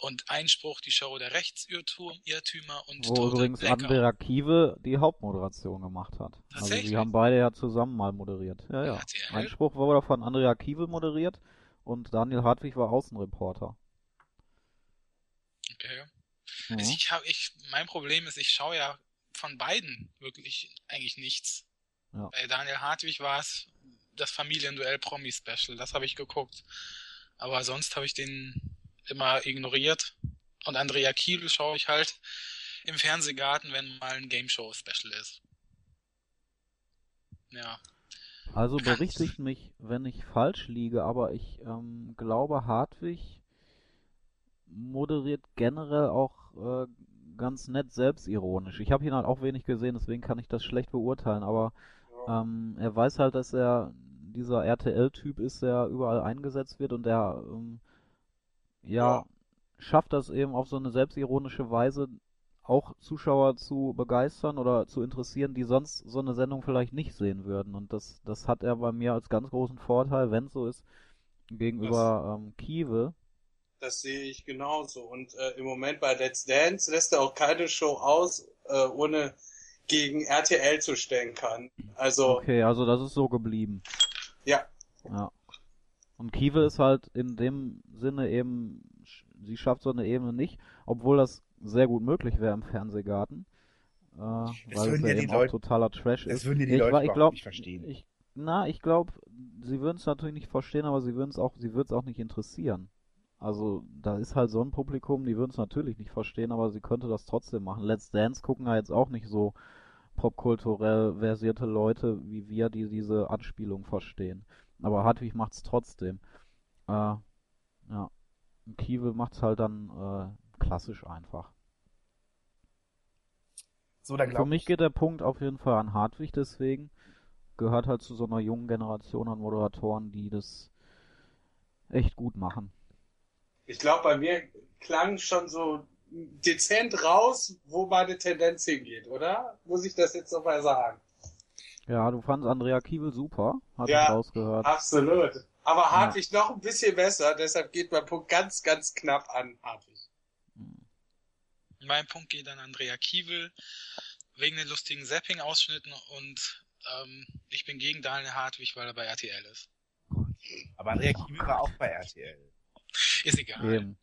Und Einspruch, die Show der Rechtsirrtümer Irrtümer und Wo Total übrigens Blackout. Andrea Kiewe die Hauptmoderation gemacht hat. Also sie haben beide ja zusammen mal moderiert. Ja, ja. RTL? Einspruch wurde von Andrea Kiewe moderiert und Daniel Hartwig war Außenreporter. Okay. Mhm. Also ich hab, ich, mein Problem ist, ich schaue ja von beiden wirklich eigentlich nichts. Ja. Bei Daniel Hartwig war es das Familienduell Promi Special, das habe ich geguckt. Aber sonst habe ich den immer ignoriert. Und Andrea Kiel schaue ich halt im Fernsehgarten, wenn mal ein Game Show Special ist. Ja. Also berichtigt mich, wenn ich falsch liege, aber ich ähm, glaube, Hartwig moderiert generell auch äh, ganz nett selbstironisch. Ich habe ihn halt auch wenig gesehen, deswegen kann ich das schlecht beurteilen, aber ähm, er weiß halt, dass er dieser RTL-Typ ist, der überall eingesetzt wird und der ähm, ja, Ja. schafft das eben auf so eine selbstironische Weise auch Zuschauer zu begeistern oder zu interessieren, die sonst so eine Sendung vielleicht nicht sehen würden. Und das, das hat er bei mir als ganz großen Vorteil, wenn es so ist, gegenüber ähm, Kiewe. Das sehe ich genauso. Und äh, im Moment bei Let's Dance lässt er auch keine Show aus, äh, ohne gegen RTL zu stänkern. Also, Okay, also das ist so geblieben. ja. Ja. Und Kiewe ist halt in dem Sinne eben, sch- sie schafft so eine Ebene nicht, obwohl das sehr gut möglich wäre im Fernsehgarten. Äh, weil es würden ja ja die eben auch Leute- totaler Trash das ist. würden ja die ich, Leute ich glaub, nicht verstehen. Ich, na, ich glaube, sie würden es natürlich nicht verstehen, aber sie würden es auch, sie würden es auch nicht interessieren. Also, da ist halt so ein Publikum, die würden es natürlich nicht verstehen, aber sie könnte das trotzdem machen. Let's Dance gucken ja jetzt auch nicht so popkulturell versierte Leute wie wir, die diese Anspielung verstehen. Aber Hartwig macht's trotzdem. Äh, ja. Und Kiewel macht's halt dann äh, klassisch einfach. So, dann Für mich geht der Punkt auf jeden Fall an Hartwig, deswegen gehört halt zu so einer jungen Generation an Moderatoren, die das echt gut machen. Ich glaube, bei mir klang schon so dezent raus, wo meine Tendenz hingeht, oder? Muss ich das jetzt nochmal sagen? Ja, du fandst Andrea Kiewel super, hat Ja. ich rausgehört. Absolut. Aber Hartwig noch ein bisschen besser, deshalb geht mein Punkt ganz, ganz knapp an Hartwig. Mein Punkt geht an Andrea Kiewel wegen den lustigen Zapping-Ausschnitten und ähm, ich bin gegen Daniel Hartwig, weil er bei RTL ist. Aber Andrea Kiewel war auch bei RTL. Ist egal. Eben.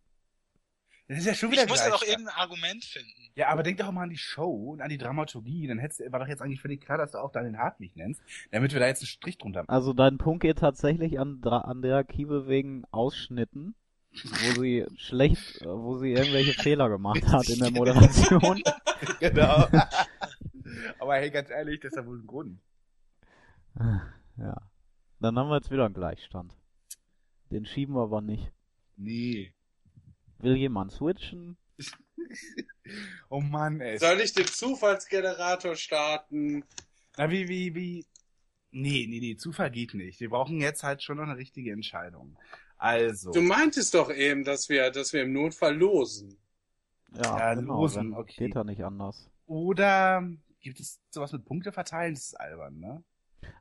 Das ist ja schon wieder Ich muss ja gleich. doch irgendein Argument finden. Ja, aber denk doch mal an die Show und an die Dramaturgie. Dann hättest, war doch jetzt eigentlich völlig klar, dass du auch Daniel Hartwig nennst, damit wir da jetzt einen Strich drunter machen. Also dein Punkt geht tatsächlich an Dra Andrea Kiewel wegen Ausschnitten, wo sie schlecht, wo sie irgendwelche Fehler gemacht hat in der Moderation. genau. aber hey, ganz ehrlich, das ist ja wohl ein Grund. Ja. Dann haben wir jetzt wieder einen Gleichstand. Den schieben wir aber nicht. Nee. Will jemand switchen? Oh Mann, ey. Soll ich den Zufallsgenerator starten? Na, wie, wie, wie. Nee, nee, nee, Zufall geht nicht. Wir brauchen jetzt halt schon noch eine richtige Entscheidung. Also. Du meintest doch eben, dass wir, dass wir im Notfall losen. Ja, Ja, genau, losen, okay. geht ja nicht anders. Oder gibt es sowas mit Punkte verteilen? Das ist albern, ne?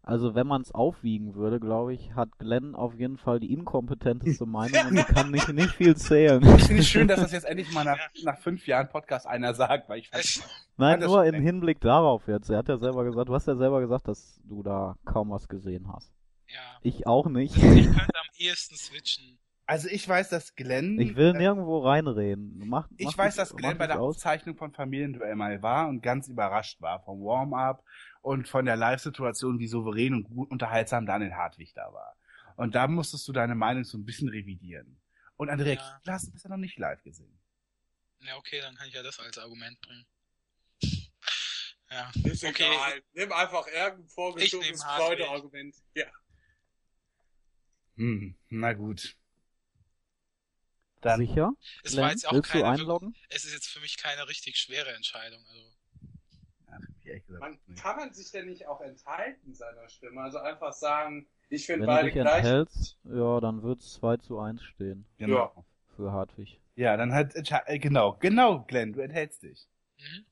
Also wenn man es aufwiegen würde, glaube ich, hat Glenn auf jeden Fall die inkompetenteste Meinung und die kann nicht, nicht viel zählen. Ich finde es schön, dass das jetzt endlich mal nach, nach fünf Jahren Podcast einer sagt, weil ich fand, Es, Nein, nur im Hinblick darauf jetzt. Er hat ja selber gesagt, du hast ja selber gesagt, dass du da kaum was gesehen hast. ja. Ich auch nicht. Ich könnte am ehesten switchen. also ich weiß, dass Glenn, Ich will äh, nirgendwo reinreden. Mach, ich mach weiß, dich- dass Glenn bei der aus. Aufzeichnung von Familienduell mal war und ganz überrascht war vom Warm-up und von der Live-Situation, wie souverän und gut unterhaltsam Daniel Hartwig da war. Und da musstest du deine Meinung so ein bisschen revidieren. Und Andrea Ja. Kiel hast du bisher noch nicht live gesehen. Ja, okay, dann kann ich ja das als Argument bringen. Ja. Ist Okay. egal. Nimm einfach irgendein vorgeschobenes. Freudeargument. Ja. Hm, na gut. Dann, Sicher? Es war Glenn, jetzt auch willst du keine, einloggen? es ist jetzt für mich keine richtig schwere Entscheidung. Also, ehrlich gesagt, Man, nee. kann man sich denn nicht auch enthalten seiner Stimme? Also einfach sagen, ich finde Wenn du beide dich gleich. enthältst, ja, dann wird's 2 zu 1 stehen genau. für Hartwig. Ja, dann halt, genau, genau, Glenn, du enthältst dich. mhm.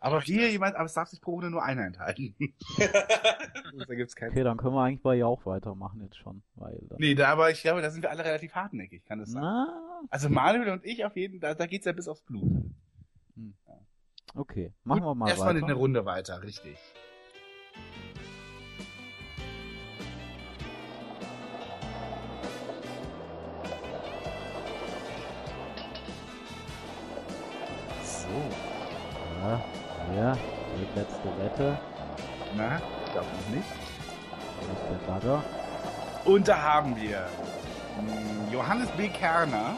Aber hier jemand, aber es darf sich pro Runde nur einer enthalten. da gibt's keinen. Okay, dann können wir eigentlich bei Jauch weitermachen jetzt schon, weil Nee, da, aber ich glaube, da sind wir alle relativ hartnäckig, kann das sein? na, Also Manuel und ich auf jeden da, da geht's ja bis aufs Blut. Okay, machen wir mal Erstmal weiter. eine Runde weiter, richtig. So. Ja, ja, die letzte Wette. Na, ich glaube noch nicht. Ist der Bagger. Und da haben wir Johannes B. Kerner.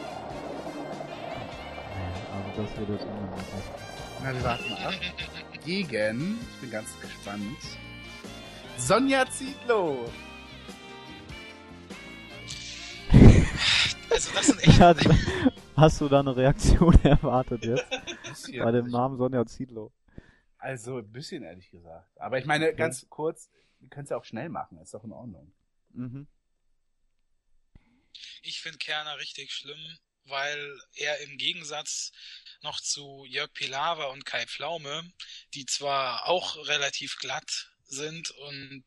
Also das wird jetzt ungemütlich. Na, wir warten mal ab. Gegen, ich bin ganz gespannt, Sonja Zietlow. also das sind echt. Ja, hast du da eine Reaktion erwartet jetzt? Bei dem Namen Sonja Ziedlow. Also ein bisschen, ehrlich gesagt. Aber ich meine, ganz kurz, wir können es ja auch schnell machen, ist doch in Ordnung. Mhm. Ich finde Kerner richtig schlimm. Weil er im Gegensatz noch zu Jörg Pilawa und Kai Pflaume, die zwar auch relativ glatt sind und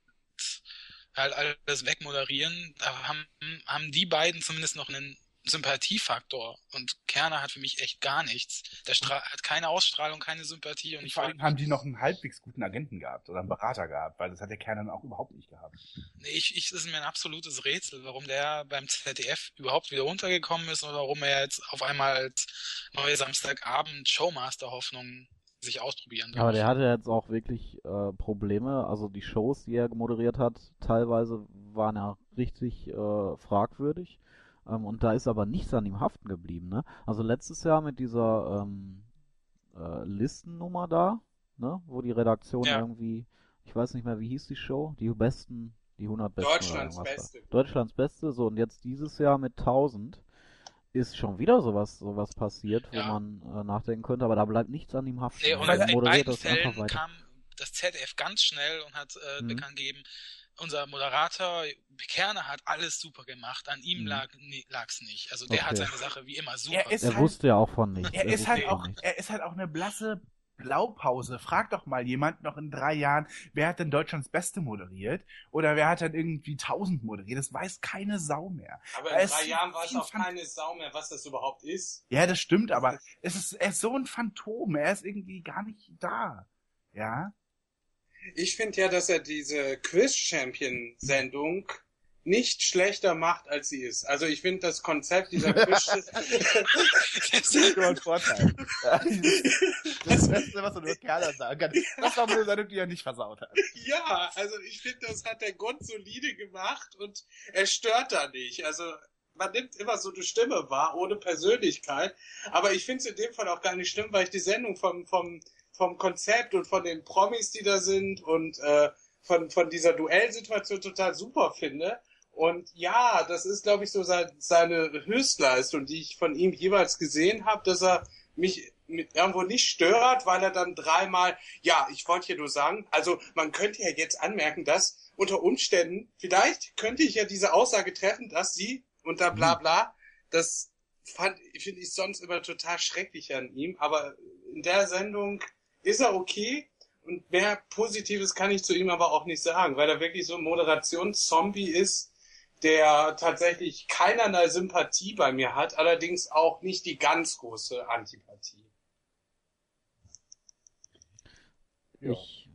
halt alles wegmoderieren, haben, haben die beiden zumindest noch einen Sympathiefaktor und Kerner hat für mich echt gar nichts. Der Stra hat keine Ausstrahlung, keine Sympathie und, ich vor allem haben die noch einen halbwegs guten Agenten gehabt oder einen Berater gehabt, weil das hat der Kern dann auch überhaupt nicht gehabt. Nee, ich, ich, das ist mir ein absolutes Rätsel, warum der beim ZDF überhaupt wieder runtergekommen ist oder warum er jetzt auf einmal als neue Samstagabend Showmaster Hoffnung sich ausprobieren darf. Aber der hatte jetzt auch wirklich äh, Probleme. Also die Shows, die er moderiert hat, teilweise waren ja richtig äh, fragwürdig. Ähm, und da ist aber nichts an ihm haften geblieben. Ne? Also letztes Jahr mit dieser ähm, äh, Listennummer da, ne? wo die Redaktion Ja. irgendwie, ich weiß nicht mehr, wie hieß die Show? Die besten, die 100 besten. Deutschlands Beste. Da. Deutschlands Beste. So, und jetzt dieses Jahr mit 1000 ist schon wieder sowas, sowas passiert, wo Ja. man äh, nachdenken könnte, aber da bleibt nichts an ihm haften. Nee, und Er in beiden Fällen kam das ZDF ganz schnell und hat äh, Mhm. bekannt gegeben, unser Moderator Kerner hat alles super gemacht, an ihm Mhm. lag lag's nicht. Also der hat Okay. seine Sache wie immer super Er ist Er gemacht. halt- wusste ja auch von nichts. Er ist wusste halt auch, nichts. er ist halt auch eine blasse Blaupause. Frag doch mal jemand noch in drei Jahren, wer hat denn Deutschlands Beste moderiert? Oder wer hat dann irgendwie 1000 moderiert? Das weiß keine Sau mehr. Aber Er in ist drei Jahren weiß auch keine Sau mehr, was das überhaupt ist. Ja, das stimmt, aber es ist, er ist so ein Phantom. Er ist irgendwie gar nicht da. Ja? Ich finde ja, dass er diese Quiz-Champion-Sendung nicht schlechter macht, als sie ist. Also ich finde das Konzept dieser Quiz... Das ist nur ein Vorteil. Das Beste, was man über Kerler sagen kann. Das war eine Sendung, die er nicht versaut hat. ja, also ich finde, das hat der grundsolide gemacht und er stört da nicht. Also man nimmt immer so eine Stimme wahr, ohne Persönlichkeit. Aber ich finde es in dem Fall auch gar nicht schlimm, weil ich die Sendung vom, vom, vom Konzept und von den Promis, die da sind und äh, von, von dieser Duellsituation total super finde. Und ja, das ist, glaube ich, so sein, seine Höchstleistung, die ich von ihm jeweils gesehen habe, dass er mich mit irgendwo nicht stört, weil er dann dreimal, ja, ich wollte hier nur sagen, also man könnte ja jetzt anmerken, dass unter Umständen, vielleicht könnte ich ja diese Aussage treffen, dass sie und da bla bla, das fand, finde ich sonst immer total schrecklich an ihm, aber in der Sendung ist er okay und mehr Positives kann ich zu ihm aber auch nicht sagen, weil er wirklich so ein Moderationszombie ist, der tatsächlich keinerlei Sympathie bei mir hat, allerdings auch nicht die ganz große Antipathie. Ja. Ich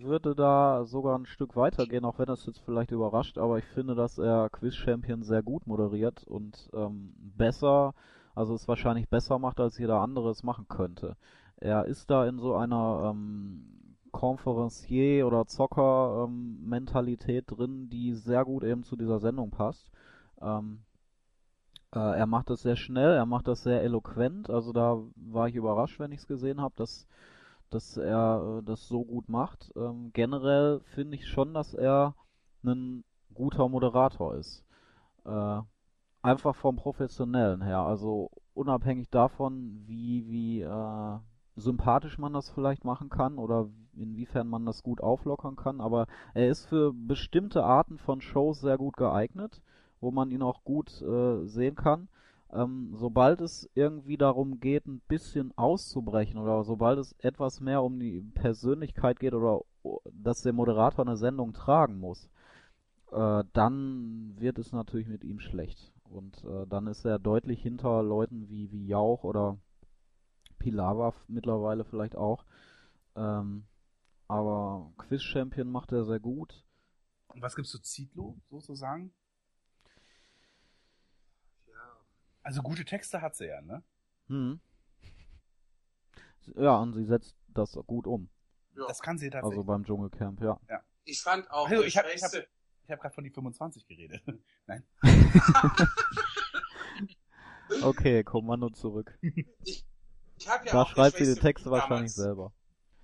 würde da sogar ein Stück weitergehen, auch wenn das jetzt vielleicht überrascht, aber ich finde, dass er Quiz Champion sehr gut moderiert und ähm, besser, also es wahrscheinlich besser macht, als jeder andere es machen könnte. Er ist da in so einer ähm, Conferencier- oder Zocker-Mentalität drin, die sehr gut eben zu dieser Sendung passt. Ähm, äh, er macht das sehr schnell, er macht das sehr eloquent, also da war ich überrascht, wenn ich es gesehen habe, dass dass er äh, das so gut macht. Ähm, generell finde ich schon, dass er ein guter Moderator ist. Äh, einfach vom Professionellen her. Also unabhängig davon, wie, wie äh, sympathisch man das vielleicht machen kann oder inwiefern man das gut auflockern kann. Aber er ist für bestimmte Arten von Shows sehr gut geeignet, wo man ihn auch gut äh, sehen kann ähm, sobald es irgendwie darum geht, ein bisschen auszubrechen oder sobald es etwas mehr um die Persönlichkeit geht oder o- dass der Moderator eine Sendung tragen muss, äh, dann wird es natürlich mit ihm schlecht. Und äh, dann ist er deutlich hinter Leuten wie, wie Jauch oder Pilawa mittlerweile vielleicht auch. Ähm, aber Quiz Champion macht er sehr gut. Und was gibt's zu Zitlo, sozusagen? Also gute Texte hat sie ja, ne? Hm. Ja, und sie setzt das gut um. Ja. Das kann sie tatsächlich. Also beim Dschungelcamp, ja. Ich fand auch Also, ich hab- ich hab- ich habe gerade von die 25 geredet. Nein. Okay, Kommando zurück. ich habe ja Da auch schreibt sie die Texte damals, wahrscheinlich selber.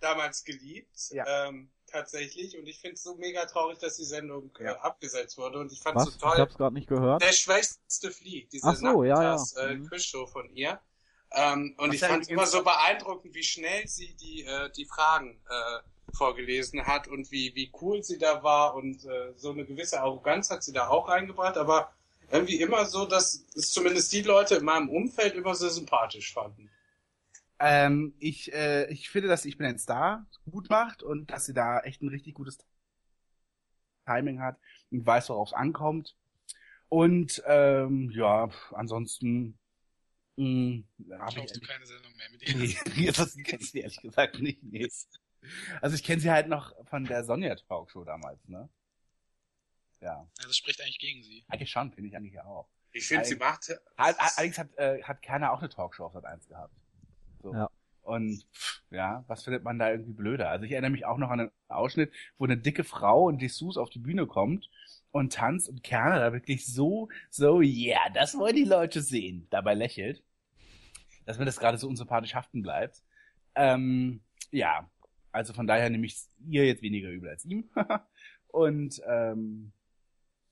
damals geliebt, Ja. ähm, tatsächlich. Und ich finde es so mega traurig, dass die Sendung äh, Ja. abgesetzt wurde. Und ich fand Was? so Ich toll. hab's gerade nicht gehört. Der schwächste fliegt, diese Ach so, ja, ja. Nachmittags, Äh, Mhm. Quizshow von ihr. Ähm, und Was ich ja fand es immer so beeindruckend, wie schnell sie die, äh, die Fragen äh, vorgelesen hat und wie, wie cool sie da war und äh, so eine gewisse Arroganz hat sie da auch reingebracht, aber irgendwie immer so, dass es zumindest die Leute in meinem Umfeld immer sehr sympathisch fanden. Ähm, ich, äh, ich finde, dass Ich bin ein Star gut macht und dass sie da echt ein richtig gutes Timing hat und weiß, worauf es ankommt. Und ähm, ja, ansonsten mh, hab Schaust du ich keine Sendung mehr mit ihr? Nee, das kenne ich ehrlich gesagt nicht. Nee. Also ich kenne sie halt noch von der Sonja Talkshow damals, ne? Ja. Ja, das spricht eigentlich gegen sie. Eigentlich schon, finde ich eigentlich auch. Ich finde, sie macht. Allerdings hat, äh, hat keiner auch eine Talkshow auf Sat 1 gehabt. So. Ja. Und ja, was findet man da irgendwie blöder? Also ich erinnere mich auch noch an einen Ausschnitt, wo eine dicke Frau in Dessous auf die Bühne kommt und tanzt und Kerner da wirklich so, so, ja, yeah, das wollen die Leute sehen, dabei lächelt. Dass mir das gerade so unsympathisch haften bleibt. Ähm, ja, also von daher nehme ich ihr jetzt weniger übel als ihm. und ähm,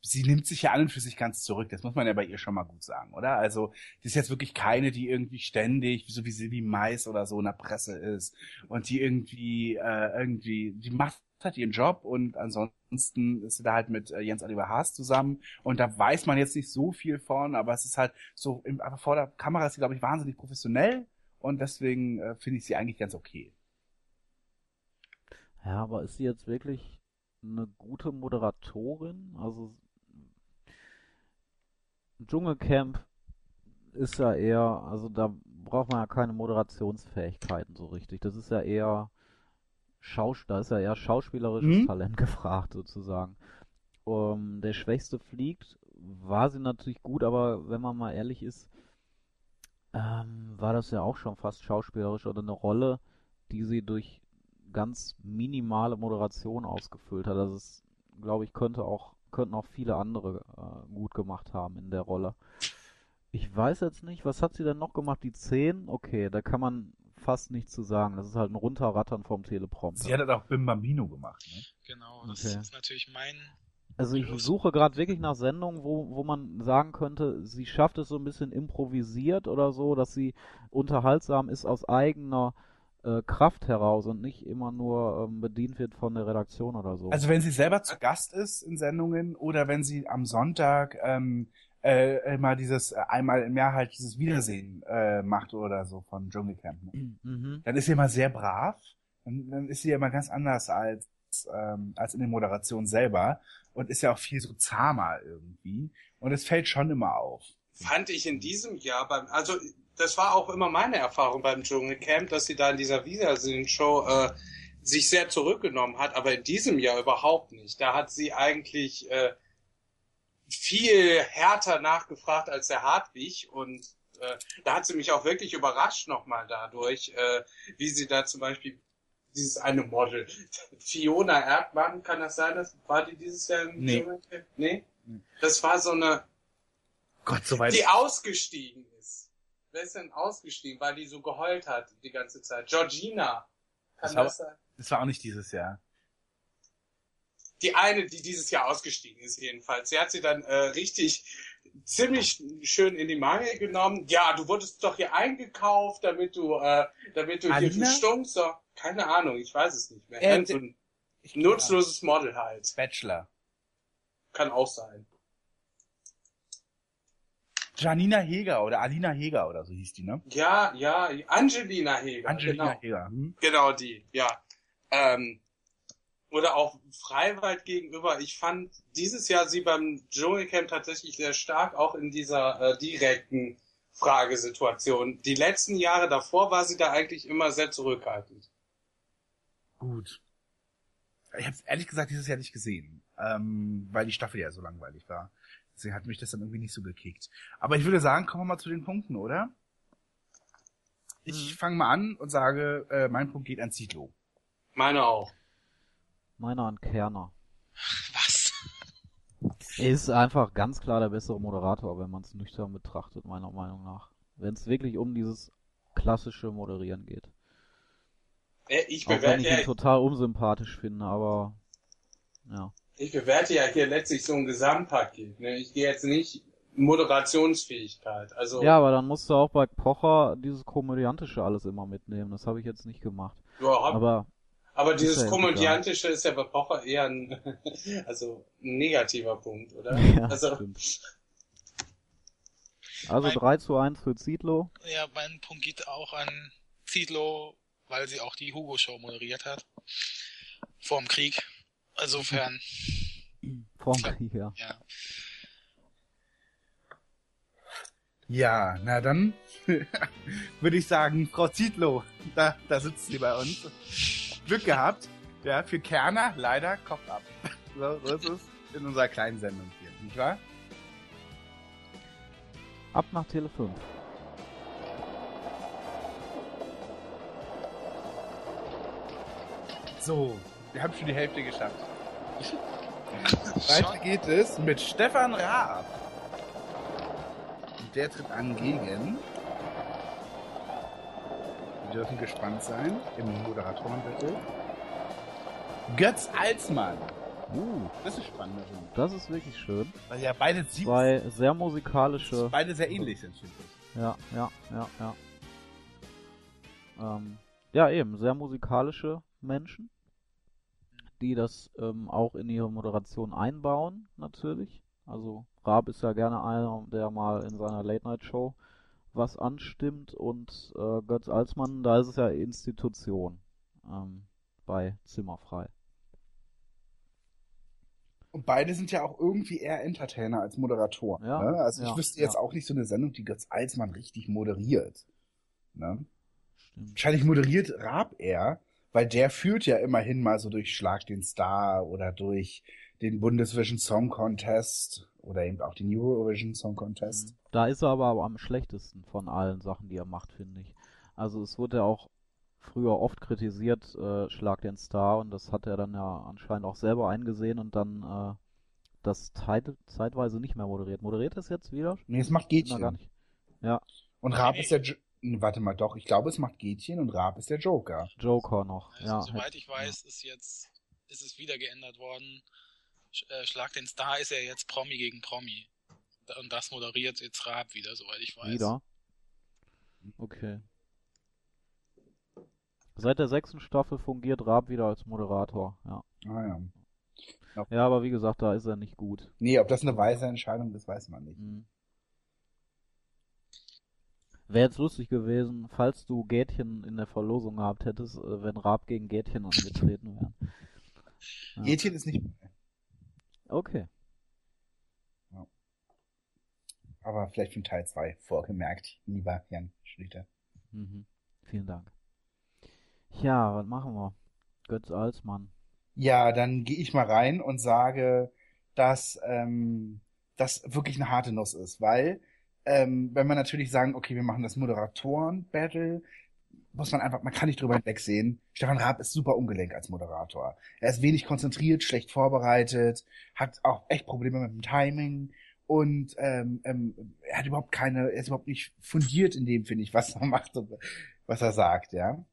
sie nimmt sich ja an und für sich ganz zurück. Das muss man ja bei ihr schon mal gut sagen, oder? Also, die ist jetzt wirklich keine, die irgendwie ständig, so wie Silvi Mais oder so in der Presse ist und die irgendwie, äh, irgendwie, die macht halt ihren Job und ansonsten ist sie da halt mit äh, Jens Oliver Haas zusammen und da weiß man jetzt nicht so viel von, aber es ist halt so, im, aber vor der Kamera ist sie, glaube ich, wahnsinnig professionell und deswegen äh, finde ich sie eigentlich ganz okay. Ja, aber ist sie jetzt wirklich eine gute Moderatorin? Also Dschungelcamp ist ja eher, also da braucht man ja keine Moderationsfähigkeiten so richtig. Das ist ja eher Schaus da ist ja eher schauspielerisches Mhm. Talent gefragt sozusagen. Um, der Schwächste fliegt, war sie natürlich gut, aber wenn man mal ehrlich ist, ähm, war das ja auch schon fast schauspielerisch oder eine Rolle, die sie durch ganz minimale Moderation ausgefüllt hat. Also es, glaube ich, könnte auch, könnten auch viele andere äh, gut gemacht haben in der Rolle. Ich weiß jetzt nicht, was hat sie denn noch gemacht? Die 10? Okay, da kann man fast nichts zu sagen. Das ist halt ein Runterrattern vom Teleprompter. Sie hat halt auch Bim Bambino gemacht, ne? Genau, das Okay. ist natürlich mein. Also ich suche gerade wirklich nach Sendungen, wo, wo man sagen könnte, sie schafft es so ein bisschen improvisiert oder so, dass sie unterhaltsam ist aus eigener äh, Kraft heraus und nicht immer nur ähm, bedient wird von der Redaktion oder so. Also wenn sie selber zu Gast ist in Sendungen oder wenn sie am Sonntag ähm, äh, immer dieses äh, einmal im Jahr halt dieses Wiedersehen äh, macht oder so von Dschungelcamp, ne? mhm. dann ist sie immer sehr brav. Dann, dann ist sie immer ganz anders als ähm, als in der Moderation selber und ist ja auch viel so zahmer irgendwie. Und es fällt schon immer auf. Fand ich in diesem Jahr beim, also das war auch immer meine Erfahrung beim Dschungelcamp, dass sie da in dieser Wiedersehen-Show äh, sich sehr zurückgenommen hat, aber in diesem Jahr überhaupt nicht. Da hat sie eigentlich äh, viel härter nachgefragt als der Hartwig und äh, da hat sie mich auch wirklich überrascht nochmal dadurch, äh, wie sie da zum Beispiel dieses eine Model, Fiona Erdmann, kann das sein, das war die dieses Jahr im Nee. Dschungelcamp? Nee? Das war so eine, Gott, soweit. die ausgestiegen ist. Wer ist denn ausgestiegen, weil die so geheult hat die ganze Zeit? Georgina. Kann Das das, war- sein? Das war auch nicht dieses Jahr. Die eine, die dieses Jahr ausgestiegen ist jedenfalls. Sie hat sie dann äh, richtig ziemlich schön in die Mangel genommen. Ja, du wurdest doch hier eingekauft, damit du, äh, damit du hier Alina? für Stunk so. Keine Ahnung, ich weiß es nicht mehr. Äh, so ein nutzloses Model halt. Bachelor. Kann auch sein. Janina Heger oder Alina Heger oder so hieß die, ne? Ja, ja, Angelina Heger. Angelina genau. Heger. Hm? Genau die, ja. Ähm, oder auch Freiwald gegenüber. Ich fand dieses Jahr sie beim Dschungelcamp tatsächlich sehr stark, auch in dieser äh, direkten Fragesituation. Die letzten Jahre davor war sie da eigentlich immer sehr zurückhaltend. Gut. Ich habe ehrlich gesagt dieses Jahr nicht gesehen, ähm, weil die Staffel ja so langweilig war. Deswegen hat mich das dann irgendwie nicht so gekickt. Aber ich würde sagen, kommen wir mal zu den Punkten, oder? Ich Mhm. fange mal an und sage, äh, mein Punkt geht an Zitlo. Meine auch. Meiner an Kerner. Was? Er ist einfach ganz klar der bessere Moderator, wenn man es nüchtern betrachtet, meiner Meinung nach. Wenn es wirklich um dieses klassische Moderieren geht. Äh, Ich Auch wenn bewerte, ich ihn ja, total unsympathisch finde, aber ja. Ich bewerte ja hier letztlich so ein Gesamtpaket. Ne? Ich gehe jetzt nicht Moderationsfähigkeit. Also Ja, aber dann musst du auch bei Pocher dieses Komödiantische alles immer mitnehmen. Das habe ich jetzt nicht gemacht. überhaupt Aber Aber Ist dieses ja Komödiantische ist ja bei Pocher eher ein, also ein negativer Punkt, oder? ja, also, stimmt. Also Mein- 3 zu 1 für Zietlow. Ja, mein Punkt geht auch an Zietlow, weil sie auch die Hugo-Show moderiert hat. Vorm Krieg. Insofern, Vorm Ja. Ja. ja. Ja, na dann würde ich sagen, Frau Zietlow, da, da sitzt sie bei uns. Glück gehabt. Ja, für Kerner leider Kopf ab. So, so ist es in unserer kleinen Sendung hier, nicht wahr? Ab nach Tele 5. So, wir haben schon die Hälfte geschafft. Weiter geht es mit Stefan Raab. Und der tritt an gegen. Wir dürfen gespannt sein im Moderatorenbattle. Götz Alsmann. Uh, Das ist spannend. das ist wirklich schön. Weil ja beide sieben Zwei sehr musikalische. beide sehr ähnlich sind, finde ich. Ja, ja, ja, ja. Ähm, ja, eben, sehr musikalische Menschen, die das ähm, auch in ihre Moderation einbauen, natürlich. Also Raab ist ja gerne einer, der mal in seiner Late-Night-Show was anstimmt und äh, Götz Alsmann, da ist es ja Institution ähm, bei Zimmerfrei. Und beide sind ja auch irgendwie eher Entertainer als Moderatoren. Ja, ne? Also ich ja, wüsste jetzt ja. auch nicht so eine Sendung, die Götz Alsmann richtig moderiert. Ne? Stimmt. Wahrscheinlich moderiert Raab eher, weil der führt ja immerhin mal so durch Schlag den Star oder durch den Bundesvision Song Contest oder eben auch den Eurovision Song Contest. Da ist er aber am schlechtesten von allen Sachen, die er macht, finde ich. Also es wurde ja auch früher oft kritisiert, äh, Schlag den Star, und das hat er dann ja anscheinend auch selber eingesehen und dann äh, das Zeit zeitweise nicht mehr moderiert. Moderiert es jetzt wieder? Nee, es macht Na, Gätchen. gar nicht. Ja, Und Raab ist der... Warte mal, doch, ich glaube, es macht Gätchen und Raab ist der Joker. Joker noch. Also, ja, soweit ich weiß, ist jetzt, ist es wieder geändert worden. Sch- äh, Schlag den Star ist ja jetzt Promi gegen Promi. Und das moderiert jetzt Raab wieder, soweit ich weiß. Wieder. Okay. Seit der sechsten Staffel fungiert Raab wieder als Moderator. Ja. Ah ja. Ja, aber wie gesagt, da ist er nicht gut. Nee, ob das eine weise Entscheidung ist, weiß man nicht. Mhm. Wäre jetzt lustig gewesen, falls du Gätchen in der Verlosung gehabt hättest, äh, wenn Raab gegen Gätchen angetreten wären. Ja. Gätchen ist nicht... Okay. Aber vielleicht für Teil 2 vorgemerkt, lieber Jan Schlüter. Mhm. Vielen Dank. Ja, was machen wir? Götz Alsmann. Ja, dann gehe ich mal rein und sage, dass ähm, das wirklich eine harte Nuss ist, weil ähm, wenn man natürlich sagen, okay, wir machen das Moderatoren-Battle, muss man einfach, man kann nicht drüber hinwegsehen. Stefan Raab ist super ungelenk als Moderator. Er ist wenig konzentriert, schlecht vorbereitet, hat auch echt Probleme mit dem Timing und ähm, ähm, er hat überhaupt keine, er ist überhaupt nicht fundiert in dem, finde ich, was er macht und was er sagt, ja.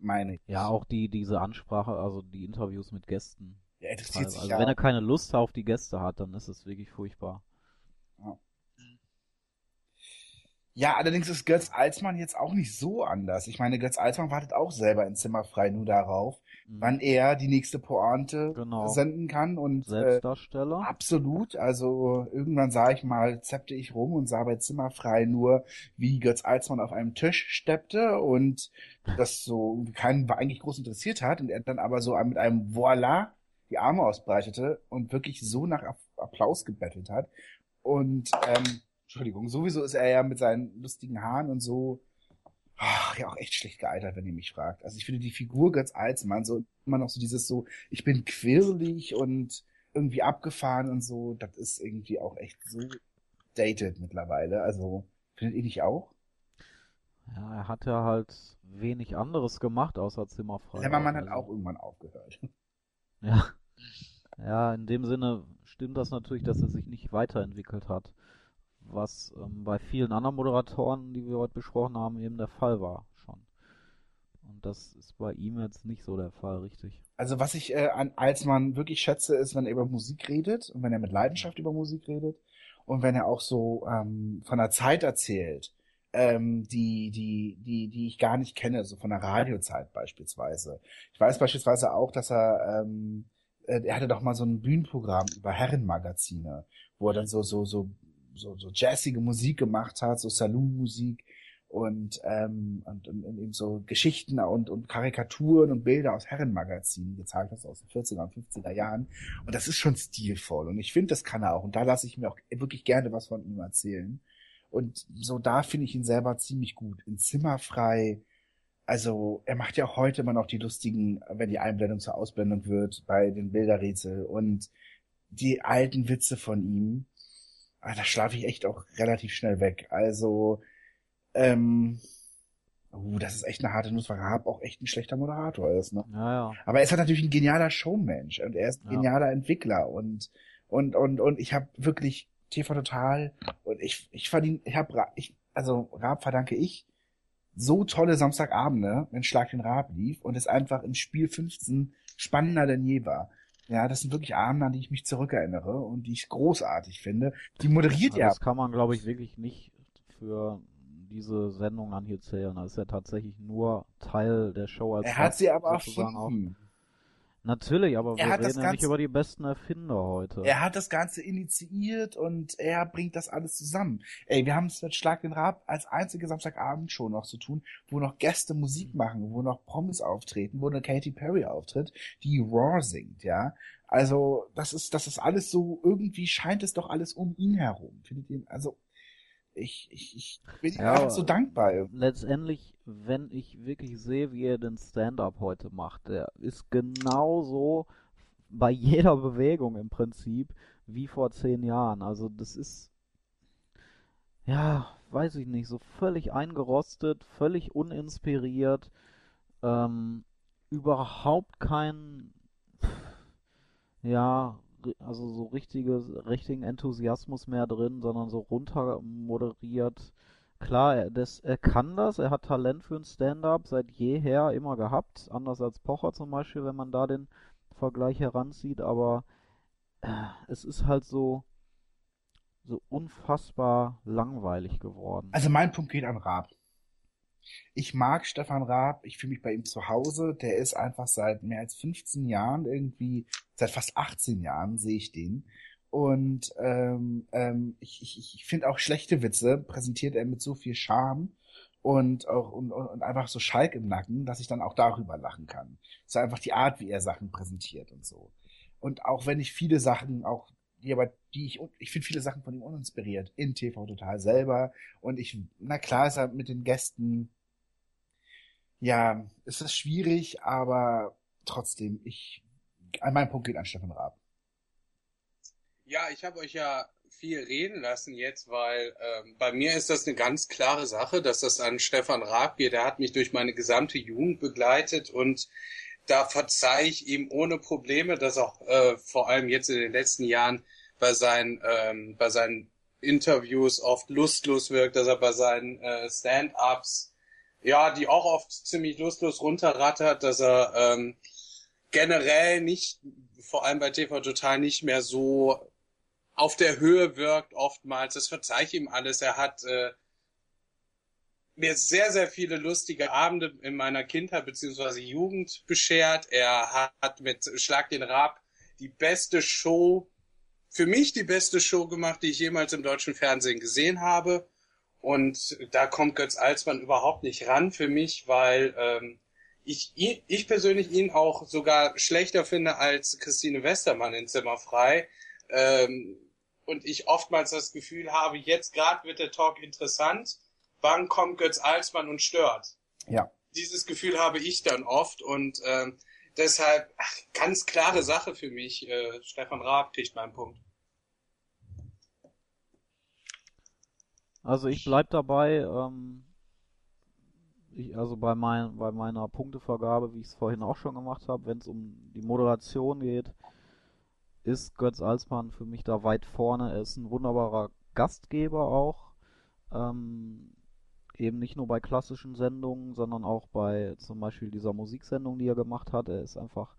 Meine ich. Ja, auch die, diese Ansprache, also die Interviews mit Gästen. Er interessiert Also, sich also ja wenn er keine Lust auf die Gäste hat, dann ist es wirklich furchtbar. Ja, allerdings ist Götz Alsmann jetzt auch nicht so anders. Ich meine, Götz Alsmann wartet auch selber in Zimmer frei nur darauf, Mhm. wann er die nächste Pointe Genau. senden kann und äh, Selbstdarsteller. absolut, also irgendwann sah ich mal, zappte ich rum und sah bei Zimmer frei nur, wie Götz Alsmann auf einem Tisch steppte und das so keinen eigentlich groß interessiert hat und er dann aber so mit einem Voila die Arme ausbreitete und wirklich so nach App- Applaus gebettelt hat und ähm, Entschuldigung, sowieso ist er ja mit seinen lustigen Haaren und so ach, ja auch echt schlecht gealtert, wenn ihr mich fragt. Also ich finde die Figur Götz Alsmann so immer noch so dieses so, ich bin quirlig und irgendwie abgefahren und so, das ist irgendwie auch echt so dated mittlerweile. Also findet ihr nicht auch? Ja, er hat ja halt wenig anderes gemacht, außer Zimmerfrei. Lämmermann hat Also, auch irgendwann aufgehört. Ja. Ja, in dem Sinne stimmt das natürlich, dass er sich nicht weiterentwickelt hat. Was ähm, bei vielen anderen Moderatoren, die wir heute besprochen haben, eben der Fall war schon. Und das ist bei ihm jetzt nicht so der Fall, richtig. Also was ich äh, an Alsmann wirklich schätze, ist, wenn er über Musik redet und wenn er mit Leidenschaft über Musik redet und wenn er auch so ähm, von der Zeit erzählt, ähm, die, die, die, die ich gar nicht kenne, so von der Radiozeit beispielsweise. Ich weiß beispielsweise auch, dass er, ähm, äh, er hatte doch mal so ein Bühnenprogramm über Herrenmagazine, wo er dann so, so, so, so, so jazzige Musik gemacht hat, so Saloon-Musik und, ähm, und, und, und eben so Geschichten und, und Karikaturen und Bilder aus Herrenmagazinen gezeigt hat, aus den 40er und 50er Jahren. Und das ist schon stilvoll. Und ich finde, das kann er auch. Und da lasse ich mir auch wirklich gerne was von ihm erzählen. Und so da finde ich ihn selber ziemlich gut. In Zimmerfrei, also er macht ja auch heute immer noch die lustigen, wenn die Einblendung zur Ausblendung wird, bei den Bilderrätsel und die alten Witze von ihm, ah, da schlafe ich echt auch relativ schnell weg. Also, ähm, uh, das ist echt eine harte Nuss, weil Raab auch echt ein schlechter Moderator ist, ne? Ja, ja. Aber er ist halt natürlich ein genialer Showmensch und er ist ein Ja. genialer Entwickler und und und und ich habe wirklich TV Total und ich ich verdiene ich habe ich also Raab verdanke ich so tolle Samstagabende, wenn Schlag den Raab lief und es einfach im Spiel 15 spannender denn je war. Ja, das sind wirklich Abende, an die ich mich zurückerinnere und die ich großartig finde. Die moderiert ja. Das kann man, glaube ich, wirklich nicht für diese Sendung dann hier zählen. Das ist ja tatsächlich nur Teil der Show als Er hat sie aber erfunden. Natürlich, aber Er wir reden ja nicht Ganze- über die besten Erfinder heute. Er hat das Ganze initiiert und er bringt das alles zusammen. Ey, wir haben es mit Schlag den Rab als einzige Samstagabend-Show noch zu tun, wo noch Gäste Musik machen, wo noch Promis auftreten, wo eine Katy Perry auftritt, die Raw singt, ja. Also, das ist, das ist alles so, irgendwie scheint es doch alles um ihn herum. Findet ihr, also, ich, ich, ich bin ihm Ja, einfach so dankbar. Letztendlich, wenn ich wirklich sehe, wie er den Stand-up heute macht, der ist genauso bei jeder Bewegung im Prinzip wie vor zehn Jahren. Also das ist, ja, weiß ich nicht, so völlig eingerostet, völlig uninspiriert, ähm, überhaupt kein, ja, also so richtiges, richtigen Enthusiasmus mehr drin, sondern so runter moderiert. Klar, er, das, er kann das, er hat Talent für ein Stand-up seit jeher immer gehabt, anders als Pocher zum Beispiel, wenn man da den Vergleich heranzieht, aber äh, es ist halt so, so unfassbar langweilig geworden. Also mein Punkt geht an Raab. Ich mag Stefan Raab, ich fühle mich bei ihm zu Hause. Der ist einfach seit mehr als 15 Jahren irgendwie, seit fast 18 Jahren sehe ich den. Und ähm, ähm, ich, ich, ich finde auch schlechte Witze präsentiert er mit so viel Charme und auch und, und, einfach so Schalk im Nacken, dass ich dann auch darüber lachen kann. So einfach die Art, wie er Sachen präsentiert und so. Und auch wenn ich viele Sachen auch die aber die ich ich finde viele Sachen von ihm uninspiriert in TV Total selber und ich na klar ist er mit den Gästen ja ist das schwierig aber trotzdem ich an meinem Punkt geht an Stefan Raab Ja, ich habe euch ja viel reden lassen jetzt, weil ähm, bei mir ist das eine ganz klare Sache, dass das an Stefan Raab geht. Der hat mich durch meine gesamte Jugend begleitet und da verzeihe ich ihm ohne Probleme, dass auch äh, vor allem jetzt in den letzten Jahren bei seinen ähm, bei seinen Interviews oft lustlos wirkt, dass er bei seinen äh, Stand-ups ja, die auch oft ziemlich lustlos runterrattert, dass er ähm, generell nicht, vor allem bei TV Total nicht mehr so auf der Höhe wirkt oftmals. Das verzeihe ich ihm alles. Er hat äh, mir sehr, sehr viele lustige Abende in meiner Kindheit beziehungsweise Jugend beschert. Er hat mit Schlag den Rab die beste Show, für mich die beste Show gemacht, die ich jemals im deutschen Fernsehen gesehen habe. Und da kommt Götz Alsmann überhaupt nicht ran für mich, weil ähm, ich, ihn- ich persönlich ihn auch sogar schlechter finde als Christine Westermann in Zimmer frei. Ähm, und ich oftmals das Gefühl habe, jetzt gerade wird der Talk interessant, wann kommt Götz Alsmann und stört. ja Dieses Gefühl habe ich dann oft und ähm, deshalb ach, ganz klare Sache für mich. Äh, Stefan Raab kriegt meinen Punkt. Also ich bleib dabei, ähm, ich, also bei, mein, bei meiner Punktevergabe, wie ich es vorhin auch schon gemacht habe, wenn es um die Moderation geht, ist Götz Alsmann für mich da weit vorne. Er ist ein wunderbarer Gastgeber auch. Ähm, eben nicht nur bei klassischen Sendungen, sondern auch bei zum Beispiel dieser Musiksendung, die er gemacht hat. Er ist einfach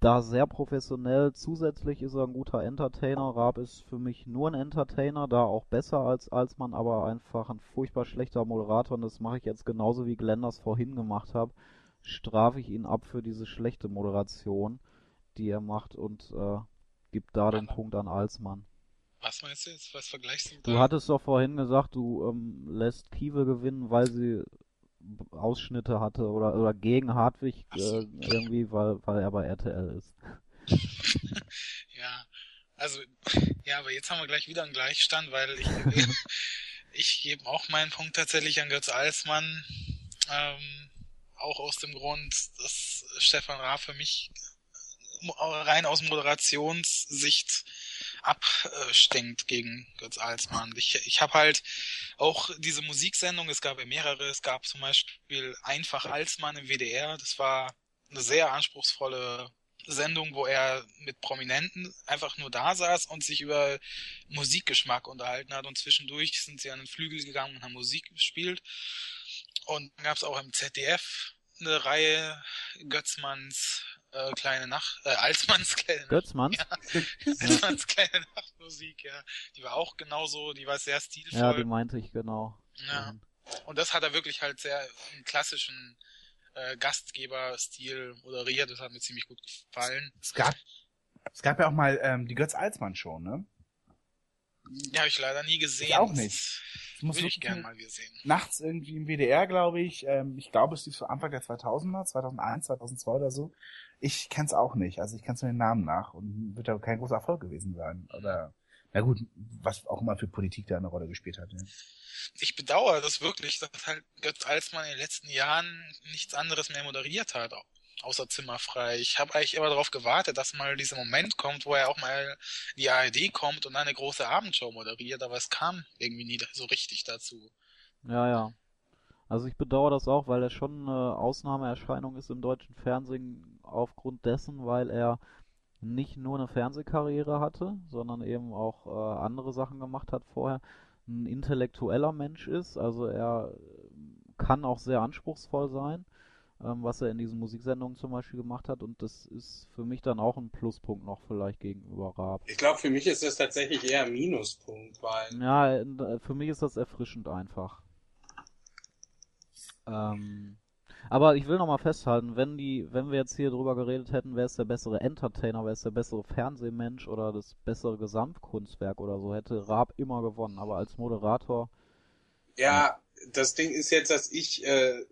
da sehr professionell. Zusätzlich ist er ein guter Entertainer. Raab ist für mich nur ein Entertainer, da auch besser als Alsmann, aber einfach ein furchtbar schlechter Moderator. Und das mache ich jetzt genauso wie Glenn das vorhin gemacht hat. Strafe ich ihn ab für diese schlechte Moderation, die er macht und äh, gibt da den Punkt an Alsmann. Was meinst du jetzt? Was vergleichst du? Du da? hattest doch vorhin gesagt, du ähm, lässt Kieve gewinnen, weil sie Ausschnitte hatte oder oder gegen Hartwig so. äh, irgendwie, weil weil er bei RTL ist. Ja, also, ja, aber jetzt haben wir gleich wieder einen Gleichstand, weil ich, ich gebe auch meinen Punkt tatsächlich an Götz Alsmann. Ähm, auch aus dem Grund, dass Stefan Raab für mich mo- rein aus Moderationssicht abstinkt gegen Götz Alsmann. Ich, ich habe halt auch diese Musiksendung, es gab ja mehrere, es gab zum Beispiel Einfach Alsmann im WDR, das war eine sehr anspruchsvolle Sendung, wo er mit Prominenten einfach nur da saß und sich über Musikgeschmack unterhalten hat und zwischendurch sind sie an den Flügel gegangen und haben Musik gespielt. Und dann gab es auch im ZDF eine Reihe Götzmanns äh, kleine Nacht, äh, Alsmanns kleine Nacht, Götzmanns? Alsmanns kleine Nachtmusik, ja. Die war auch genauso, die war sehr stilvoll. Ja, die meinte ich genau. Ja. Und das hat er wirklich halt sehr im klassischen äh, Gastgeberstil moderiert. Das hat mir ziemlich gut gefallen. Es gab, es gab ja auch mal ähm, die Götz-Alsmann-Show, ne? Die habe ich leider nie gesehen. Ich auch nicht. Das muss Würde ich wirklich gern mal gesehen. nachts irgendwie im WDR, glaube ich. Ähm, ich glaube, es lief so Anfang der 2000er, 2001, 2002 oder so. Ich kenn's auch nicht. Also ich kenn's nur den Namen nach und wird ja kein großer Erfolg gewesen sein. Oder, na gut, was auch immer für Politik da eine Rolle gespielt hat. Ne? Ich bedauere das wirklich, dass halt Götz Alsmann in den letzten Jahren nichts anderes mehr moderiert hat, au- außer Zimmerfrei. Ich habe eigentlich immer darauf gewartet, dass mal dieser Moment kommt, wo er auch mal in die ARD kommt und eine große Abendshow moderiert, aber es kam irgendwie nie so richtig dazu. Ja, ja. Also ich bedauere das auch, weil er schon eine Ausnahmeerscheinung ist im deutschen Fernsehen aufgrund dessen, weil er nicht nur eine Fernsehkarriere hatte, sondern eben auch äh, andere Sachen gemacht hat vorher. Ein intellektueller Mensch ist, also er äh, kann auch sehr anspruchsvoll sein, ähm, was er in diesen Musiksendungen zum Beispiel gemacht hat und das ist für mich dann auch ein Pluspunkt noch vielleicht gegenüber Raab. Ich glaube, für mich ist das tatsächlich eher ein Minuspunkt, weil Ja, äh, für mich ist das erfrischend einfach. Ähm, aber ich will noch mal festhalten, wenn die, wenn wir jetzt hier drüber geredet hätten, wer ist der bessere Entertainer, wer ist der bessere Fernsehmensch oder das bessere Gesamtkunstwerk oder so, hätte Raab immer gewonnen. Aber als Moderator, Ja, das Ding ist jetzt, dass ich äh,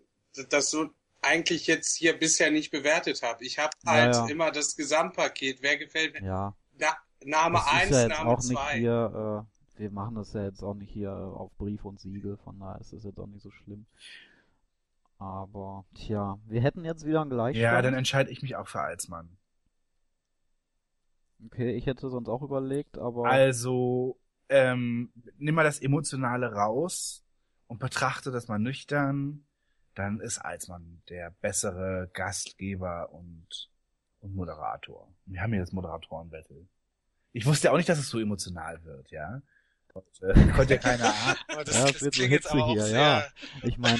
das so eigentlich jetzt hier bisher nicht bewertet habe. Ich habe halt ja. immer das Gesamtpaket. Wer gefällt mir? ja, Na, Name das ist 1, ja Name auch nicht 2. hier, äh, wir machen das ja jetzt auch nicht hier äh, auf Brief und Siegel, von daher ist das jetzt auch nicht so schlimm. Aber, tja, wir hätten jetzt wieder einen Gleichstand. Ja, dann entscheide ich mich auch für Alsmann. Okay, ich hätte sonst auch überlegt, aber Also, ähm, nimm mal das Emotionale raus und betrachte das mal nüchtern, dann ist Alsmann der bessere Gastgeber und, und Moderator. Wir haben hier das Moderatoren-Battle. Ich wusste ja auch nicht, dass es so emotional wird, ja. Und, äh, konnte ahnen. Aber das, Ja, das wird so auch hier, sehr, ja. ich meine,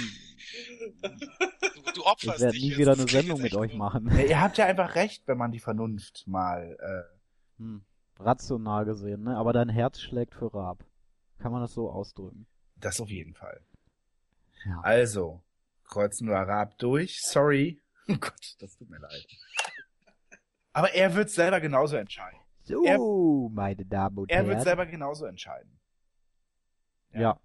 du, du opferst ich werde nie wieder eine Sendung mit euch machen. Ja, ihr habt ja einfach recht, wenn man die Vernunft mal, äh, Hm, rational gesehen, ne? Aber dein Herz schlägt für Raab. Kann man das so ausdrücken? das auf jeden Fall. Ja. Also, kreuzen wir Raab durch. Sorry. Oh Gott, das tut mir leid. Aber er wird selber genauso entscheiden. So, Er- meine Damen und Er Herren. wird selber genauso entscheiden. Ja.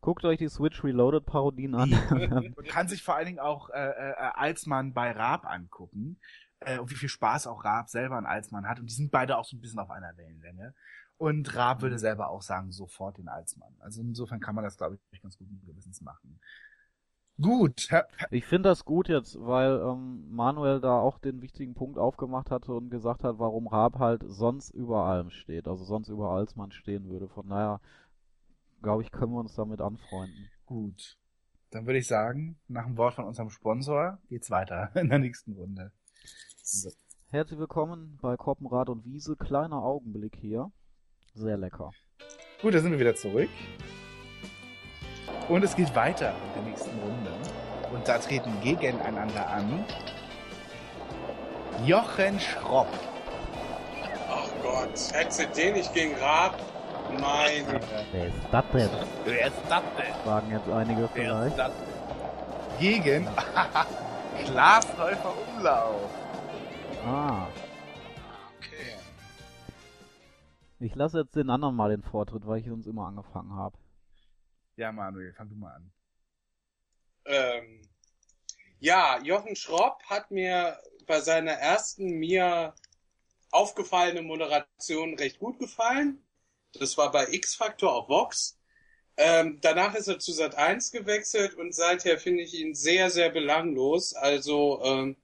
Guckt euch die Switch Reloaded Parodien an. Man kann sich vor allen Dingen auch äh, äh, Alsmann bei Raab angucken. Äh, und wie viel Spaß auch Raab selber an Alsmann hat. Und die sind beide auch so ein bisschen auf einer Wellenlänge. Und Raab würde selber auch sagen, sofort den Alsmann. Also insofern kann man das, glaube ich, ganz guten Gewissens machen. Gut. Ich finde das gut jetzt, weil ähm, Manuel da auch den wichtigen Punkt aufgemacht hatte und gesagt hat, warum Raab halt sonst über allem steht, also sonst über Alsmann stehen würde. Von daher, glaube ich, können wir uns damit anfreunden. Gut. Dann würde ich sagen, nach dem Wort von unserem Sponsor geht's weiter in der nächsten Runde. So. Herzlich willkommen bei Koppenrad und Wiese. Kleiner Augenblick hier. Sehr lecker. Gut, da sind wir wieder zurück. Und es geht weiter mit der nächsten Runde. Und da treten gegeneinander an Jochen Schropp. Ach Gott, hättest du den nicht gegen Raab? Mein Wer ist das denn? Wer ist das denn? Fragen jetzt einige Wer ist vielleicht. das denn? Gegen Klaas Häufer Umlauf. Ah, Okay. Ich lasse jetzt den anderen mal den Vortritt, weil ich uns immer angefangen habe. Ja, Manuel, fang du mal an. Ähm, ja, Jochen Schropp hat mir bei seiner ersten mir aufgefallene Moderation recht gut gefallen. Das war bei X-Factor auf Vox. Ähm, danach ist er zu Sat 1 gewechselt und seither finde ich ihn sehr, sehr belanglos. Also ähm,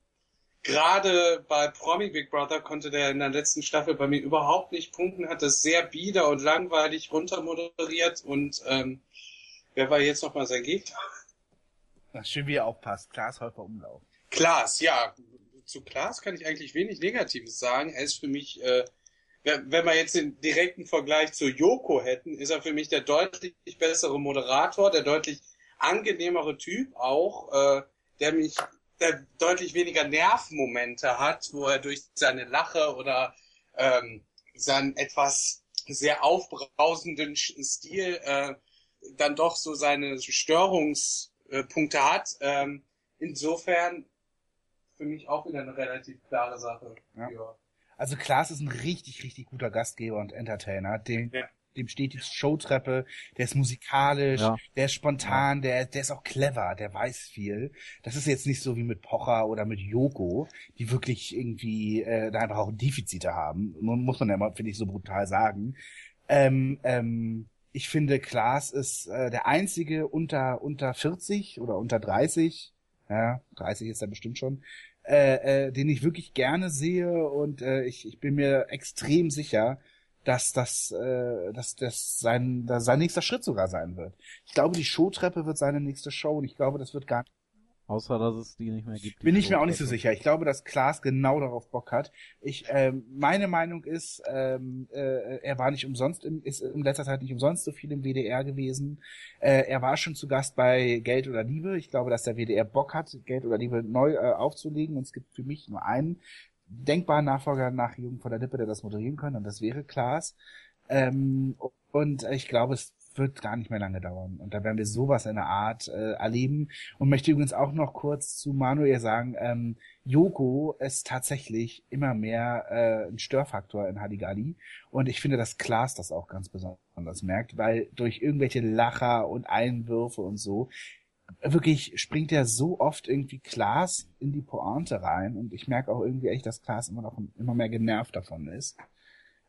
gerade bei Promi Big Brother konnte der in der letzten Staffel bei mir überhaupt nicht punkten, hat das sehr bieder und langweilig runtermoderiert und ähm, wer war jetzt nochmal sein Gegner? Schön, wie er aufpasst. Klaas Häufer Umlauf. Klaas, ja. Zu Klaas kann ich eigentlich wenig Negatives sagen. Er ist für mich, äh, wenn wir jetzt den direkten Vergleich zu Joko hätten, ist er für mich der deutlich bessere Moderator, der deutlich angenehmere Typ auch, äh, der mich, der deutlich weniger Nervmomente hat, wo er durch seine Lache oder ähm, seinen etwas sehr aufbrausenden Stil äh, dann doch so seine Störungspunkte hat. Ähm, insofern für mich auch wieder eine relativ klare Sache. Ja. Ja. Also Klaas ist ein richtig, richtig guter Gastgeber und Entertainer. Dem, Ja. dem steht die Showtreppe, der ist musikalisch, Ja. der ist spontan, der, der ist auch clever, der weiß viel. Das ist jetzt nicht so wie mit Pocher oder mit Joko, die wirklich irgendwie äh, da einfach auch Defizite haben. Mu- Muss man ja mal, finde ich, so brutal sagen. Ähm, ähm, ich finde, Klaas ist äh, der einzige unter unter 40 oder unter 30, ja, 30 ist er bestimmt schon, äh, äh, den ich wirklich gerne sehe und äh, ich, ich bin mir extrem sicher, dass das, äh, dass das sein, dass sein nächster Schritt sogar sein wird. Ich glaube, die Showtreppe wird seine nächste Show und ich glaube, das wird gar Außer, dass es die nicht mehr gibt. bin ich mir auch nicht so sicher. Ich glaube, dass Klaas genau darauf Bock hat. Ich, ähm, meine Meinung ist, ähm, äh, er war nicht umsonst, im, ist in letzter Zeit nicht umsonst so viel im WDR gewesen. Äh, er war schon zu Gast bei Geld oder Liebe. Ich glaube, dass der WDR Bock hat, Geld oder Liebe neu äh, aufzulegen. Und es gibt für mich nur einen denkbaren Nachfolger nach Jugend von der Lippe, der das moderieren kann. Und das wäre Klaas. Ähm, und ich glaube, es wird gar nicht mehr lange dauern. Und da werden wir sowas in der Art äh, erleben. Und möchte übrigens auch noch kurz zu Manuel sagen, ähm, Joko ist tatsächlich immer mehr äh, ein Störfaktor in Halligalli. Und ich finde, dass Klaas das auch ganz besonders merkt, weil durch irgendwelche Lacher und Einwürfe und so, wirklich springt er so oft irgendwie Klaas in die Pointe rein. Und ich merke auch irgendwie echt, dass Klaas immer noch immer mehr genervt davon ist.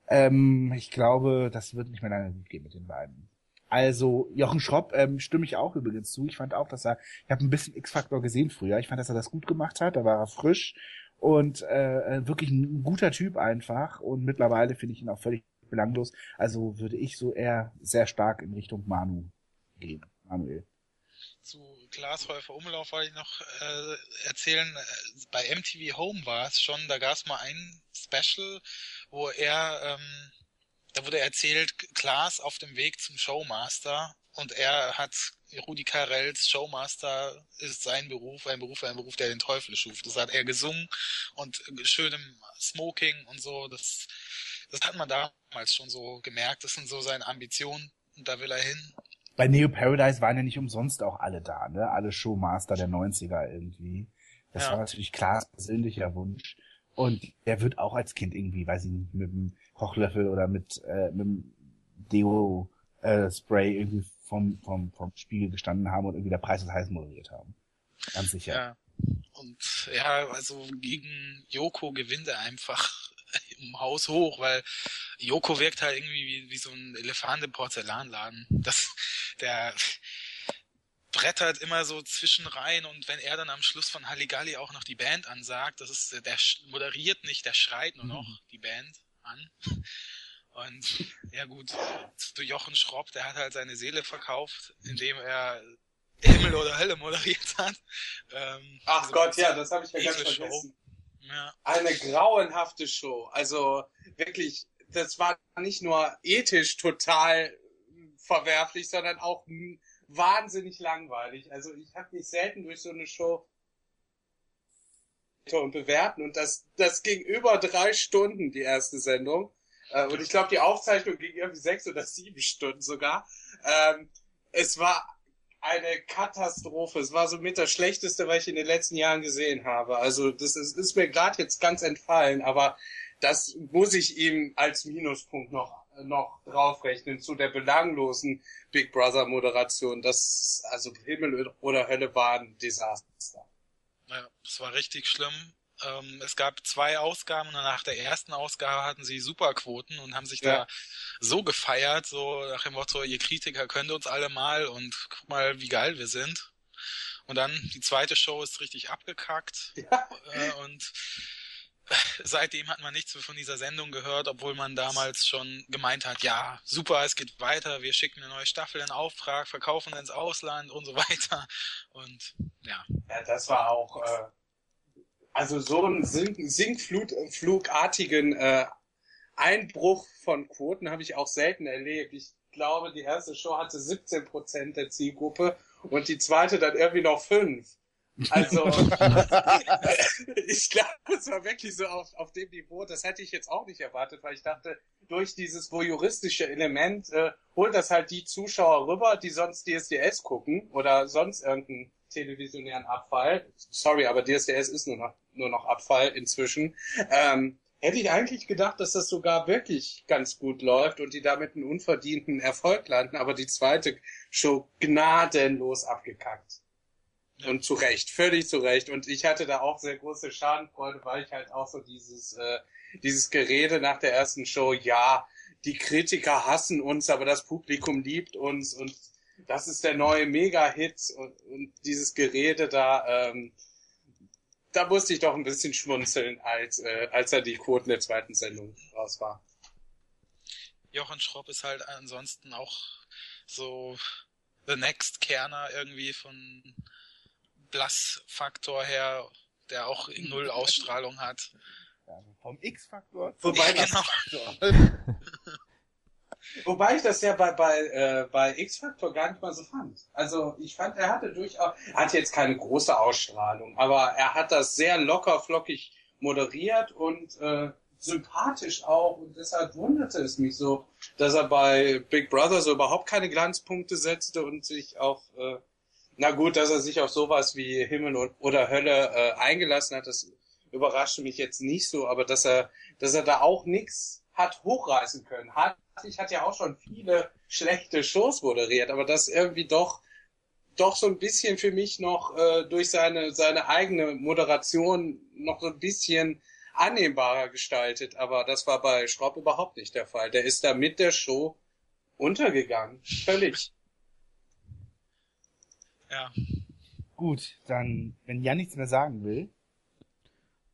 Ähm, ich glaube, das wird nicht mehr lange gut gehen mit den beiden. Also Jochen Schropp ähm, stimme ich auch übrigens zu. Ich fand auch, dass er, ich habe ein bisschen X-Factor gesehen früher. Ich fand, dass er das gut gemacht hat. Da war er frisch und äh, äh, wirklich ein guter Typ einfach. Und mittlerweile finde ich ihn auch völlig belanglos. Also würde ich so eher sehr stark in Richtung Manu gehen. Manuel. Zu Klaas Häufer Umlauf wollte ich noch äh, erzählen. Äh, Bei MTV Home war es schon, da gab es mal ein Special, wo er, ähm, da wurde erzählt, Klaas auf dem Weg zum Showmaster und er hat Rudi Carells Showmaster ist sein Beruf, ein Beruf, ein Beruf, der den Teufel schuf. Das hat er gesungen und schön im Smoking und so. Das, das hat man damals schon so gemerkt. Das sind so seine Ambitionen und da will er hin. Bei Neo Paradise waren ja nicht umsonst auch alle da, ne? Alle Showmaster der 90er irgendwie. Das Ja. war natürlich Klaas persönlicher Wunsch. Und der wird auch als Kind irgendwie, weiß ich nicht, mit dem Kochlöffel oder mit, äh, mit dem Deo-Spray irgendwie vom, vom, vom Spiegel gestanden haben und irgendwie der Preis ist heiß moderiert haben. Ganz sicher. Ja. Und ja, also gegen Joko gewinnt er einfach im Haus hoch, weil Joko wirkt halt irgendwie wie, wie so ein Elefant im Porzellanladen. Das, der brettert immer so zwischen rein und wenn er dann am Schluss von Halligalli auch noch die Band ansagt, das ist, der moderiert nicht, der schreit nur noch die Band an. Und ja gut, zu Jochen Schropp, der hat halt seine Seele verkauft, indem er Himmel oder Hölle moderiert hat. Ähm, Ach also Gott, ja, das habe ich ja ganz vergessen. Ja, Eine grauenhafte Show. Also wirklich, das war nicht nur ethisch total verwerflich, sondern auch wahnsinnig langweilig. Also ich habe mich selten durch so eine Show und bewerten und das, das ging über drei Stunden, die erste Sendung. Äh, Und ich glaube, die Aufzeichnung ging irgendwie sechs oder sieben Stunden sogar. Ähm, es war eine Katastrophe. Es war so mit das Schlechteste, was ich in den letzten Jahren gesehen habe. Also das ist, ist mir gerade jetzt ganz entfallen, aber das muss ich ihm als Minuspunkt noch noch draufrechnen zu der belanglosen Big Brother Moderation. Das, also Himmel oder Hölle war ein Desaster. Ja, es war richtig schlimm. Ähm, es gab zwei Ausgaben und nach der ersten Ausgabe hatten sie Superquoten und haben sich Ja. da so gefeiert, so nach dem Motto, ihr Kritiker könnt uns alle mal und guck mal, wie geil wir sind. Und dann die zweite Show ist richtig abgekackt Ja. äh, und seitdem hat man nichts von dieser Sendung gehört, obwohl man damals schon gemeint hat, ja, super, es geht weiter, wir schicken eine neue Staffel in Auftrag, verkaufen ins Ausland und so weiter. Und ja, Ja, das war auch, äh, also so einen Sink Sinkflugartigen äh, Einbruch von Quoten habe ich auch selten erlebt. Ich glaube, die erste Show hatte 17 Prozent der Zielgruppe und die zweite dann irgendwie noch fünf. Also, ich glaube, es war wirklich so auf, auf dem Niveau. Das hätte ich jetzt auch nicht erwartet, weil ich dachte, durch dieses voyeuristische Element äh, holt das halt die Zuschauer rüber, die sonst DSDS gucken oder sonst irgendeinen televisionären Abfall. Sorry, aber DSDS ist nur noch, nur noch Abfall inzwischen. Ähm, hätte ich eigentlich gedacht, dass das sogar wirklich ganz gut läuft und die damit einen unverdienten Erfolg landen, aber die zweite Show gnadenlos abgekackt. Und zu Recht, völlig zu Recht. Und ich hatte da auch sehr große Schadenfreude, weil ich halt auch so dieses, äh, dieses Gerede nach der ersten Show, ja, die Kritiker hassen uns, aber das Publikum liebt uns und das ist der neue Mega-Hit und, und dieses Gerede da, ähm, da musste ich doch ein bisschen schmunzeln, als, äh, als er die Quoten der zweiten Sendung raus war. Jochen Schropp ist halt ansonsten auch so the next Kerner irgendwie von Blass-Faktor her, der auch null Ausstrahlung hat. Also vom X-Faktor. Wobei, Ja, das, genau. wobei ich das ja bei, bei, äh, bei X-Factor gar nicht mal so fand. Also ich fand, er hatte durchaus, er hatte jetzt keine große Ausstrahlung, aber er hat das sehr locker, flockig moderiert und äh, sympathisch auch und deshalb wunderte es mich so, dass er bei Big Brother so überhaupt keine Glanzpunkte setzte und sich auf, äh, na gut, dass er sich auf sowas wie Himmel und- oder Hölle äh, eingelassen hat, das überraschte mich jetzt nicht so, aber dass er, dass er da auch nix hat hochreißen können. Hat, ich hat ja auch schon viele schlechte Shows moderiert, aber das irgendwie doch doch so ein bisschen für mich noch äh, durch seine seine eigene Moderation noch so ein bisschen annehmbarer gestaltet, aber das war bei Schraub überhaupt nicht der Fall. Der ist da mit der Show untergegangen. Völlig. Ja, Gut, dann, wenn Jan nichts mehr sagen will,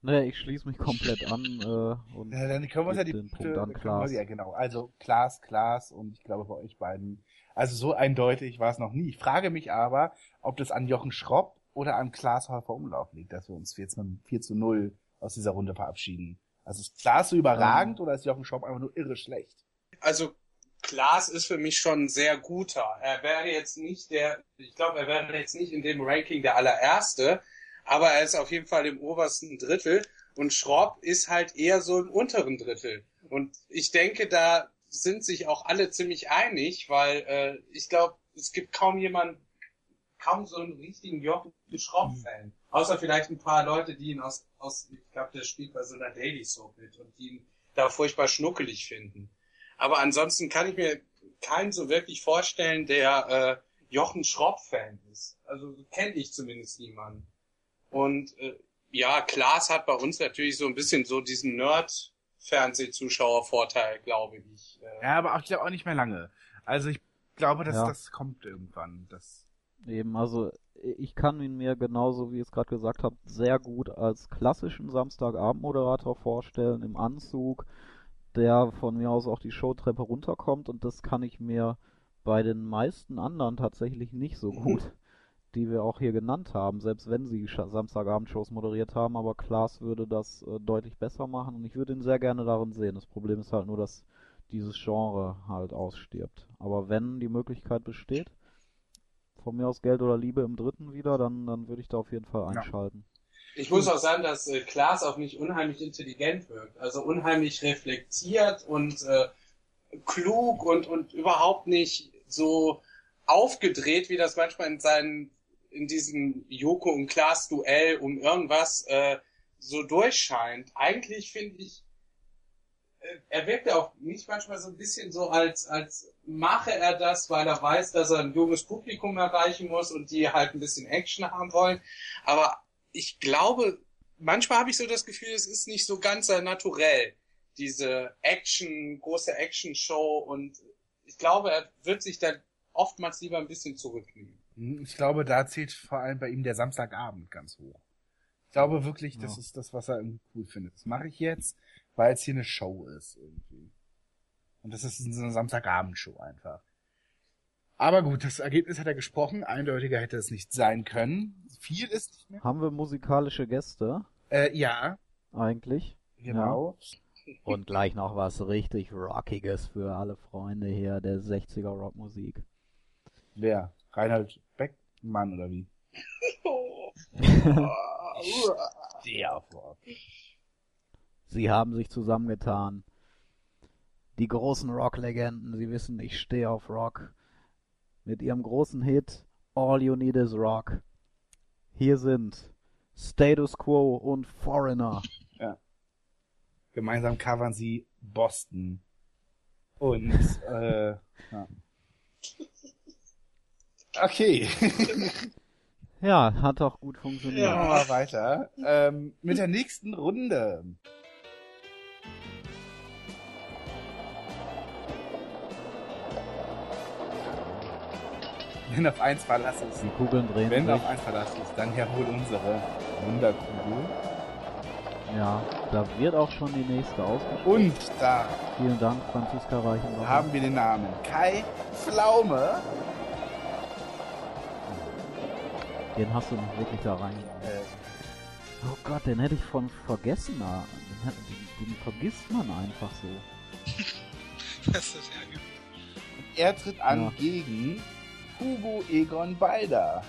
Ne, ich schließe mich komplett an äh, und äh, dann können wir uns ja die Punkte, Punkt an Klaas. ja genau, also Klaas, Klaas und ich glaube bei euch beiden, also so eindeutig war es noch nie. Ich frage mich aber, ob das an Jochen Schropp oder an Klaas Häufer Umlauf liegt, dass wir uns jetzt mit einem 4 zu 0 aus dieser Runde verabschieden. Also ist Klaas so überragend oder ist Jochen Schropp einfach nur irre schlecht? Also Klaas ist für mich schon ein sehr guter. Er wäre jetzt nicht der, ich glaube, er wäre jetzt nicht in dem Ranking der allererste, aber er ist auf jeden Fall im obersten Drittel und Schropp ist halt eher so im unteren Drittel. Und ich denke, da sind sich auch alle ziemlich einig, weil äh, ich glaube, es gibt kaum jemand, kaum so einen richtigen Jochen Schropp-Fan. Außer vielleicht ein paar Leute, die ihn aus, aus ich glaube, der spielt bei so einer Daily Soap mit und die ihn da furchtbar schnuckelig finden. Aber ansonsten kann ich mir keinen so wirklich vorstellen, der äh, Jochen Schropp-Fan ist. Also kenne ich zumindest niemanden. Und äh, ja, Klaas hat bei uns natürlich so ein bisschen so diesen Nerd-Fernsehzuschauervorteil, glaube ich. Äh, Ja, aber auch, ich glaube auch nicht mehr lange. Also ich glaube, dass Ja. das kommt irgendwann. Das Eben, also ich kann ihn mir genauso, wie ich es gerade gesagt habe, sehr gut als klassischen Samstagabendmoderator vorstellen, im Anzug, der von mir aus auch die Showtreppe runterkommt und das kann ich mir bei den meisten anderen tatsächlich nicht so gut, die wir auch hier genannt haben, selbst wenn sie Samstagabendshows moderiert haben, aber Klaas würde das äh, deutlich besser machen und ich würde ihn sehr gerne darin sehen. Das Problem ist halt nur, dass dieses Genre halt ausstirbt. Aber wenn die Möglichkeit besteht, von mir aus Geld oder Liebe im dritten wieder, dann, dann würde ich da auf jeden Fall Ja. Ich muss auch sagen, dass äh, Klaas auf mich unheimlich intelligent wirkt. Also unheimlich reflektiert und äh, klug und, und überhaupt nicht so aufgedreht, wie das manchmal in seinen, in diesem Joko und Klaas Duell um irgendwas äh, so durchscheint. Eigentlich finde ich, äh, er wirkt ja auch nicht manchmal so ein bisschen so, als, als mache er das, weil er weiß, dass er ein junges Publikum erreichen muss und die halt ein bisschen Action haben wollen. Aber ich glaube, manchmal habe ich so das Gefühl, es ist nicht so ganz sein Naturell, diese Action, große Action-Show und ich glaube, er wird sich dann oftmals lieber ein bisschen zurücknehmen. Hm, Ich glaube, da zählt vor allem bei ihm der Samstagabend ganz hoch. Ich glaube wirklich, das Ja. ist das, was er irgendwie cool findet. Das mache ich jetzt, weil es hier eine Show ist irgendwie. Und das ist so eine Samstagabendshow einfach. Aber gut, das Ergebnis hat er gesprochen. Eindeutiger hätte es nicht sein können. Viel ist nicht mehr. Haben wir musikalische Gäste Äh, ja, eigentlich? genau. Und gleich noch was richtig Rockiges für alle Freunde hier der 60er Rockmusik. Wer? Reinhold Beckmann oder wie? Der vor. Sie haben sich zusammengetan. Die großen Rock-Legenden, sie wissen, ich stehe auf Rock. Mit ihrem großen Hit All You Need Is Rock. Hier sind Status Quo und Foreigner. Gemeinsam covern sie Boston. Und, äh, ja. Okay. Ja, hat auch gut funktioniert. Mal weiter. Ähm, mit der nächsten Runde. Wenn auf eins Verlass ist, Die Kugeln drehen wenn sich. auf eins Verlass ist, dann ja wohl unsere Wunderkugel. Ja, da wird auch schon die nächste ausgespielt. Und da Vielen Dank, Franziska Reichenbach. haben wir den Namen Kai Pflaume. Den hast du noch wirklich da rein. Äh, Oh Gott, den hätte ich von vergessen. Den, hat- den, den vergisst man einfach so. Das ist ja gut. er tritt an Ja. gegen Hugo Egon Balder.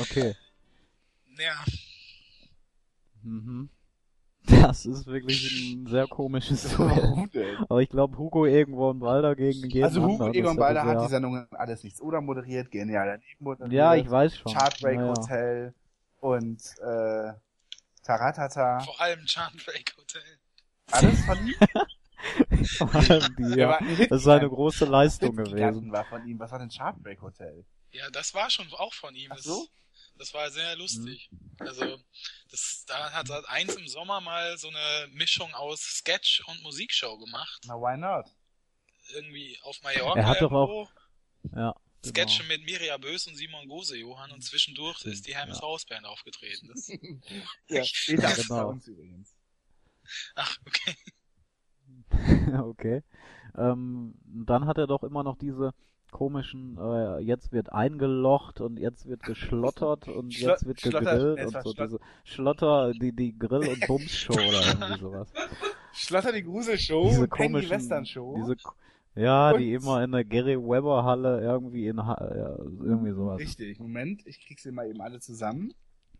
Okay. Ja, Mhm. Das ist wirklich ein sehr komisches Duell. Aber ich glaube, Hugo Egon Balder gegen jeden Also Hugo anderen, Egon Balder hat die Sendung Alles Nichts oder moderiert, genial daneben moderiert. Ja, ich weiß schon. Chartbreak Ja, ja. Hotel und äh, Taratata. vor allem Chartbreak Hotel. Alles von ja. war Das ist eine große Leistung gewesen. war von ihm. Was war denn Chartbreak Hotel? Ja, das war schon auch von ihm. Ach Das, so? das war sehr lustig. Also, das, da hat er eins im Sommer mal so eine Mischung aus Sketch und Musikshow gemacht. Na, why not? Irgendwie auf Mallorca. Er hat doch auch- Ja. Sketche Genau. mit Mirja Bös und Simon Gose, Johann, und zwischendurch ist die Hermes Ja. Hausband aufgetreten. Das, Ja, später Ja, als bei genau. uns übrigens. ach, okay. okay. Ähm, dann hat er doch immer noch diese komischen, äh, jetzt wird eingelocht und jetzt wird geschlottert und Schlo- jetzt wird Schlotter- gegrillt nee, und so Schlott- diese Schlotter, die, die Grill- und Bums-Show oder irgendwie sowas. Schlotter die Gruselshow, diese Penny komischen, Western Show. diese, ja, Und- die immer in der Gary Weber Halle irgendwie in, Ha- ja, irgendwie sowas. Richtig, Moment, ich krieg sie mal eben alle zusammen.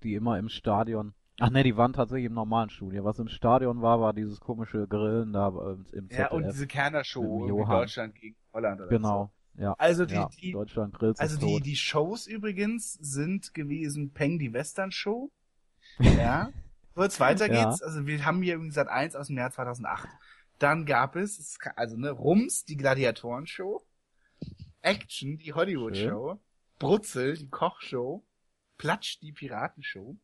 Die immer im Stadion. Ach ne, die waren tatsächlich im normalen Studio. Was im Stadion war, war dieses komische Grillen da äh, im ZDF. Ja, und diese Kerner Show, Mit dem irgendwie Johann. Deutschland gegen Holland oder genau, ja. so. Also die, ja, die, Deutschland grillt Also die, tot. die Shows übrigens sind gewesen Peng die Western Show. Ja. Kurz weiter Ja. geht's. Also wir haben hier übrigens seit 1 aus dem Jahr 2008. Dann gab es, also ne, Rums, die Gladiatoren Show. Action, die Hollywood Schön. Show. Brutzel, die Kochshow. Platsch, die Piratenshow.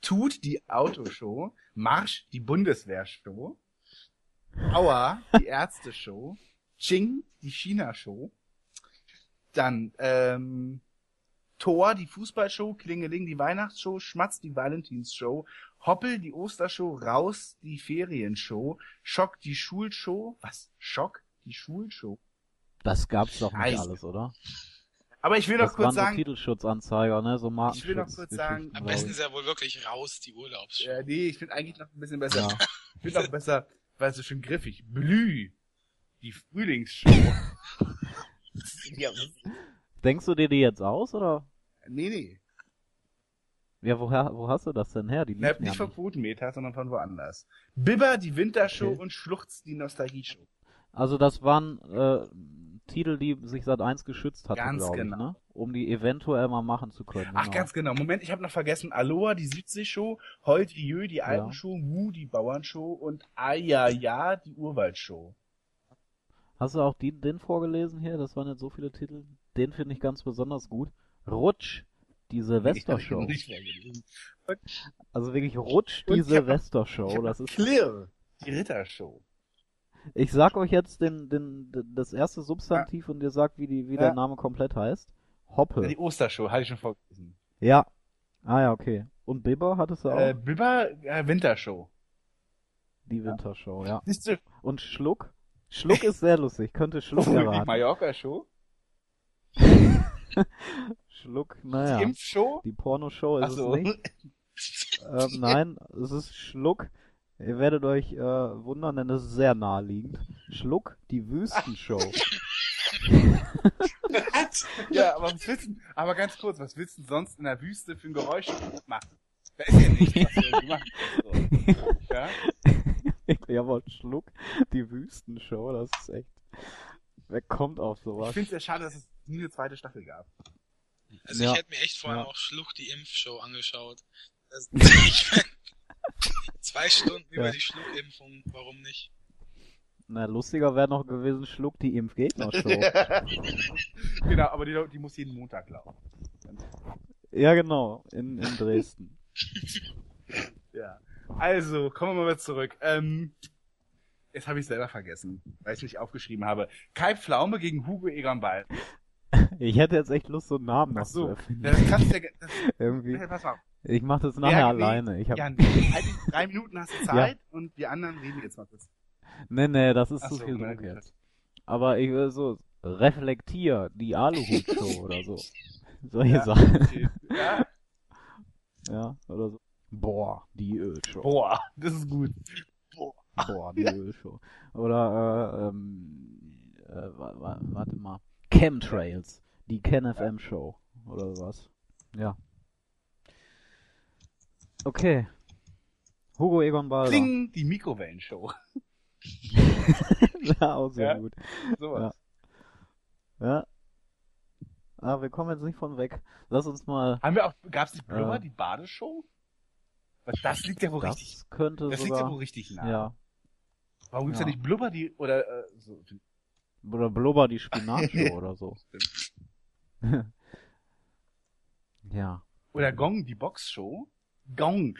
Tut, die Autoshow. Marsch, die Bundeswehrshow. Aua, die Ärzte-Show. Ching, die China-Show. Dann ähm, Thor, die Fußballshow, Klingeling, die Weihnachtsshow, Schmatz, die Valentinsshow, Hoppel, die Ostershow, Raus, die Ferienshow, Schock, die Schulshow. Was? Schock, die Schulshow. Das gab's doch nicht Scheiße. alles, oder? Aber ich will doch Das kurz waren so sagen, Titelschutzanzeiger, ne? So Ich will noch Markenschutz. kurz sagen, Am besten ist ja wohl wirklich raus, die Urlaubsshow. äh, nee, ich finde eigentlich noch ein bisschen besser. Ja. Ich finde noch besser, weil es so schön griffig. Blü, die Frühlingsshow. ja. Denkst du dir die jetzt aus, oder? nee, nee. Ja, woher, wo hast du das denn her? Die liefen nicht ja von nicht. Quotenmeter, sondern von woanders. Bibber, die Wintershow Okay. und Schluchz, die Nostalgie-Show. Also das waren äh, Titel, die sich seit 1 geschützt hatte, Ganz glaube ich, genau. ne? Um die eventuell mal machen zu können. Ach, genau. ganz genau. Moment, ich habe noch vergessen. Aloha, die Südsee-Show, Holt die Jö, die Alpenshow, Mu, die Bauernshow und Ayaja, die Urwaldshow. Hast du auch die, den vorgelesen hier? Das waren jetzt so viele Titel. Den finde ich ganz besonders gut. Rutsch, die Silvestershow. Also wirklich Rutsch, die Silvestershow. Das ist Clear, die Rittershow. Ich sag euch jetzt den, den, das erste Substantiv und ihr sagt, wie, die, wie Ja. der Name komplett heißt. Hoppe. Die Ostershow, hatte ich schon vorgelesen. Ja. Ah ja, okay. Und Bibber hattest du auch? Äh, Biber, äh, Wintershow. die Wintershow, ja. Du, Und Schluck? Schluck ist sehr lustig. Könnte Schluck die erraten. Mallorca-Show. Schluck, Die naja. Impfshow. Die Pornoshow ist Achso. es nicht. Ähm, nein, es ist Schluck. Ihr werdet euch äh, wundern, denn es ist sehr naheliegend. Schluck, die Wüstenshow. Ja, aber was willst du, aber ganz kurz, was willst du denn sonst in der Wüste für ein Geräusch machen? Da ist ja nichts, was du machen kannst. So. Ja? ja, aber Schluck, die Wüstenshow, das ist echt. Wer kommt auf Ich sowas? finde es sehr schade, dass es nie eine zweite Staffel gab. Also Ja. ich hätte mir echt vorher Ja. auch Schluch die Impfshow angeschaut. Das, ich mein, zwei Stunden über Ja. die Schluckimpfung, warum nicht? Na, lustiger wäre noch gewesen, Schluck, die Impfgegner-Show. genau, aber die, die muss jeden Montag laufen. ja, genau, in, in Dresden. Ja. Also, kommen wir mal zurück. Ähm, jetzt habe ich selber vergessen, weil ich nicht aufgeschrieben habe. Kai Pflaume gegen Hugo Egon Ball. Ich hätte jetzt echt Lust, so einen Namen noch Ach so, zu erfinden. das kannst du ja, das, Irgendwie. pass auf. Ich mach das nachher Ja, nee, alleine. Ich hab, Jan, eigentlich drei Minuten hast du Zeit und die anderen reden jetzt mal kurz. nee, nee, das ist Ach zu so, viel Druck jetzt. Aber ich will so, reflektier, die Aluhut-Show oder so. Solche Ja, Sachen. okay. Ja, Ja, oder so. Boah, die Ölshow. boah, das ist gut. Boah, die Ölshow. Oder, äh, ähm, äh, wa- wa- warte mal. Chemtrails. Die KenFM Show. Oder was. Ja. Okay. Hugo Egon Balder. Kling, die Mikrowellenshow. ja, auch sehr Ja. gut. Sowas. Ja. Ah, wir kommen jetzt nicht von weg. Lass uns mal. Haben wir auch, gab's die Blubber, Ja. die Badeshow? Das liegt ja wohl Das richtig, könnte das liegt ja sogar. wohl richtig nah. ja. Warum gibt's ja. Ja. nicht Blubber, die, oder, äh, so, Oder Blubber die Spinatshow oder so. ja. oder Gong, die Boxshow? Gong.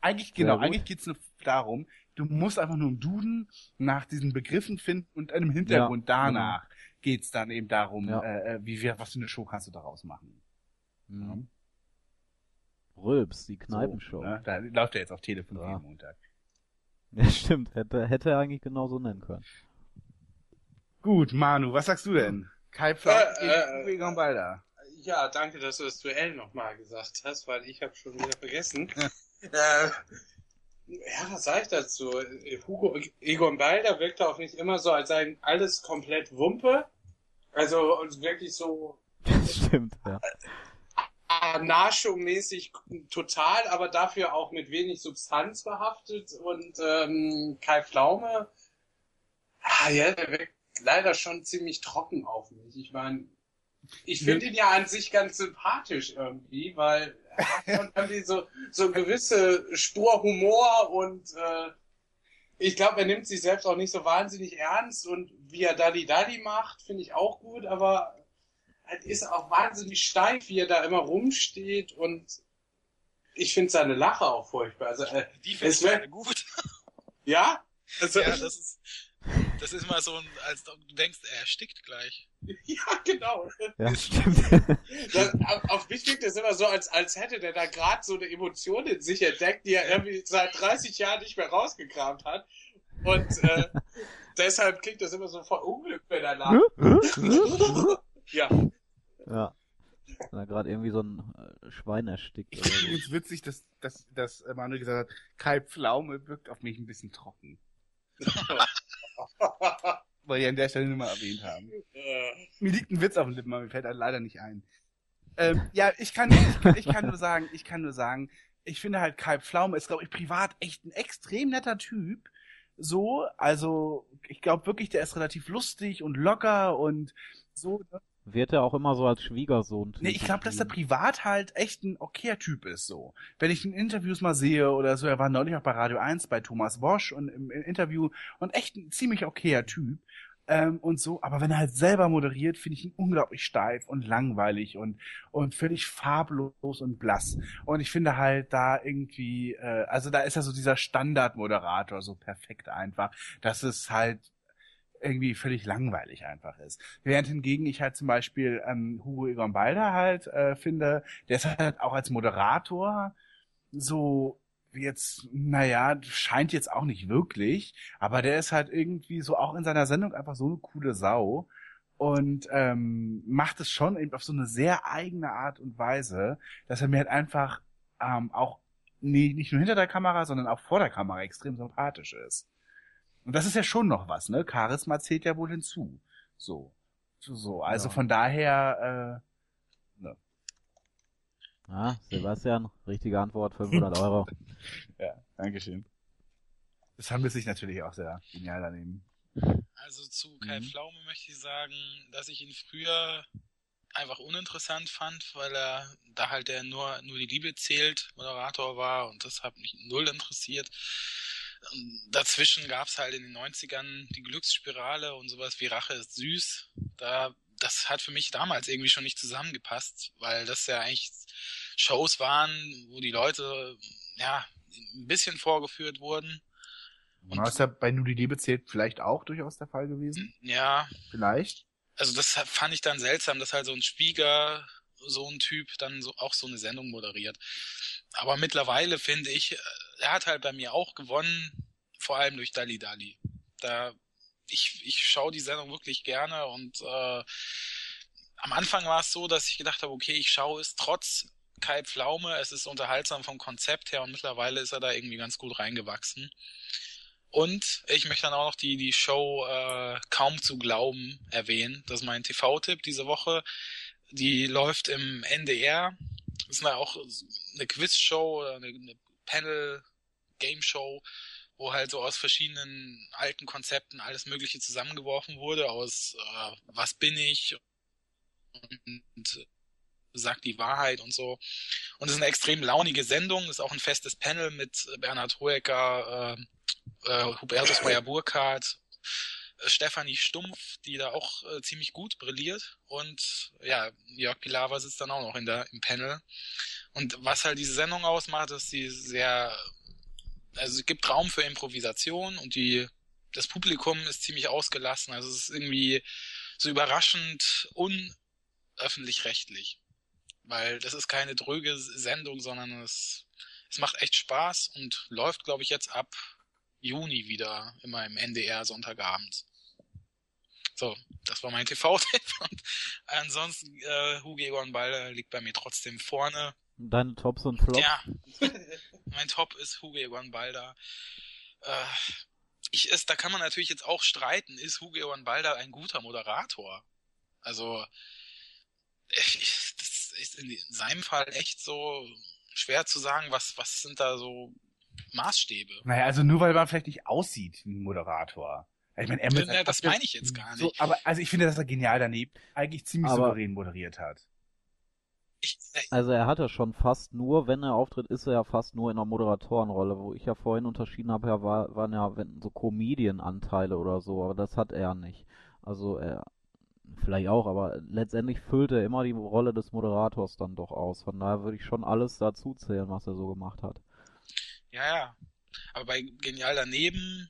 Eigentlich, genau, eigentlich geht's nur darum, du musst einfach nur im Duden nach diesen Begriffen finden und einem Hintergrund Ja, danach geht's dann eben darum, Ja. äh, äh, wie wir, was für eine Show kannst du daraus machen. Mhm. Rülps, die Kneipenshow. So, ne? Da läuft er jetzt auf Telefon Ja. jeden Montag. Ja, stimmt. Hätte, hätte er eigentlich genauso nennen können. Gut, Manu, was sagst du denn? Kai Pflaume Äh, gegen äh, Balder. Ja, danke, dass du das Duell nochmal gesagt hast, weil ich habe schon wieder vergessen. Ja. äh, ja, was sag ich dazu? Hugo Egon Balder wirkte auf mich immer so, als sei alles komplett Wumpe. Also und wirklich so Das stimmt, ja. Anarcho-mäßig total, aber dafür auch mit wenig Substanz behaftet. Und ähm, Kai Pflaume, ah, ja, der wirkt leider schon ziemlich trocken auf mich. Ich meine, ich finde ihn ja an sich ganz sympathisch irgendwie, weil er hat irgendwie so, so eine gewisse Spur Humor und äh, ich glaube, er nimmt sich selbst auch nicht so wahnsinnig ernst und wie er Daddy Daddy macht, finde ich auch gut, aber halt ist auch wahnsinnig steif, wie er da immer rumsteht und ich finde seine Lache auch furchtbar. Also, äh, Die finde ich wär- gut. ja? Also, ja, das ist, das ist mal so ein, als du denkst, er erstickt gleich. ja, genau. Ja, stimmt. Das, auf, mich wirkt das immer so, als, als hätte der da gerade so eine Emotion in sich entdeckt, die er irgendwie seit 30 Jahren nicht mehr rausgekramt hat. Und äh, deshalb klingt das immer so verunglückt, wenn er lacht. ja, ja. Wenn er gerade irgendwie so ein äh, Schwein erstickt. Ich finde übrigens witzig, dass, dass, dass Manuel gesagt hat, Kai Pflaume wirkt auf mich ein bisschen trocken. Weil die an der Stelle nur mal erwähnt haben. äh, Mir liegt ein Witz auf den Lippen, aber mir fällt er leider nicht ein. Ähm, ja, ich kann, ich, kann, ich kann nur sagen, ich kann nur sagen, ich finde halt Kai Pflaume ist, glaube ich, privat echt ein extrem netter Typ. So, also ich glaube wirklich, der ist relativ lustig und locker und so. ne? Wird er auch immer so als Schwiegersohn. Nee, ich glaube, dass der privat halt echt ein okayer Typ ist, so. Wenn ich in Interviews mal sehe oder so, er war neulich auch bei Radio 1 bei Thomas Wosch und im, im Interview und echt ein ziemlich okayer Typ. Ähm, und so, aber wenn er halt selber moderiert, finde ich ihn unglaublich steif und langweilig und, und völlig farblos und blass. Und ich finde halt da irgendwie, äh, also da ist ja so dieser Standardmoderator so perfekt einfach, dass es halt irgendwie völlig langweilig einfach ist. Während hingegen ich halt zum Beispiel ähm, Hugo Egon Balder halt äh, finde, der ist halt auch als Moderator so jetzt, naja, scheint jetzt auch nicht wirklich, aber der ist halt irgendwie so auch in seiner Sendung einfach so eine coole Sau und ähm, macht es schon eben auf so eine sehr eigene Art und Weise, dass er mir halt einfach ähm, auch nee, nicht nur hinter der Kamera, sondern auch vor der Kamera extrem sympathisch ist. Und das ist ja schon noch was, ne? Charisma zählt ja wohl hinzu. So. So, also Ja. von daher, äh, ne. Ja, Sebastian, richtige Antwort, 500 Euro. Ja, Dankeschön. Das handelt sich natürlich auch sehr genial daneben. Also zu Kai Mhm. Pflaume möchte ich sagen, dass ich ihn früher einfach uninteressant fand, weil er da halt der nur, nur die Liebe zählt Moderator war und das hat mich null interessiert. Dazwischen gab's halt in den 90ern die Glücksspirale und sowas wie Rache ist süß. Da, das hat für mich damals irgendwie schon nicht zusammengepasst, weil das ja eigentlich Shows waren, wo die Leute ja ein bisschen vorgeführt wurden. Und ist ja bei Nur die Liebe zählt vielleicht auch durchaus der Fall gewesen. Ja, Vielleicht. also das fand ich dann seltsam, dass halt so ein Spieger, so ein Typ dann so auch so eine Sendung moderiert. Aber mittlerweile finde ich, äh, er hat halt bei mir auch gewonnen, vor allem durch Dali Dali. Da ich ich schaue die Sendung wirklich gerne und äh, am Anfang war es so, dass ich gedacht habe, okay, ich schaue es trotz Kai Pflaume, es ist unterhaltsam vom Konzept her und mittlerweile ist er da irgendwie ganz gut reingewachsen. Und ich möchte dann auch noch die, die Show äh, Kaum zu glauben erwähnen. Das ist mein TV-Tipp diese Woche. Die läuft im NDR. Das ist eine, auch eine Quizshow oder eine, eine Panel-Game-Show, wo halt so aus verschiedenen alten Konzepten alles Mögliche zusammengeworfen wurde. Aus äh, Was bin ich? Und sagt die Wahrheit und so. Und es ist eine extrem launige Sendung. Ist auch ein festes Panel mit Bernhard Hoeker, äh, äh, Hubertus Meyer-Burkhardt, Stefanie Stumpf, die da auch äh, ziemlich gut brilliert. Und ja, Jörg Pilawa sitzt dann auch noch in der, im Panel. Und was halt diese Sendung ausmacht, ist sie sehr, also es gibt Raum für Improvisation und die, das Publikum ist ziemlich ausgelassen. Also es ist irgendwie so überraschend unöffentlich-rechtlich. Weil das ist keine dröge Sendung, sondern es, es macht echt Spaß und läuft, glaube ich, jetzt ab Juni wieder immer im NDR Sonntagabend. So, das war mein TV-Tipp. Und ansonsten, äh, Hugo Egon Balder liegt bei mir trotzdem vorne. Deine Tops und Flops? Ja, mein Top ist Hugo Egon Balder. Äh, ich ist, da kann man natürlich jetzt auch streiten, ist Hugo Egon Balder ein guter Moderator? Also, ich, das ist in seinem Fall echt so schwer zu sagen, was, was sind da so Maßstäbe? Naja, also nur weil man vielleicht nicht aussieht wie ein Moderator. Ich meine, er mit Ja, das meine ich jetzt gar So, nicht. aber also ich finde, dass er genial daneben eigentlich ziemlich Aber- souverän moderiert hat. Ich, äh, Also er hatte schon fast nur, wenn er auftritt, ist er ja fast nur in einer Moderatorenrolle, wo ich ja vorhin unterschieden habe, ja, war, waren ja wenn, so Comedian-Anteile oder so, aber das hat er nicht. Also er, vielleicht auch, aber letztendlich füllt er immer die Rolle des Moderators dann doch aus. Von daher würde ich schon alles dazu zählen, was er so gemacht hat. ja, ja. Aber bei Genial daneben,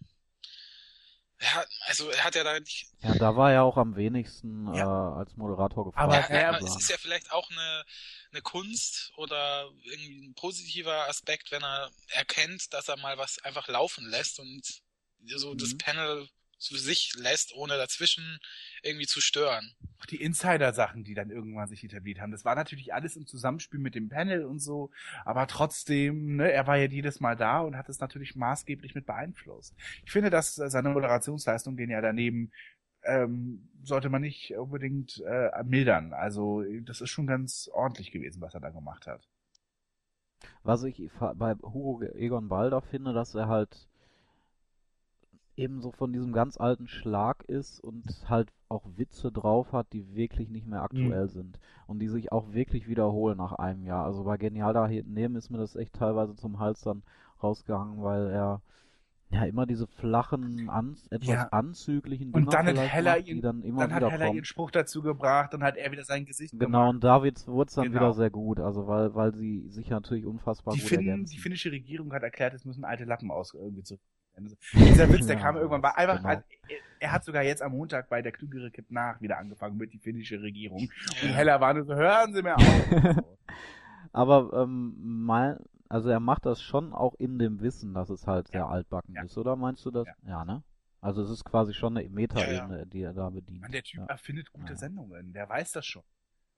ja, also er hat ja da nicht, Ja, da war er auch am wenigsten Ja. äh, als Moderator gefragt. Aber ja, er- es ist ja vielleicht auch eine, eine Kunst oder irgendwie ein positiver Aspekt, wenn er erkennt, dass er mal was einfach laufen lässt und so das Mhm. Panel für sich lässt, ohne dazwischen irgendwie zu stören. Auch die Insider-Sachen, die dann irgendwann sich etabliert haben, das war natürlich alles im Zusammenspiel mit dem Panel und so, aber trotzdem, ne, er war ja jedes Mal da und hat es natürlich maßgeblich mit beeinflusst. Ich finde, dass seine Moderationsleistung, den er daneben ähm, sollte man nicht unbedingt äh, mildern. Also das ist schon ganz ordentlich gewesen, was er da gemacht hat. Was ich bei Hugo Egon Balder finde, dass er halt eben so von diesem ganz alten Schlag ist und halt auch Witze drauf hat, die wirklich nicht mehr aktuell sind und die sich auch wirklich wiederholen nach einem Jahr. Also bei Genial daneben ist mir das echt teilweise zum Hals dann rausgehangen, weil er ja immer diese flachen, an, etwas Ja. anzüglichen Und Dinger dann hat Heller macht, ihn, dann immer dann hat Heller ihren Spruch dazu gebracht und hat er wieder sein Gesicht Genau, gemacht. und da wurde es dann Genau. wieder sehr gut, also weil, weil sie sich natürlich unfassbar Die, gut Finn, ergänzen. die finnische Regierung hat erklärt, es müssen alte Lappen aus irgendwie zu. Also, Dieser Witz, der Ja, kam irgendwann, war einfach, genau. also, er, hat sogar jetzt am Montag bei der Klügere kippt nach wieder angefangen mit die finnische Regierung. Und. Heller war nur so, hören Sie mir auf. Aber ähm, mal, also er macht das schon auch in dem Wissen, dass es halt sehr Ja. altbacken Ja. ist, oder meinst du das? Ja. Ja, ne? Also es ist quasi schon eine Metaebene, die er da bedient. Mann, der Typ ja. erfindet gute Ja. Sendungen. Der weiß das schon.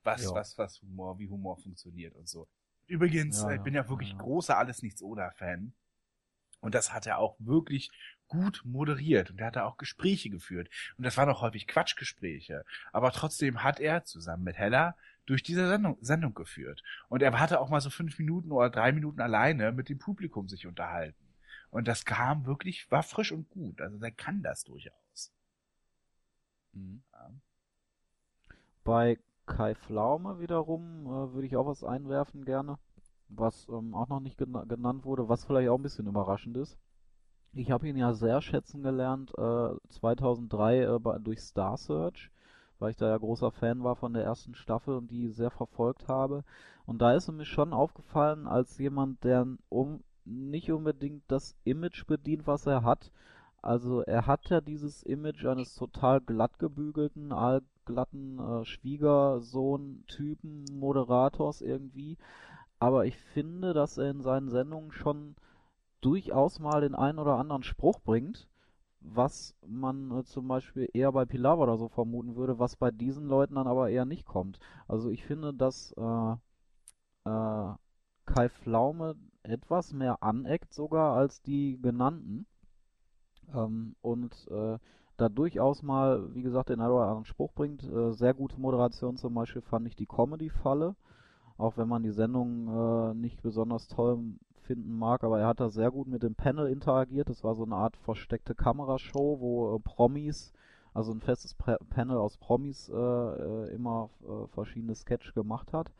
Was, Ja. was, was Humor, wie Humor funktioniert und so. Übrigens, Ja, äh, ich ja, bin ja wirklich großer Alles Nichts Oder Fan. Und das hat er auch wirklich gut moderiert. Und er hat da auch Gespräche geführt. Und das waren auch häufig Quatschgespräche. Aber trotzdem hat er zusammen mit Hella durch diese Sendung, Sendung geführt. Und er hatte auch mal so fünf Minuten oder drei Minuten alleine mit dem Publikum sich unterhalten. Und das kam wirklich, war frisch und gut. Also der kann das durchaus. Mhm. Ja. Bei Kai Pflaume wiederum äh, würde ich auch was einwerfen gerne, was ähm, auch noch nicht gena genannt wurde, was vielleicht auch ein bisschen überraschend ist. Ich habe ihn ja sehr schätzen gelernt äh, 2003 äh, bei, durch Star Search, weil ich da ja großer Fan war von der ersten Staffel und die sehr verfolgt habe. Und da ist er mir schon aufgefallen als jemand, der um nicht unbedingt das Image bedient, was er hat. Also er hat ja dieses Image eines total glatt gebügelten, allglatten äh, Schwiegersohn-Typen, Moderators irgendwie. Aber ich finde, dass er in seinen Sendungen schon durchaus mal den einen oder anderen Spruch bringt, was man äh, zum Beispiel eher bei Pilawa oder so vermuten würde, was bei diesen Leuten dann aber eher nicht kommt. Also ich finde, dass äh, äh, Kai Pflaume etwas mehr aneckt sogar als die genannten. Ähm, und äh, da durchaus mal, wie gesagt, den einen oder anderen Spruch bringt. Äh, sehr gute Moderation zum Beispiel fand ich die Comedy-Falle. Auch wenn man die Sendung äh, nicht besonders toll finden mag, aber er hat da sehr gut mit dem Panel interagiert. Das war so eine Art versteckte Kamerashow, wo äh, Promis, also ein festes Pre Panel aus Promis, äh, äh, immer äh, verschiedene Sketch gemacht hat.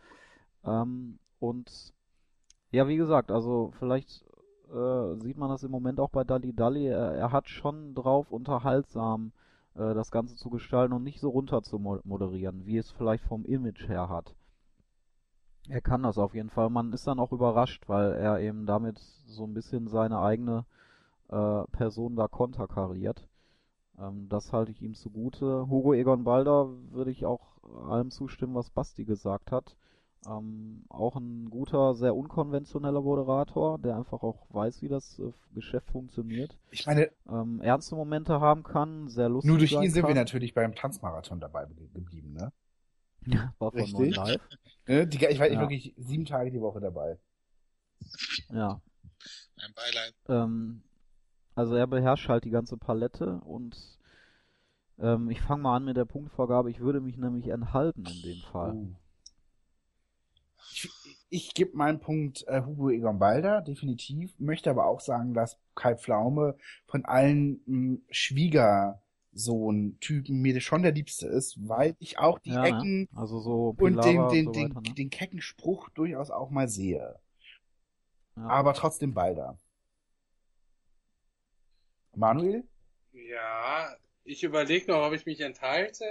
Ähm, und ja, wie gesagt, also vielleicht äh, sieht man das im Moment auch bei Dali Dali. Er, er hat schon drauf, unterhaltsam das Ganze zu gestalten und nicht so runter zu mo moderieren, wie es vielleicht vom Image her hat. Er kann das auf jeden Fall. Man ist dann auch überrascht, weil er eben damit so ein bisschen seine eigene äh, Person da konterkariert. Ähm, das halte ich ihm zugute. Hugo Egon Balder würde ich auch allem zustimmen, was Basti gesagt hat. Ähm, auch ein guter, sehr unkonventioneller Moderator, der einfach auch weiß, wie das äh, Geschäft funktioniert. Ich meine, Ähm, ernste Momente haben kann, sehr lustig nur durch ihn sind kann. wir natürlich beim Tanzmarathon dabei geblieben, ne? War von Richtig. Neun. Ne, Die, ich war Ja. wirklich sieben Tage die Woche dabei. Ja. Mein Beileid. Ähm, also er beherrscht halt die ganze Palette und ähm, ich fange mal an mit der Punktvorgabe. Ich würde mich nämlich enthalten in dem Fall. Uh. Ich, ich gebe meinen Punkt äh, Hugo Egon Balder, definitiv. Möchte aber auch sagen, dass Kai Pflaume von allen mh, Schwiegersohn-Typen mir schon der liebste ist, weil ich auch die Ja, ne? Ecken Also so und den, den, und so den, weiter, ne? den kecken Spruch durchaus auch mal sehe. Ja. Aber trotzdem Balder. Manuel? Ja, ich überlege noch, ob ich mich enthalte,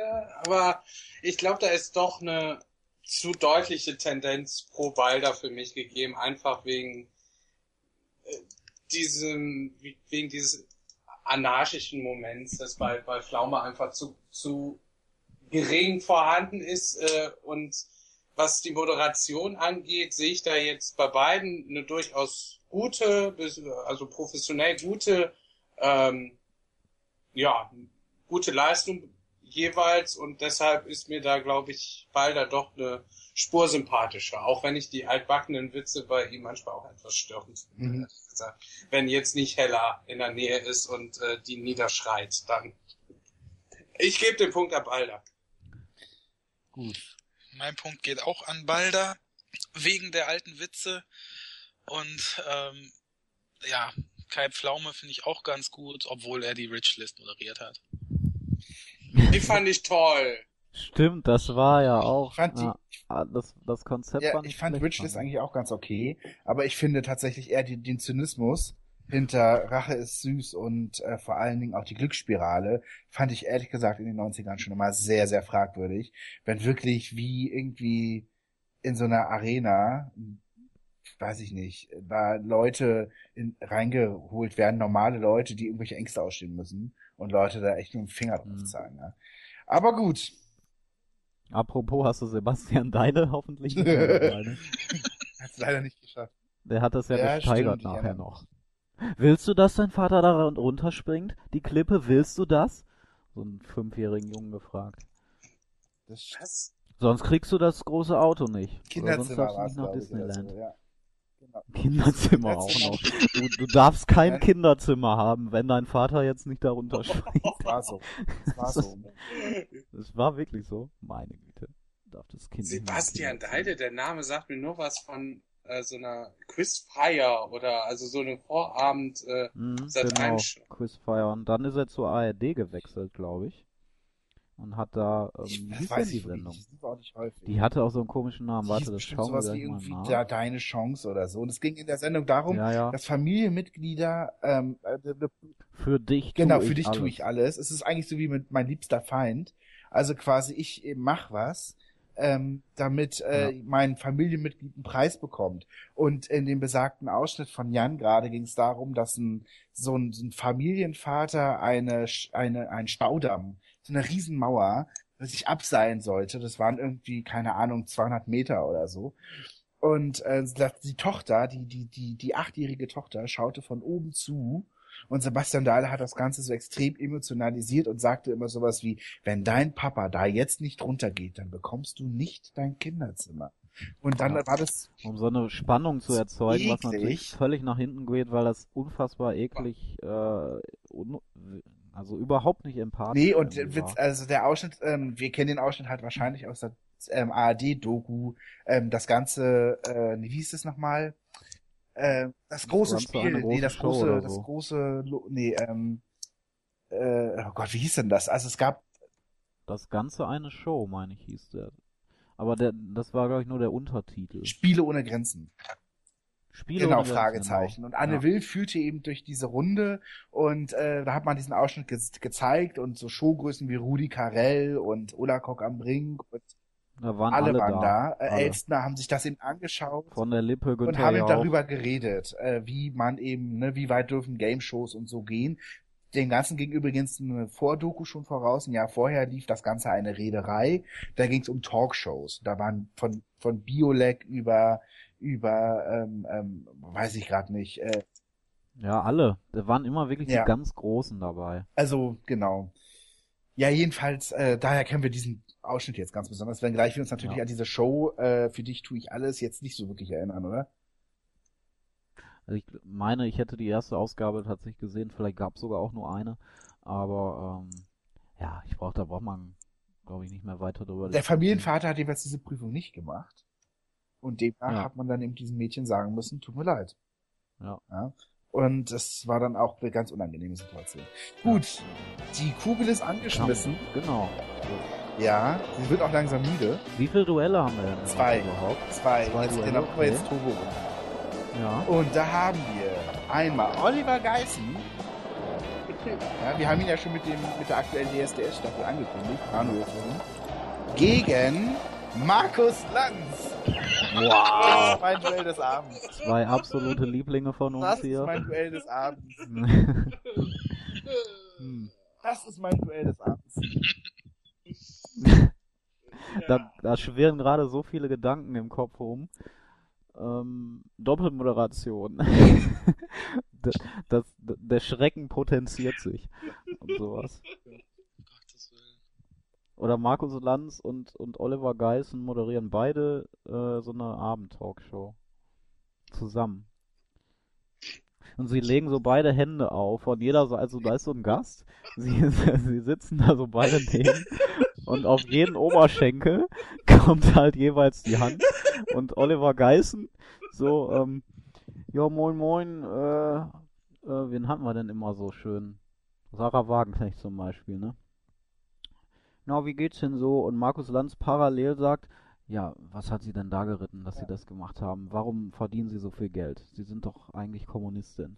aber ich glaube, da ist doch eine zu deutliche Tendenz pro Balder für mich gegeben, einfach wegen äh, diesem, wegen dieses anarchischen Moments, das bei, bei Pflaume einfach zu, zu gering vorhanden ist äh, und was die Moderation angeht, sehe ich da jetzt bei beiden eine durchaus gute, also professionell gute ähm, ja, gute Leistung jeweils und deshalb ist mir da, glaube ich, Balder doch eine Spur sympathischer, auch wenn ich die altbackenen Witze bei ihm manchmal auch etwas störend finde, Mhm. Wenn jetzt nicht Hella in der Nähe ist und äh, die niederschreit, dann. Ich gebe den Punkt ab Balder. Gut. Mein Punkt geht auch an Balder, wegen der alten Witze. Und ähm, ja, Kai Pflaume finde ich auch ganz gut, obwohl er die Rich List moderiert hat. Die fand ich toll. Stimmt, das war ja auch. Ich fand die- ja, ah, das, das Konzept Ja, war nicht ich fand Richless fand ich. eigentlich auch ganz okay, aber ich finde tatsächlich eher die, den Zynismus hinter Rache ist süß und äh, vor allen Dingen auch die Glücksspirale fand ich ehrlich gesagt in den 90ern schon immer sehr, sehr fragwürdig. Wenn wirklich wie irgendwie in so einer Arena, weiß ich nicht, da Leute in, reingeholt werden, normale Leute, die irgendwelche Ängste ausstehen müssen und Leute da echt mit dem Finger drauf Mhm. zeigen. Ja. Aber gut, Apropos, hast du Sebastian Deine hoffentlich nicht ne? hat's leider nicht geschafft. Der hat das ja, Ja, gesteigert stimmt, nachher erinnere noch. Willst du, dass dein Vater da run- runterspringt? Die Klippe, willst du das? So einen fünfjährigen Jungen gefragt. Das Was? Sonst kriegst du das große Auto nicht. Oder sonst Kinderzimmer darfst du nicht es, nach Disneyland. so, ja. Genau. Kinderzimmer auch noch. Du, du darfst kein Nein. Kinderzimmer haben, wenn dein Vater jetzt nicht da runterspringt. War so. Das war so. Das war wirklich so. Meine Güte. Darf das Kind Sebastian. Deide, der Name sagt mir nur was von äh, so einer Quizfire oder also so eine Vorabend. Äh, Mhm, genau, 1 schon. Quizfire. Und dann ist er zur ARD gewechselt, glaube ich. Und hat da, ähm, Ich, wie weiß die ich wirklich Sendung? nicht. Das war auch nicht häufig. Die hatte auch so einen komischen Namen. Die Warte, das schauen wir sowas wie gleich mal irgendwie nach. da, Deine Chance oder so. Und es ging in der Sendung darum, ja, ja. dass Familienmitglieder, ähm, äh, Für dich genau, für dich alles. tue ich alles. Es ist eigentlich so wie mit mein liebster Feind. Also quasi ich mach was, ähm, damit äh, Ja. mein Familienmitglied einen Preis bekommt. Und in dem besagten Ausschnitt von Jan gerade ging es darum, dass ein so ein, so ein Familienvater eine eine ein Staudamm, so eine Riesenmauer, sich abseilen sollte. Das waren irgendwie keine Ahnung 200 Meter oder so. Und äh, die Tochter, die die die die achtjährige Tochter, schaute von oben zu und Sebastian Dahle hat das Ganze so extrem emotionalisiert und sagte immer sowas wie, wenn dein Papa da jetzt nicht runtergeht, dann bekommst du nicht dein Kinderzimmer. Und dann Ja. war das, Um so eine Spannung zu erzeugen, was eklig. natürlich völlig nach hinten geht, weil das unfassbar eklig, äh, also überhaupt nicht empathisch nee, und Witz, also der Ausschnitt, ähm, wir kennen den Ausschnitt halt wahrscheinlich aus der ähm, ARD-Doku, ähm, das ganze, äh, wie hieß es nochmal? Äh, das große so Spiel, eine nee, große das Show große, oder das so. große, nee, ähm, äh, oh Gott, wie hieß denn das? Also es gab Das Ganze eine Show, meine ich, hieß der. Aber der, das war, glaube ich, nur der Untertitel. Spiele ohne Grenzen. Spiele genau, ohne Grenzen, Fragezeichen. genau. Und Anne ja. Will führte eben durch diese Runde und äh, da hat man diesen Ausschnitt ge gezeigt und so Showgrößen wie Rudi Carell und Ulla Kock am Brink und Da waren alle, alle, waren da. Äh, Alle. Elstner haben sich das eben angeschaut Von der Lippe, und Günther haben eben Jauch. darüber geredet, äh, wie man eben, ne, wie weit dürfen Game-Shows und so gehen. Dem Ganzen ging übrigens eine Vordoku schon voraus. Ein Jahr vorher lief das Ganze eine Rederei. Da ging es um Talkshows. Da waren von von Biolek über über ähm, ähm, weiß ich gerade nicht. Äh, Ja, alle. Da waren immer wirklich Ja. die ganz Großen dabei. also genau. Ja, jedenfalls, äh, daher kennen wir diesen Ausschnitt jetzt ganz besonders, wenngleich wir uns natürlich Ja. an diese Show, äh, für dich tue ich alles, jetzt nicht so wirklich erinnern, oder? Also ich meine, ich hätte die erste Ausgabe tatsächlich gesehen, vielleicht gab es sogar auch nur eine, aber ähm, ja, ich brauch, da braucht man, glaube ich, nicht mehr weiter drüber Der. Familienvater hat jeweils diese Prüfung nicht gemacht. Und demnach Ja. hat man dann eben diesem Mädchen sagen müssen, tut mir leid. Ja. Ja. Und es war dann auch eine ganz unangenehme Situation. Gut, die Kugel ist angeschmissen. Genau. Ja, sie wird auch langsam müde. Wie viele Duelle haben wir denn Zwei. überhaupt? Zwei. Zwei jetzt, Duelle, genau, gucken wir okay. jetzt Turbo rum. Ja. Und da haben wir einmal Oliver Geissen. Ja, wir haben ihn ja schon mit, dem, mit der aktuellen DSDS-Staffel angekündigt. Manuel. Gegen Markus Lanz. Das Wow. ist mein Duell des Abends. Zwei absolute Lieblinge von uns Das ist hier. mein Duell des Abends. Hm. Das ist mein Duell des Abends. Da, da schwirren gerade so viele Gedanken im Kopf rum. Ähm, Doppelmoderation. das, das, der Schrecken potenziert sich. Und sowas. Oder Markus Lanz und, und Oliver Geissen moderieren beide äh, so eine Abend-Talkshow. Zusammen. Und sie legen so beide Hände auf und jeder so, also da ist so ein Gast. Sie, sie sitzen da so beide neben und auf jeden Oberschenkel kommt halt jeweils die Hand und Oliver Geissen so, ähm, ja moin moin, äh, äh, wen hatten wir denn immer so schön? Sarah Wagenknecht zum Beispiel, ne? Na, wie geht's denn so? Und Markus Lanz parallel sagt, ja, was hat sie denn da geritten, dass sie das gemacht haben? Warum verdienen sie so viel Geld? Sie sind doch eigentlich Kommunistin.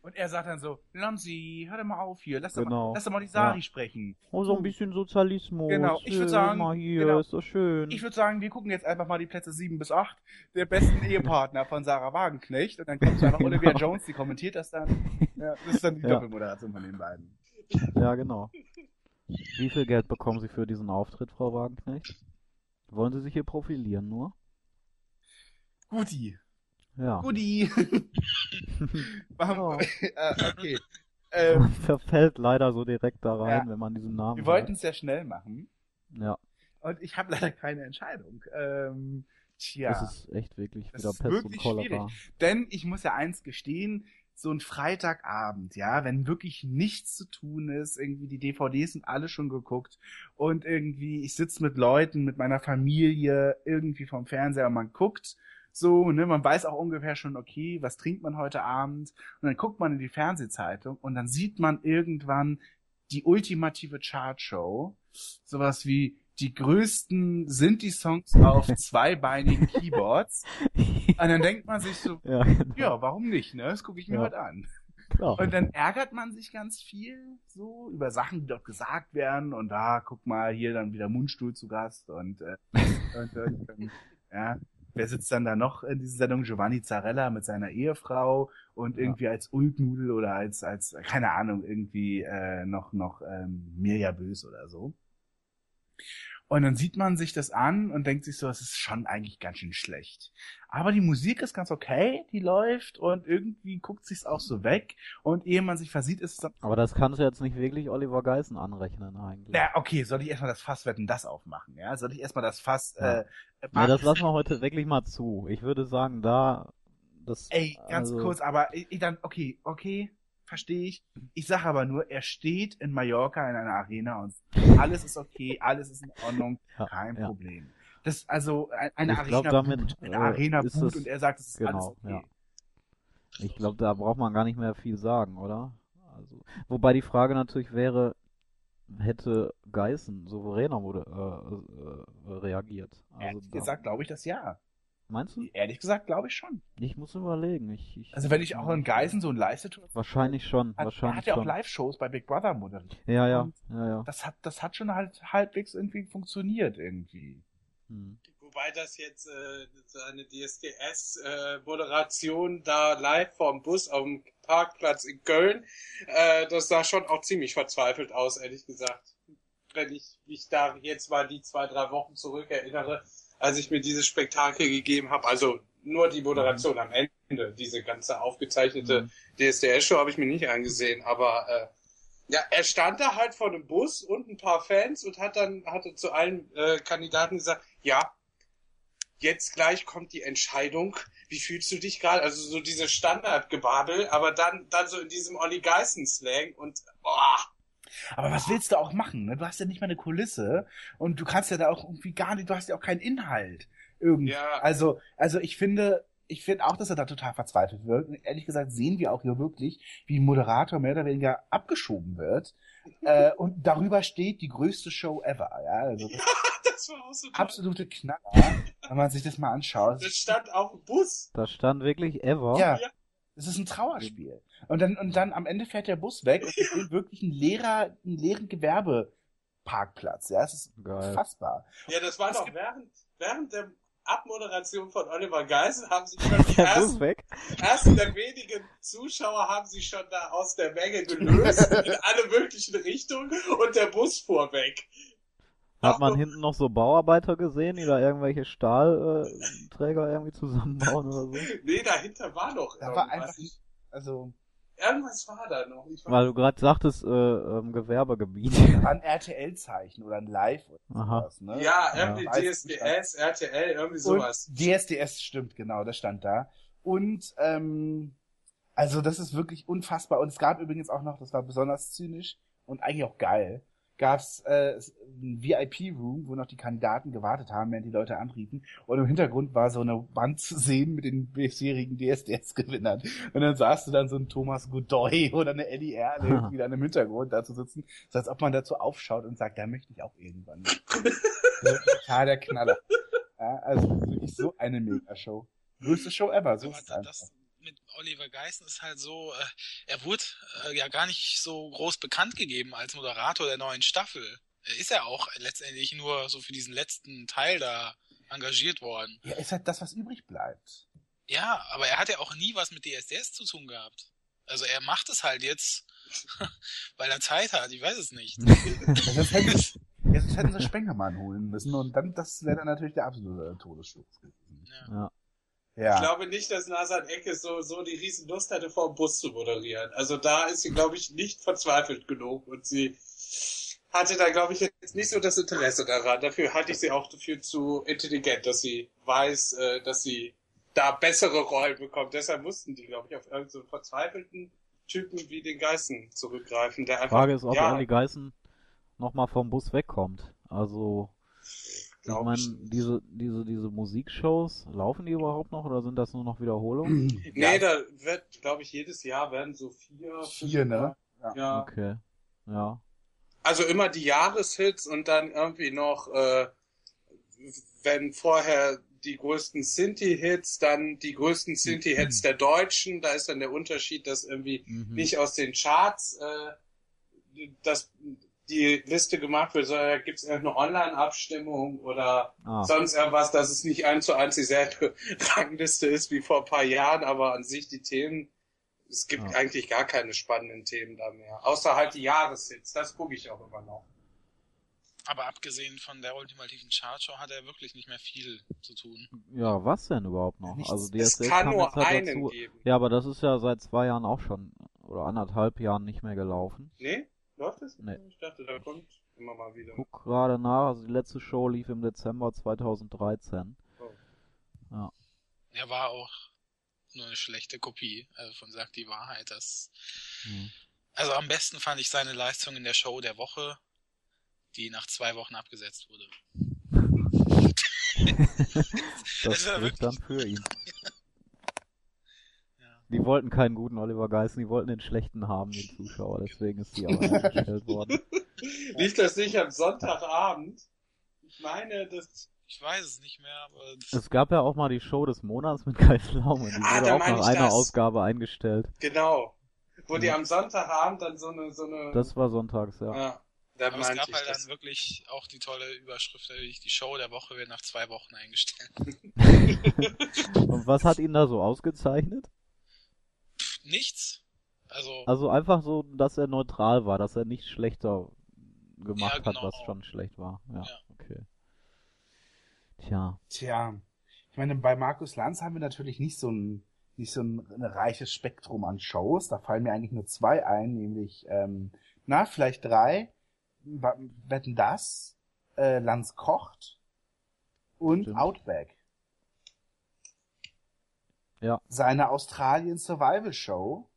Und er sagt dann so, Lanzi, hör doch mal auf hier, lass, doch, Genau. mal, lass doch mal die Sari Ja. sprechen. Oh, so ein bisschen Sozialismus. Genau, ich würd Äh, sagen, Mal hier, genau. ist doch schön. Ich würde sagen, wir gucken jetzt einfach mal die Plätze 7 bis 8 der besten Ehepartner von Sarah Wagenknecht und dann kommt einfach Olivia Jones, die kommentiert das dann. Ja, das ist dann die Ja. Doppelmoderation von den beiden. Ja, genau. Wie viel Geld bekommen Sie für diesen Auftritt, Frau Wagenknecht? Wollen Sie sich hier profilieren nur? Guti. Ja. Guti. Machen wir- äh, okay. Ähm, Man verfällt leider so direkt da rein, Ja. wenn man diesen Namen wir wollten es ja schnell machen Ja, und ich habe leider keine Entscheidung. Ähm, tja. das ist echt wirklich Das wieder Pest und wirklich Cholera. Denn ich muss ja eins gestehen, so ein Freitagabend, ja, wenn wirklich nichts zu tun ist, irgendwie die DVDs sind alle schon geguckt und irgendwie ich sitze mit Leuten, mit meiner Familie irgendwie vom Fernseher und man guckt so, ne, man weiß auch ungefähr schon, okay, was trinkt man heute Abend und dann guckt man in die Fernsehzeitung und dann sieht man irgendwann die ultimative Chartshow, sowas wie die größten sind die Songs auf zweibeinigen Keyboards und dann denkt man sich so, ja, genau. ja, warum nicht, ne? Das gucke ich mir Ja. heute an. klar. Und dann ärgert man sich ganz viel so über Sachen, die dort gesagt werden. Und da, guck mal, hier dann wieder Mundstuhl zu Gast und, äh, und, und, und ja. Wer sitzt dann da noch in dieser Sendung? Giovanni Zarella mit seiner Ehefrau und Ja. irgendwie als Ulknudel oder als, als, keine Ahnung, irgendwie äh, noch, noch ähm, Mirja Bös oder so. Und dann sieht man sich das an und denkt sich so, es ist schon eigentlich ganz schön schlecht. Aber die Musik ist ganz okay, die läuft und irgendwie guckt sich's auch so weg. Und ehe man sich versieht, ist es dann, Aber das kannst du jetzt nicht wirklich Oliver Geissen anrechnen eigentlich. na, okay, soll ich erstmal das Fass wetten, das aufmachen, ja? Soll ich erstmal das Fass, Ja. äh, Nee, das lassen wir heute wirklich mal zu. Ich würde sagen, da, das, Ey, ganz also, kurz, aber ich, ich dann, okay, okay, verstehe ich. Ich sage aber nur, er steht in Mallorca in einer Arena und alles ist okay, alles ist in Ordnung, kein ja. Problem. Das, also, ein- eine Ich glaub, Arena damit, boot, eine äh, Arena ist es- und er sagt, es ist alles genau, okay. ja. Ich glaube, da braucht man gar nicht mehr viel sagen, oder? Also, wobei die Frage natürlich wäre, hätte Geißen souveräner wurde, äh, äh, reagiert? Also, Ehrlich gesagt, glaube ich das ja. Meinst du? Ehrlich gesagt, glaube ich schon. Ich muss überlegen. Ich, ich, Also wenn ich auch in Geisen so ein Leistet Wahrscheinlich schon, hat, er wahrscheinlich hat ja auch schon. Live-Shows bei Big Brother moderiert. Ja, ja, ja, ja. Das hat, das hat schon halt halbwegs irgendwie funktioniert irgendwie. Hm. Wobei das jetzt äh, so eine DSDS-Moderation da live vom Bus auf dem Parkplatz in Köln, äh, das sah schon auch ziemlich verzweifelt aus, ehrlich gesagt. Wenn ich mich da jetzt mal die zwei, drei Wochen zurück erinnere, als ich mir dieses Spektakel gegeben habe, also nur die Moderation am Ende, diese ganze aufgezeichnete Mhm. DSDS-Show habe ich mir nicht angesehen, aber äh, ja, er stand da halt vor dem Bus und ein paar Fans und hat dann hatte zu allen äh, Kandidaten gesagt, ja, jetzt gleich kommt die Entscheidung. Wie fühlst du dich gerade? Also so diese Standardgebabel, aber dann dann so in diesem Olli Geißen Slang und boah, Aber was willst du auch machen? Ne? Du hast ja nicht mal eine Kulisse und du kannst ja da auch irgendwie gar nicht, du hast ja auch keinen Inhalt. Irgendwie. Ja. Also, also ich finde, ich finde auch, dass er da total verzweifelt wird. Und ehrlich gesagt sehen wir auch hier wirklich, wie ein Moderator mehr oder weniger abgeschoben wird. äh, und darüber steht die größte Show ever. Ja, also das das war auch so absolute Knaller, wenn man sich das mal anschaut. Das stand auf dem Bus. Da stand wirklich Ever. Ja. Ja. Es ist ein Trauerspiel. Und dann, und dann am Ende fährt der Bus weg und wir sehen wirklich einen leerer, einen leeren Gewerbeparkplatz. Ja, es ist Geil. fassbar. Ja, das war Es doch während während der Abmoderation von Oliver Geißen haben sich schon die ersten, weg. ersten der wenigen Zuschauer haben sich schon da aus der Menge gelöst in alle möglichen Richtungen und der Bus fuhr weg. Hat man hinten noch so Bauarbeiter gesehen, die da irgendwelche Stahlträger irgendwie zusammenbauen oder so? Nee, dahinter war noch Da war einfach, also, Irgendwas war da noch. Ich Weil du gerade sagtest, äh, ähm, Gewerbegebiet. an RTL-Zeichen oder ein Live oder Aha. sowas, ne? ja, Ja. irgendwie Weiß DSDS, RTL, irgendwie Und sowas. DSDS stimmt, genau, das stand da. Und, ähm, also das ist wirklich unfassbar. Und es gab übrigens auch noch, das war besonders zynisch und eigentlich auch geil, gab's äh, ein VIP-Room, wo noch die Kandidaten gewartet haben, während die Leute anriefen. Und im Hintergrund war so eine Wand zu sehen mit den bisherigen DSDS-Gewinnern. Und dann saß du dann so ein Thomas Godoy oder eine Eddie Erle irgendwie dann im Hintergrund da zu sitzen, so als ob man dazu aufschaut und sagt, da möchte ich auch irgendwann. Total der Knaller. Ja, also wirklich so eine Mega-Show. Größte Show ever, so einfach. das mit Oliver Geißen ist halt so, äh, er wurde äh, ja gar nicht so groß bekannt gegeben als Moderator der neuen Staffel. Er ist ja auch letztendlich nur so für diesen letzten Teil da engagiert worden. Ja, ist halt das, was übrig bleibt. Ja, aber er hat ja auch nie was mit DSDS zu tun gehabt. Also er macht es halt jetzt, weil er Zeit hat, ich weiß es nicht. Sonst hätten, sie, hätten sie Spengermann holen müssen und dann, das wäre dann natürlich der absolute Todesstoß gewesen. Ja. Ja. Ich Ja. glaube nicht, dass Nasan Ecke so, so die riesen Lust hatte, vor dem Bus zu moderieren. Also da ist sie, glaube ich, nicht verzweifelt genug und sie hatte da, glaube ich, jetzt nicht so das Interesse daran. Dafür halte ich sie auch dafür zu intelligent, dass sie weiß, äh, dass sie da bessere Rollen bekommt. Deshalb mussten die, glaube ich, auf irgendeinen so verzweifelten Typen wie den Geißen zurückgreifen, der einfach, Frage ist, ob ja, Olli Geißen nochmal vom Bus wegkommt. Also, ich meine, diese, diese, diese Musikshows, laufen die überhaupt noch oder sind das nur noch Wiederholungen? nee, da wird, glaube ich, jedes Jahr werden so vier, Vier, ne? Ja. Ja. Okay. Ja. Also immer die Jahreshits und dann irgendwie noch, äh, wenn vorher die größten Sinti-Hits, dann die größten Sinti-Hits der Deutschen. Da ist dann der Unterschied, dass irgendwie Mhm. nicht aus den Charts äh, dass die Liste gemacht wird, sondern gibt es irgendeine Online-Abstimmung oder Ah, sonst irgendwas, dass es nicht eins zu eins dieselbe Rangliste ist wie vor ein paar Jahren, aber an sich die Themen, es gibt Ja. eigentlich gar keine spannenden Themen da mehr. Außer halt die Jahreshits, das gucke ich auch immer noch. Aber abgesehen von der ultimativen Chartshow hat er wirklich nicht mehr viel zu tun. ja, was denn überhaupt noch? Nichts. Also Es DSDS kann nur halt einen dazu. geben. Ja, aber das ist ja seit zwei Jahren auch schon, oder anderthalb Jahren nicht mehr gelaufen. Nee? Läuft das? Nee. Ich dachte, da kommt immer mal wieder. Guck gerade nach, also die letzte Show lief im Dezember 2013. Oh. Er war auch nur eine schlechte Kopie also von Sagt die Wahrheit. Das, Hm. also am besten fand ich seine Leistung in der Show der Woche, die nach zwei Wochen abgesetzt wurde. Das war spricht dann für ihn. Die wollten keinen guten Oliver Geißen, die wollten den schlechten haben, den Zuschauer, deswegen ist die auch eingestellt worden. Lief das nicht am Sonntagabend? Ich meine, das. Ich weiß es nicht mehr, aber Es gab ja auch mal die Show des Monats mit Kai Pflaume, die Ah, wurde auch nach einer das. Ausgabe eingestellt. Genau. Wo die Ja. am Sonntagabend dann so eine. So eine Das war sonntags, ja. ja, da Aber es gab ich halt das. dann wirklich auch die tolle Überschrift, natürlich, die Show der Woche wird nach zwei Wochen eingestellt. Und was hat ihn da so ausgezeichnet? Nichts. Also, Also einfach so, dass er neutral war, dass er nicht schlechter gemacht Ja, hat, genau. was schon schlecht war. Ja, Ja. okay. Tja. Tja, ich meine, bei Markus Lanz haben wir natürlich nicht so ein, nicht so ein, ein reiches Spektrum an Shows. Da fallen mir eigentlich nur zwei ein, nämlich, ähm, na, vielleicht drei. Wetten das, äh, Lanz kocht und Stimmt. Outback. Ja. Seine Australien Survival Show.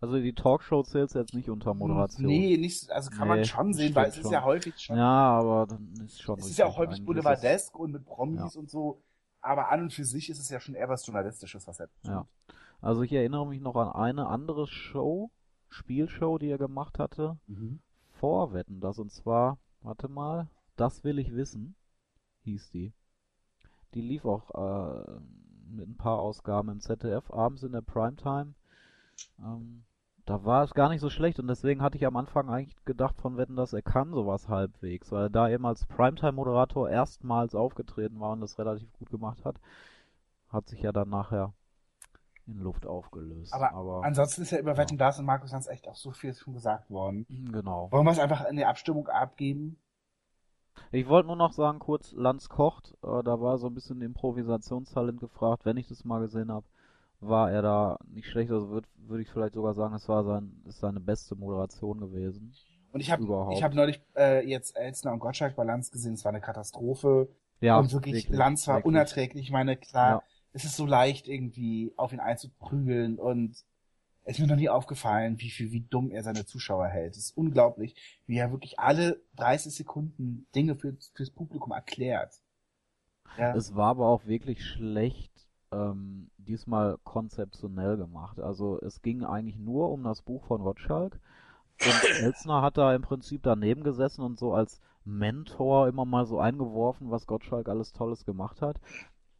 Also die Talkshow zählt jetzt nicht unter Moderation. Nee, nicht, also kann man Nee, schon sehen, weil es ist schon. ja häufig schon Ja, aber dann ist schon Es ist ja auch häufig boulevardesk und mit Promis und so, aber an und für sich ist es ja schon eher was Journalistisches, was er tut. Ja. Also ich erinnere mich noch an eine andere Show, Spielshow, die er gemacht hatte, Mhm. vor Wetten, das und zwar, warte mal, das will ich wissen, hieß die. Die lief auch äh, mit ein paar Ausgaben im ZDF, abends in der Primetime. Ähm, da war es gar nicht so schlecht und deswegen hatte ich am Anfang eigentlich gedacht von Wetten, dass er kann sowas halbwegs, weil er da eben als Primetime-Moderator erstmals aufgetreten war und das relativ gut gemacht hat. Hat sich ja dann nachher in Luft aufgelöst. Aber, Aber ansonsten ist ja über Ja. Wetten das und Markus Lanz echt auch so viel schon gesagt worden. genau. Wollen wir es einfach in die Abstimmung abgeben? Ich wollte nur noch sagen, kurz, Lanz kocht, äh, da war so ein bisschen Improvisationstalent gefragt. Wenn ich das mal gesehen habe, war er da nicht schlecht. Also würde würd ich vielleicht sogar sagen, es war sein, ist seine beste Moderation gewesen. Und ich habe hab neulich äh, jetzt Elsner und Gottschalk bei Lanz gesehen, es war eine Katastrophe. Ja, und wirklich, Lanz war wirklich. unerträglich. Ich meine, klar, Ja. es ist so leicht irgendwie auf ihn einzuprügeln und ist mir noch nie aufgefallen, wie viel, wie dumm er seine Zuschauer hält. Es ist unglaublich, wie er wirklich alle 30 Sekunden Dinge für, fürs Publikum erklärt. Ja. Es war aber auch wirklich schlecht ähm, diesmal konzeptionell gemacht. Also es ging eigentlich nur um das Buch von Gottschalk und Elsner hat da im Prinzip daneben gesessen und so als Mentor immer mal so eingeworfen, was Gottschalk alles Tolles gemacht hat.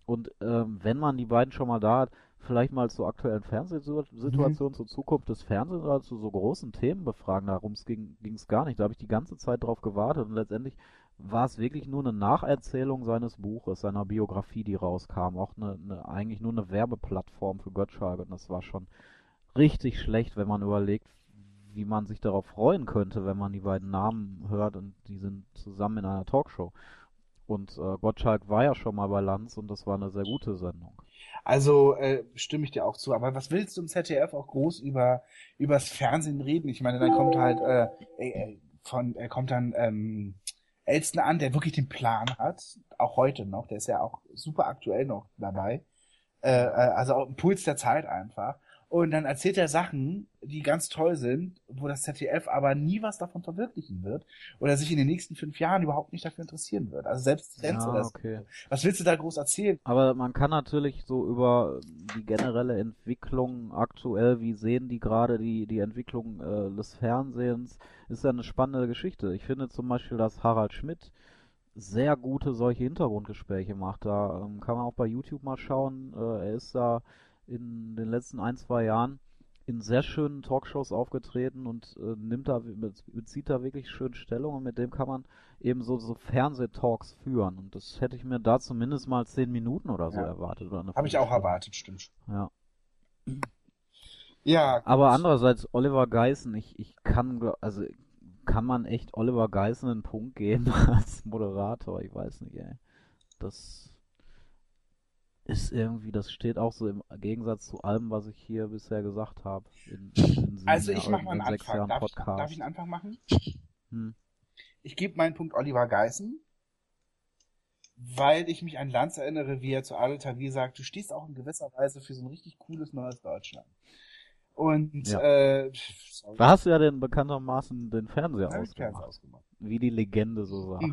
Und ähm, wenn man die beiden schon mal da hat, vielleicht mal zur aktuellen Fernsehsituation, mhm. zur Zukunft des Fernsehens oder zu so großen Themen befragen. Darum ging es gar nicht. Da habe ich die ganze Zeit drauf gewartet und letztendlich war es wirklich nur eine Nacherzählung seines Buches, seiner Biografie, die rauskam. Auch eine, eine, eigentlich nur eine Werbeplattform für Gottschalk und das war schon richtig schlecht, wenn man überlegt, wie man sich darauf freuen könnte, wenn man die beiden Namen hört und die sind zusammen in einer Talkshow. Und äh, Gottschalk war ja schon mal bei Lanz und das war eine sehr gute Sendung. Also äh, stimme ich dir auch zu. Aber was willst du im ZDF auch groß über übers Fernsehen reden? Ich meine, dann kommt halt äh, äh, von er kommt dann ähm, Elsten an, der wirklich den Plan hat, auch heute noch. Der ist ja auch super aktuell noch dabei. Äh, äh also auch im Puls der Zeit einfach. Und dann erzählt er Sachen, die ganz toll sind, wo das ZDF aber nie was davon verwirklichen wird oder sich in den nächsten fünf Jahren überhaupt nicht dafür interessieren wird. Also selbst Trends ja, oder okay. Was willst du da groß erzählen? Aber man kann natürlich so über die generelle Entwicklung aktuell, wie sehen die gerade die, die Entwicklung äh, des Fernsehens, ist ja eine spannende Geschichte. Ich finde zum Beispiel, dass Harald Schmidt sehr gute solche Hintergrundgespräche macht. Da ähm, kann man auch bei YouTube mal schauen. Äh, er ist da in den letzten ein, zwei Jahren in sehr schönen Talkshows aufgetreten und äh, nimmt da, bezieht da wirklich schön Stellung und mit dem kann man eben so, so Fernsehtalks führen. Und das hätte ich mir da zumindest mal zehn Minuten oder so ja. erwartet. Habe ich auch erwartet, stimmt. Ja. Ja. Gut. Aber andererseits, Oliver Geissen, ich, ich kann, also kann man echt Oliver Geissen einen Punkt geben als Moderator? Ich weiß nicht, ey. Das ist irgendwie, das steht auch so im Gegensatz zu allem, was ich hier bisher gesagt habe. also ich mache mal einen Anfang. Darf ich, darf ich, einen Anfang machen? Hm. Ich gebe meinen Punkt Oliver Geissen, weil ich mich an Lanz erinnere, wie er zu Adel Tawil sagt, du stehst auch in gewisser Weise für so ein richtig cooles neues Deutschland. Und ja. äh, da hast du ja den bekanntermaßen den Fernseher ausgemacht, ausgemacht. Wie die Legende so sagt.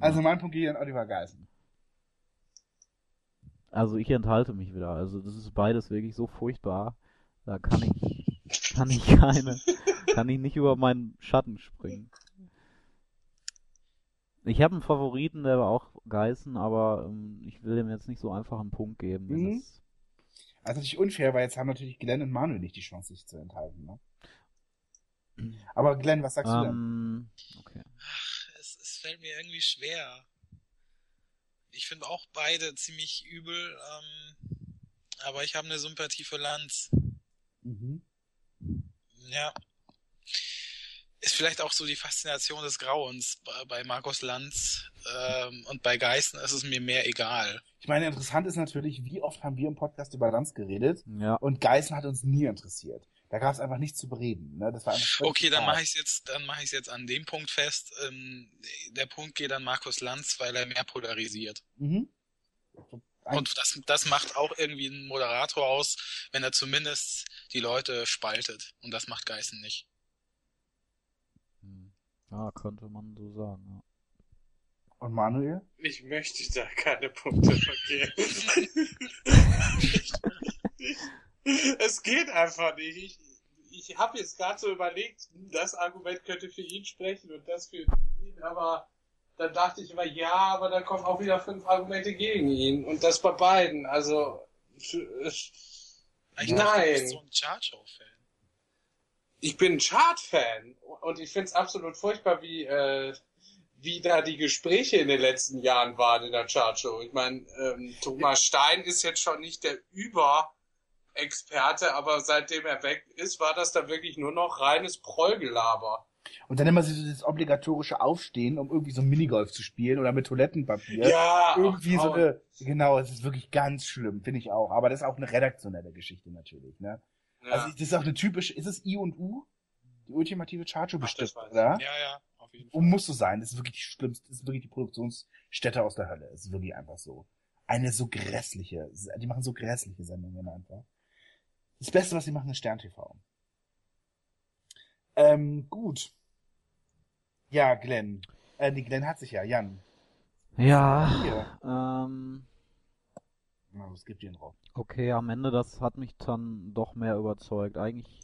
Also mein Punkt geht an Oliver Geissen. Also ich enthalte mich wieder. Also das ist beides wirklich so furchtbar. Da kann ich, kann ich keine, kann ich nicht über meinen Schatten springen. Ich habe einen Favoriten, der war auch Geißen, aber ähm, ich will dem jetzt nicht so einfach einen Punkt geben. Mhm. Das... Also natürlich unfair, weil jetzt haben natürlich Glenn und Manuel nicht die Chance, sich zu enthalten. Ne? Aber Glenn, was sagst um, du denn? Ähm, okay. Ach, es, es fällt mir irgendwie schwer ich finde auch beide ziemlich übel, ähm, aber ich habe eine Sympathie für Lanz. Mhm. Ja. Ist vielleicht auch so die Faszination des Grauens bei Markus Lanz ähm, und bei Geißen ist es mir mehr egal. Ich meine, interessant ist natürlich, wie oft haben wir im Podcast über Lanz geredet ja. und Geißen hat uns nie interessiert. Da gab es einfach nichts zu bereden. Ne? Das war okay, dann mache ich es jetzt, dann mache ich jetzt an dem Punkt fest. Ähm, der Punkt geht an Markus Lanz, weil er mehr polarisiert. Mhm. Und das, das macht auch irgendwie einen Moderator aus, wenn er zumindest die Leute spaltet. Und das macht Geißen nicht. Hm. Ja, könnte man so sagen, ja. Und Manuel? Ich möchte da keine Punkte vergeben. es geht einfach nicht. Ich, ich habe jetzt gerade so überlegt, das Argument könnte für ihn sprechen und das für ihn, aber dann dachte ich immer, ja, aber dann kommen auch wieder fünf Argumente gegen ihn und das bei beiden. Also ich nein. Bist so ein Chart-Show-Fan. Ich bin ein Chart-Fan und ich finde es absolut furchtbar, wie äh, wie da die Gespräche in den letzten Jahren waren in der Chartshow. Ich meine, ähm, Thomas Stein ist jetzt schon nicht der Über Experte, aber seitdem er weg ist, war das da wirklich nur noch reines Prollgelaber. Und dann immer so das obligatorische Aufstehen, um irgendwie so Minigolf zu spielen oder mit Toilettenpapier. Ja. Irgendwie ach, so eine, genau, es ist wirklich ganz schlimm, finde ich auch. Aber das ist auch eine redaktionelle Geschichte natürlich, ne? Ja. Also das ist auch eine typische, ist es I und U? Die ultimative Charcho bestimmt, oder? Ja, ja, auf jeden Fall. Und muss so sein. Das ist wirklich die schlimmste, das ist wirklich die Produktionsstätte aus der Hölle. Das ist wirklich einfach so. Eine so grässliche, die machen so grässliche Sendungen einfach. Das Beste, was sie machen, ist Stern TV. Ähm, gut. Ja, Glenn. Äh, nee, Glenn hat sich ja, Jan. Ja, Hier. ähm, Na, es gibt den drauf. okay, am Ende, das hat mich dann doch mehr überzeugt. Eigentlich.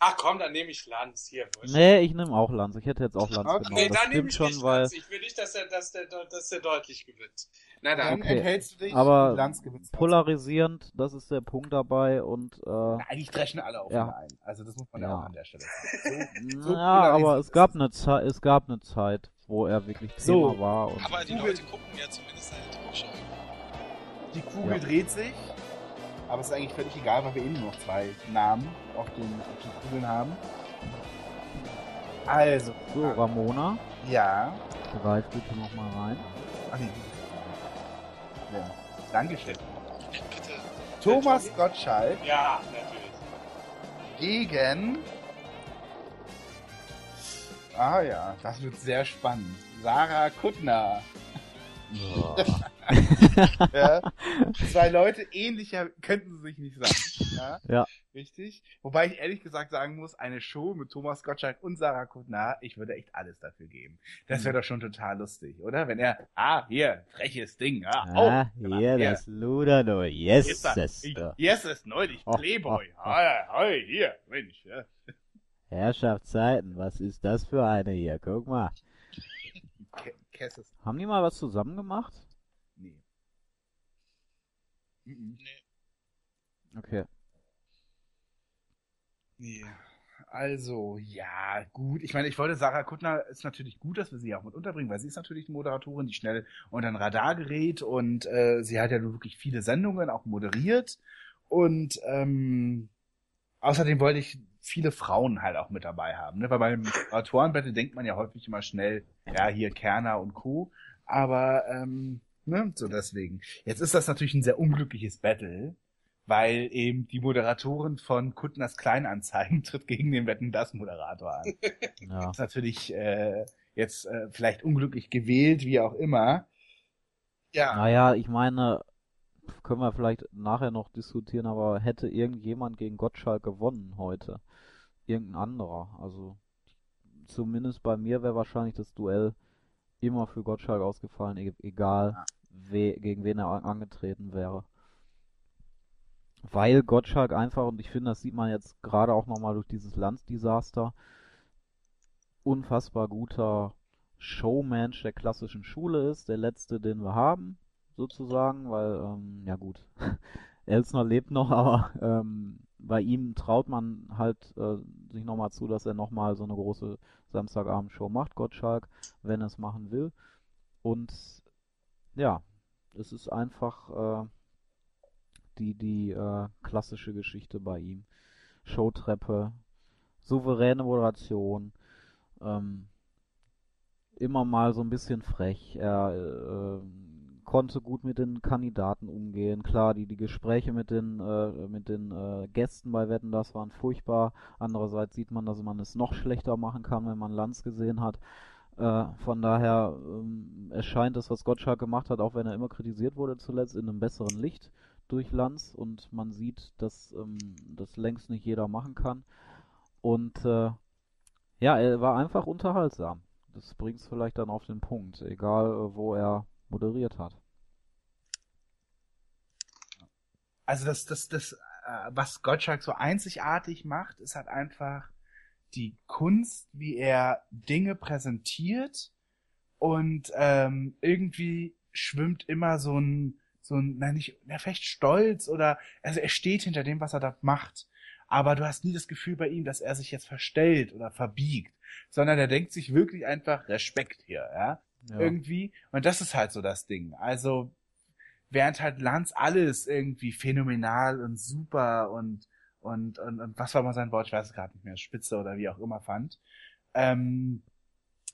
Ach komm, dann nehme ich Lanz hier. wurscht. Nee, ich nehme auch Lanz. Ich hätte jetzt auch Lanz Okay, genommen. Nee, Das dann nehme ich schon, nicht weil. Lanz. Ich will nicht, dass der, dass der, dass der deutlich gewinnt. Na dann. Okay. enthältst du dich. Aber. Polarisierend, das ist der Punkt dabei und äh, Na, Eigentlich dreschen alle auf Ja. ihn ein. Also das muss man ja, Ja. auch an der Stelle sagen. So, so ja, aber es gab eine Zeit, es gab eine Zeit, wo er wirklich Thema So. war und Aber die Google- Leute gucken ja zumindest seine Talkshow. Die Kugel Ja. dreht sich, aber es ist eigentlich völlig egal, weil wir eh nur noch zwei Namen auf den, auf den Kugeln haben. Also, so Ramona, ja. greif bitte noch mal rein. Ach nee, ja. Dankeschön. Bitte. Thomas Gottschalk Ja, natürlich. gegen. Ah ja, das wird sehr spannend. Sarah Kuttner. Ja. Zwei Leute ähnlicher könnten sie sich nicht sagen. Ja? Ja. Richtig. Wobei ich ehrlich gesagt sagen muss, eine Show mit Thomas Gottschalk und Sarah Kuttner, ich würde echt alles dafür geben. Das Mhm. wäre doch schon total lustig, oder? Wenn er, ah, hier, freches Ding, ah, Ah, oh, hier, hier. das Luder, yes, Ich- da. Yes, ist neulich Oh, Playboy. oh, oh. Ah, Hi, hier, Mensch. Ja. Herrschaftszeiten, was ist das für eine hier? Guck mal. Ist, Haben die mal was zusammen gemacht? nee. Mhm. Nee. Okay. Nee. Also, ja, gut. Ich meine, ich wollte Sarah Kuttner ist natürlich gut, dass wir sie auch mit unterbringen, weil sie ist natürlich eine Moderatorin, die schnell unter ein Radar gerät und äh, sie hat ja nun wirklich viele Sendungen auch moderiert. Und ähm, außerdem wollte ich viele Frauen halt auch mit dabei haben. Ne? Weil beim Autorenbattle denkt man ja häufig immer schnell, ja, hier Kerner und Co. Aber ähm, ne, so deswegen. Jetzt ist das natürlich ein sehr unglückliches Battle weil eben die Moderatorin von Kuttners Kleinanzeigen tritt gegen den Wetten das Moderator an. Ja. ist natürlich äh, jetzt äh, vielleicht unglücklich gewählt, wie auch immer. Ja, Naja, ich meine, können wir vielleicht nachher noch diskutieren, aber hätte irgendjemand gegen Gottschalk gewonnen heute? Irgendein anderer. Also zumindest bei mir wäre wahrscheinlich das Duell immer für Gottschalk ausgefallen, e egal we gegen wen er an angetreten wäre. Weil Gottschalk einfach, und ich finde, das sieht man jetzt gerade auch nochmal durch dieses Landsdesaster, unfassbar guter Showmensch der klassischen Schule ist, der letzte, den wir haben, sozusagen, weil, ähm, ja gut, Elsner lebt noch, aber ähm, bei ihm traut man halt äh, sich nochmal zu, dass er nochmal so eine große Samstagabendshow macht, Gottschalk, wenn er es machen will. Und ja, es ist einfach äh, die, die äh, klassische Geschichte bei ihm. Showtreppe, souveräne Moderation, ähm, immer mal so ein bisschen frech. Er äh, konnte gut mit den Kandidaten umgehen. Klar, die, die Gespräche mit den, äh, mit den äh, Gästen bei Wetten, das waren furchtbar. Andererseits sieht man, dass man es noch schlechter machen kann, wenn man Lanz gesehen hat. Äh, von daher ähm, erscheint das, was Gottschalk gemacht hat, auch wenn er immer kritisiert wurde zuletzt, in einem besseren Licht durch Lanz und man sieht, dass ähm, das längst nicht jeder machen kann. Und äh, ja, er war einfach unterhaltsam. Das bringt es vielleicht dann auf den Punkt, egal äh, wo er moderiert hat. also das, das, das, äh, was Gottschalk so einzigartig macht, ist halt einfach die Kunst, wie er Dinge präsentiert und ähm, irgendwie schwimmt immer so ein, so ein, na nicht, na vielleicht Stolz oder, also er steht hinter dem, was er da macht. Aber du hast nie das Gefühl bei ihm, dass er sich jetzt verstellt oder verbiegt, sondern er denkt sich wirklich einfach Respekt hier, ja Ja. irgendwie. Und das ist halt so das Ding. Also, während halt Lanz alles irgendwie phänomenal und super und, und, und, und was war mal sein Wort, ich weiß es gerade nicht mehr, Spitze oder wie auch immer fand, ähm,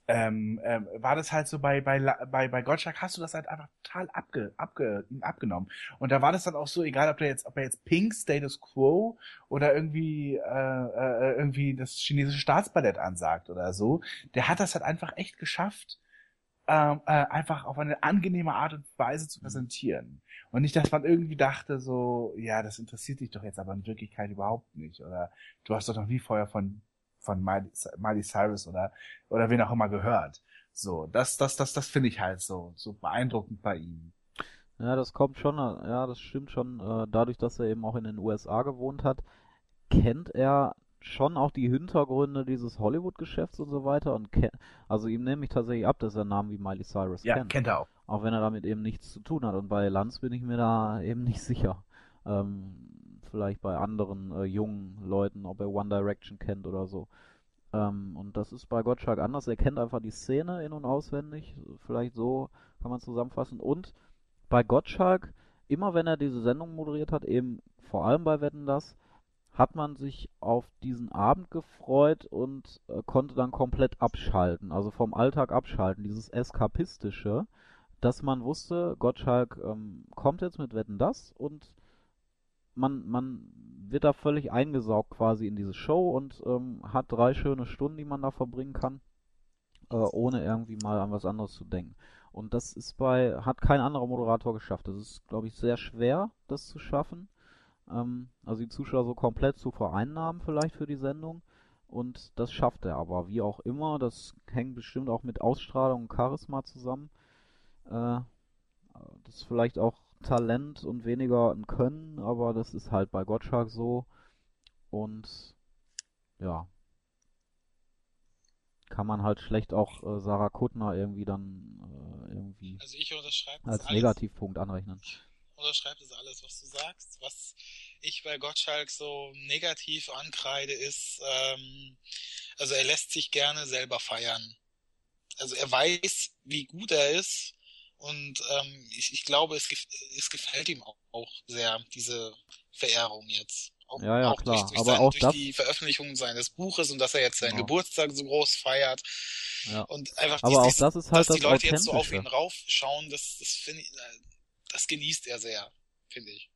ähm, ähm, war das halt so bei, bei, bei, bei Gottschalk hast du das halt einfach total abge, abge, abgenommen. Und da war das dann auch so, egal ob der jetzt, ob er jetzt Pink Status Quo oder irgendwie, äh, äh, irgendwie das chinesische Staatsballett ansagt oder so, der hat das halt einfach echt geschafft, ähm, äh, einfach auf eine angenehme Art und Weise zu präsentieren. Und nicht, dass man irgendwie dachte, so, ja, das interessiert dich doch jetzt aber in Wirklichkeit überhaupt nicht. Oder du hast doch noch nie vorher von, von Miley, Miley Cyrus oder, oder wen auch immer gehört. So, das, das, das, das finde ich halt so, so beeindruckend bei ihm. Ja, das kommt schon, ja, das stimmt schon. Äh, dadurch, dass er eben auch in den USA gewohnt hat, kennt er schon auch die Hintergründe dieses Hollywood-Geschäfts und so weiter und also ihm nehme ich tatsächlich ab, dass er Namen wie Miley Cyrus ja, kennt. kennt er auch. Auch wenn er damit eben nichts zu tun hat. Und bei Lanz bin ich mir da eben nicht sicher. Ähm, vielleicht bei anderen äh, jungen Leuten, ob er One Direction kennt oder so. Ähm, und das ist bei Gottschalk anders. Er kennt einfach die Szene in- und auswendig. Vielleicht so kann man zusammenfassen. Und bei Gottschalk, immer wenn er diese Sendung moderiert hat, eben vor allem bei Wetten das, hat man sich auf diesen Abend gefreut und äh, konnte dann komplett abschalten, also vom Alltag abschalten, dieses Eskapistische, dass man wusste, Gottschalk ähm, kommt jetzt mit Wetten das und man, man wird da völlig eingesaugt quasi in diese Show und ähm, hat drei schöne Stunden, die man da verbringen kann, äh, ohne irgendwie mal an was anderes zu denken. Und das ist bei, hat kein anderer Moderator geschafft. Das ist, glaube ich, sehr schwer, das zu schaffen ähm, also die Zuschauer so komplett zu vereinnahmen vielleicht für die Sendung. Und das schafft er aber, wie auch immer. Das hängt bestimmt auch mit Ausstrahlung und Charisma zusammen. Äh, das ist vielleicht auch Talent und weniger ein Können, aber das ist halt bei Gottschalk so. Und ja, kann man halt schlecht auch äh, Sarah Kuttner irgendwie dann äh, irgendwie also als Negativpunkt anrechnen unterschreibt das alles, was du sagst. Was ich bei Gottschalk so negativ ankreide, ist, ähm, also er lässt sich gerne selber feiern. Also er weiß, wie gut er ist und ähm, ich, ich glaube, es, es gefällt ihm auch, auch sehr, diese Verehrung jetzt. Auch, ja, ja, auch klar. Durch, durch aber sein, auch durch das... die Veröffentlichung seines Buches und dass er jetzt seinen genau. Geburtstag so groß feiert. Ja. Und einfach aber dies, auch das ist halt dass die das Leute jetzt so auf ihn raufschauen, das, das finde ich, das genießt er sehr, finde ich.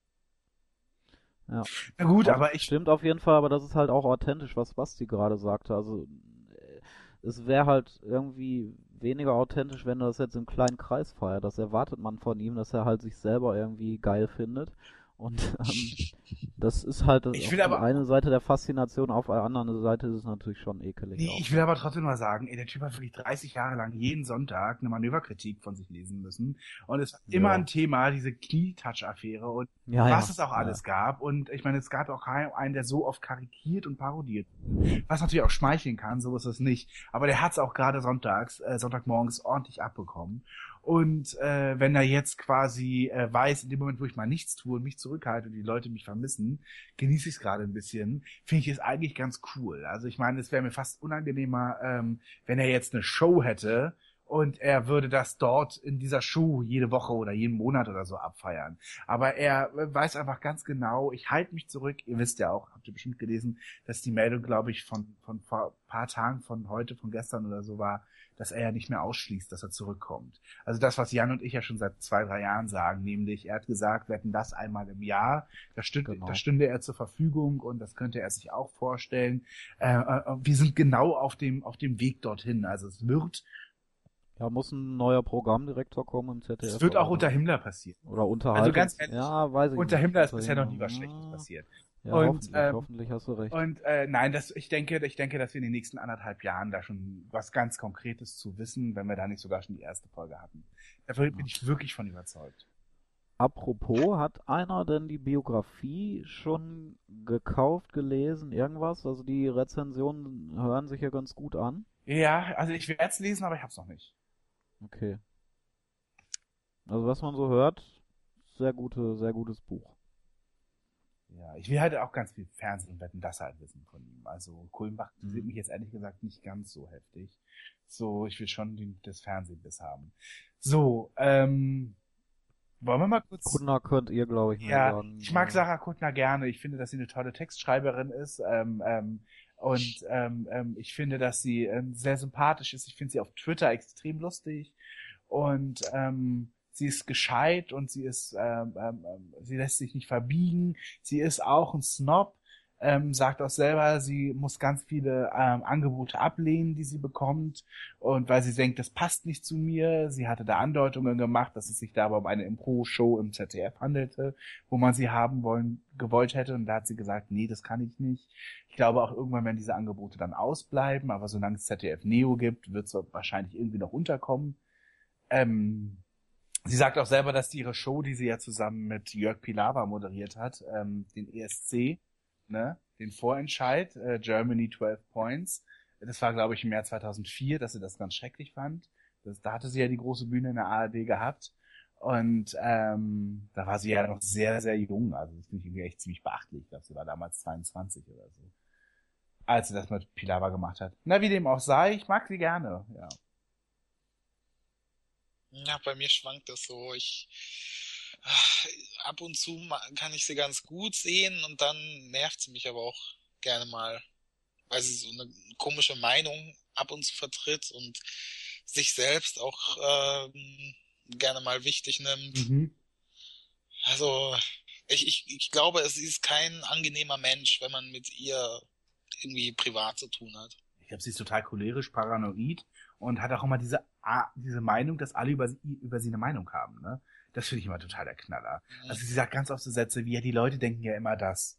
Ja. Na gut, aber ich, Stimmt auf jeden Fall, aber das ist halt auch authentisch, was Basti gerade sagte. Also äh, es wäre halt irgendwie weniger authentisch, wenn er das jetzt im kleinen Kreis feiert. Das erwartet man von ihm, dass er halt sich selber irgendwie geil findet. Und ähm, das ist halt das Ich auf will aber- eine Seite der Faszination, auf der anderen Seite ist es natürlich schon ekelig. Nee, auch. ich will aber trotzdem mal sagen, ey, der Typ hat wirklich 30 Jahre lang jeden Sonntag eine Manöverkritik von sich lesen müssen. Und es war immer Ja. ein Thema, diese Knietouch-Affäre und ja, was ja, es auch alles gab. Und ich meine, es gab auch keinen, einen, der so oft karikiert und parodiert. Was natürlich auch schmeicheln kann, so ist es nicht. Aber der hat es auch gerade sonntags, äh, Sonntagmorgens ordentlich abbekommen. Und äh, wenn er jetzt quasi äh, weiß, in dem Moment, wo ich mal nichts tue und mich zurückhalte und die Leute mich vermissen, genieße ich es gerade ein bisschen, finde ich es eigentlich ganz cool. Also ich meine, es wäre mir fast unangenehmer, ähm, wenn er jetzt eine Show hätte und er würde das dort in dieser Show jede Woche oder jeden Monat oder so abfeiern. Aber er weiß einfach ganz genau, ich halte mich zurück. Ihr wisst ja auch, habt ihr bestimmt gelesen, dass die Meldung, glaube ich, von, von vor ein paar Tagen, von heute, von gestern oder so war, dass er ja nicht mehr ausschließt, dass er zurückkommt. Also das, was Jan und ich ja schon seit zwei, drei Jahren sagen, nämlich er hat gesagt, wir hätten das einmal im Jahr, da, stünde, Genau. da stünde er zur Verfügung und das könnte er sich auch vorstellen. Äh, äh, wir sind genau auf dem, auf dem Weg dorthin. Also es wird, Ja, muss ein neuer Programmdirektor kommen im ZDF. es wird auch unter Himmler passieren. Oder Unterhaltung. Also ganz ehrlich, ja, weiß ich Unter nicht. Himmler ist Unter bisher noch nie was ja. Schlechtes passiert. Ja, Und, hoffentlich, ähm, hoffentlich hast du recht. Und äh, nein, das, ich denke, ich denke, dass wir in den nächsten anderthalb Jahren da schon was ganz Konkretes zu wissen, wenn wir da nicht sogar schon die erste Folge hatten. Da bin ich wirklich von überzeugt. Apropos, hat einer denn die Biografie schon gekauft, gelesen, irgendwas? Also die Rezensionen hören sich ja ganz gut an. Ja, also ich werde es lesen, aber ich hab's noch nicht. Okay. Also was man so hört, sehr gute, sehr gutes Buch. Ja, ich will halt auch ganz viel Fernsehen wetten, das halt wissen von ihm. Also Kulmbach Mhm. sieht mich jetzt ehrlich gesagt nicht ganz so heftig. So, ich will schon den, das Fernsehbiss haben. So, ähm, wollen wir mal kurz. Kuttner könnt ihr, glaube ich, Ja, sagen. ich mag Sarah Kuttner gerne. Ich finde, dass sie eine tolle Textschreiberin ist. Ähm, ähm, und ähm, ähm, ich finde, dass sie ähm, sehr sympathisch ist. Ich finde sie auf Twitter extrem lustig. Und ähm, sie ist gescheit und sie ist, ähm, ähm, ähm, sie lässt sich nicht verbiegen. Sie ist auch ein Snob. Ähm, sagt auch selber, sie muss ganz viele ähm, Angebote ablehnen, die sie bekommt. Und weil sie denkt, das passt nicht zu mir. Sie hatte da Andeutungen gemacht, dass es sich dabei um eine Impro-Show im ZDF handelte, wo man sie haben wollen, gewollt hätte. Und da hat sie gesagt, nee, das kann ich nicht. Ich glaube auch irgendwann werden diese Angebote dann ausbleiben. Aber solange es ZDF Neo gibt, wird es wahrscheinlich irgendwie noch unterkommen. Ähm, Sie sagt auch selber, dass die ihre Show, die sie ja zusammen mit Jörg Pilawa moderiert hat, ähm, den ESC, ne, den Vorentscheid, äh, Germany 12 Points, das war, glaube ich, im Jahr 2004, dass sie das ganz schrecklich fand. Das, da hatte sie ja die große Bühne in der ARD gehabt. Und ähm, da war sie ja noch sehr, sehr jung. Also das finde ich irgendwie echt ziemlich beachtlich. Ich glaube, sie war damals 22 oder so. Als sie das mit Pilawa gemacht hat. Na, wie dem auch sei, ich mag sie gerne, ja. Ja, bei mir schwankt das so. Ich ab und zu kann ich sie ganz gut sehen und dann nervt sie mich aber auch gerne mal, weil sie so eine komische Meinung ab und zu vertritt und sich selbst auch ähm, gerne mal wichtig nimmt. Mhm. Also ich, ich, ich glaube, es ist kein angenehmer Mensch, wenn man mit ihr irgendwie privat zu tun hat. Ich glaube, sie ist total cholerisch, paranoid und hat auch immer diese, diese Meinung, dass alle über sie, über sie eine Meinung haben. Ne? Das finde ich immer total der Knaller. Also sie sagt ganz oft so Sätze wie, ja, die Leute denken ja immer das.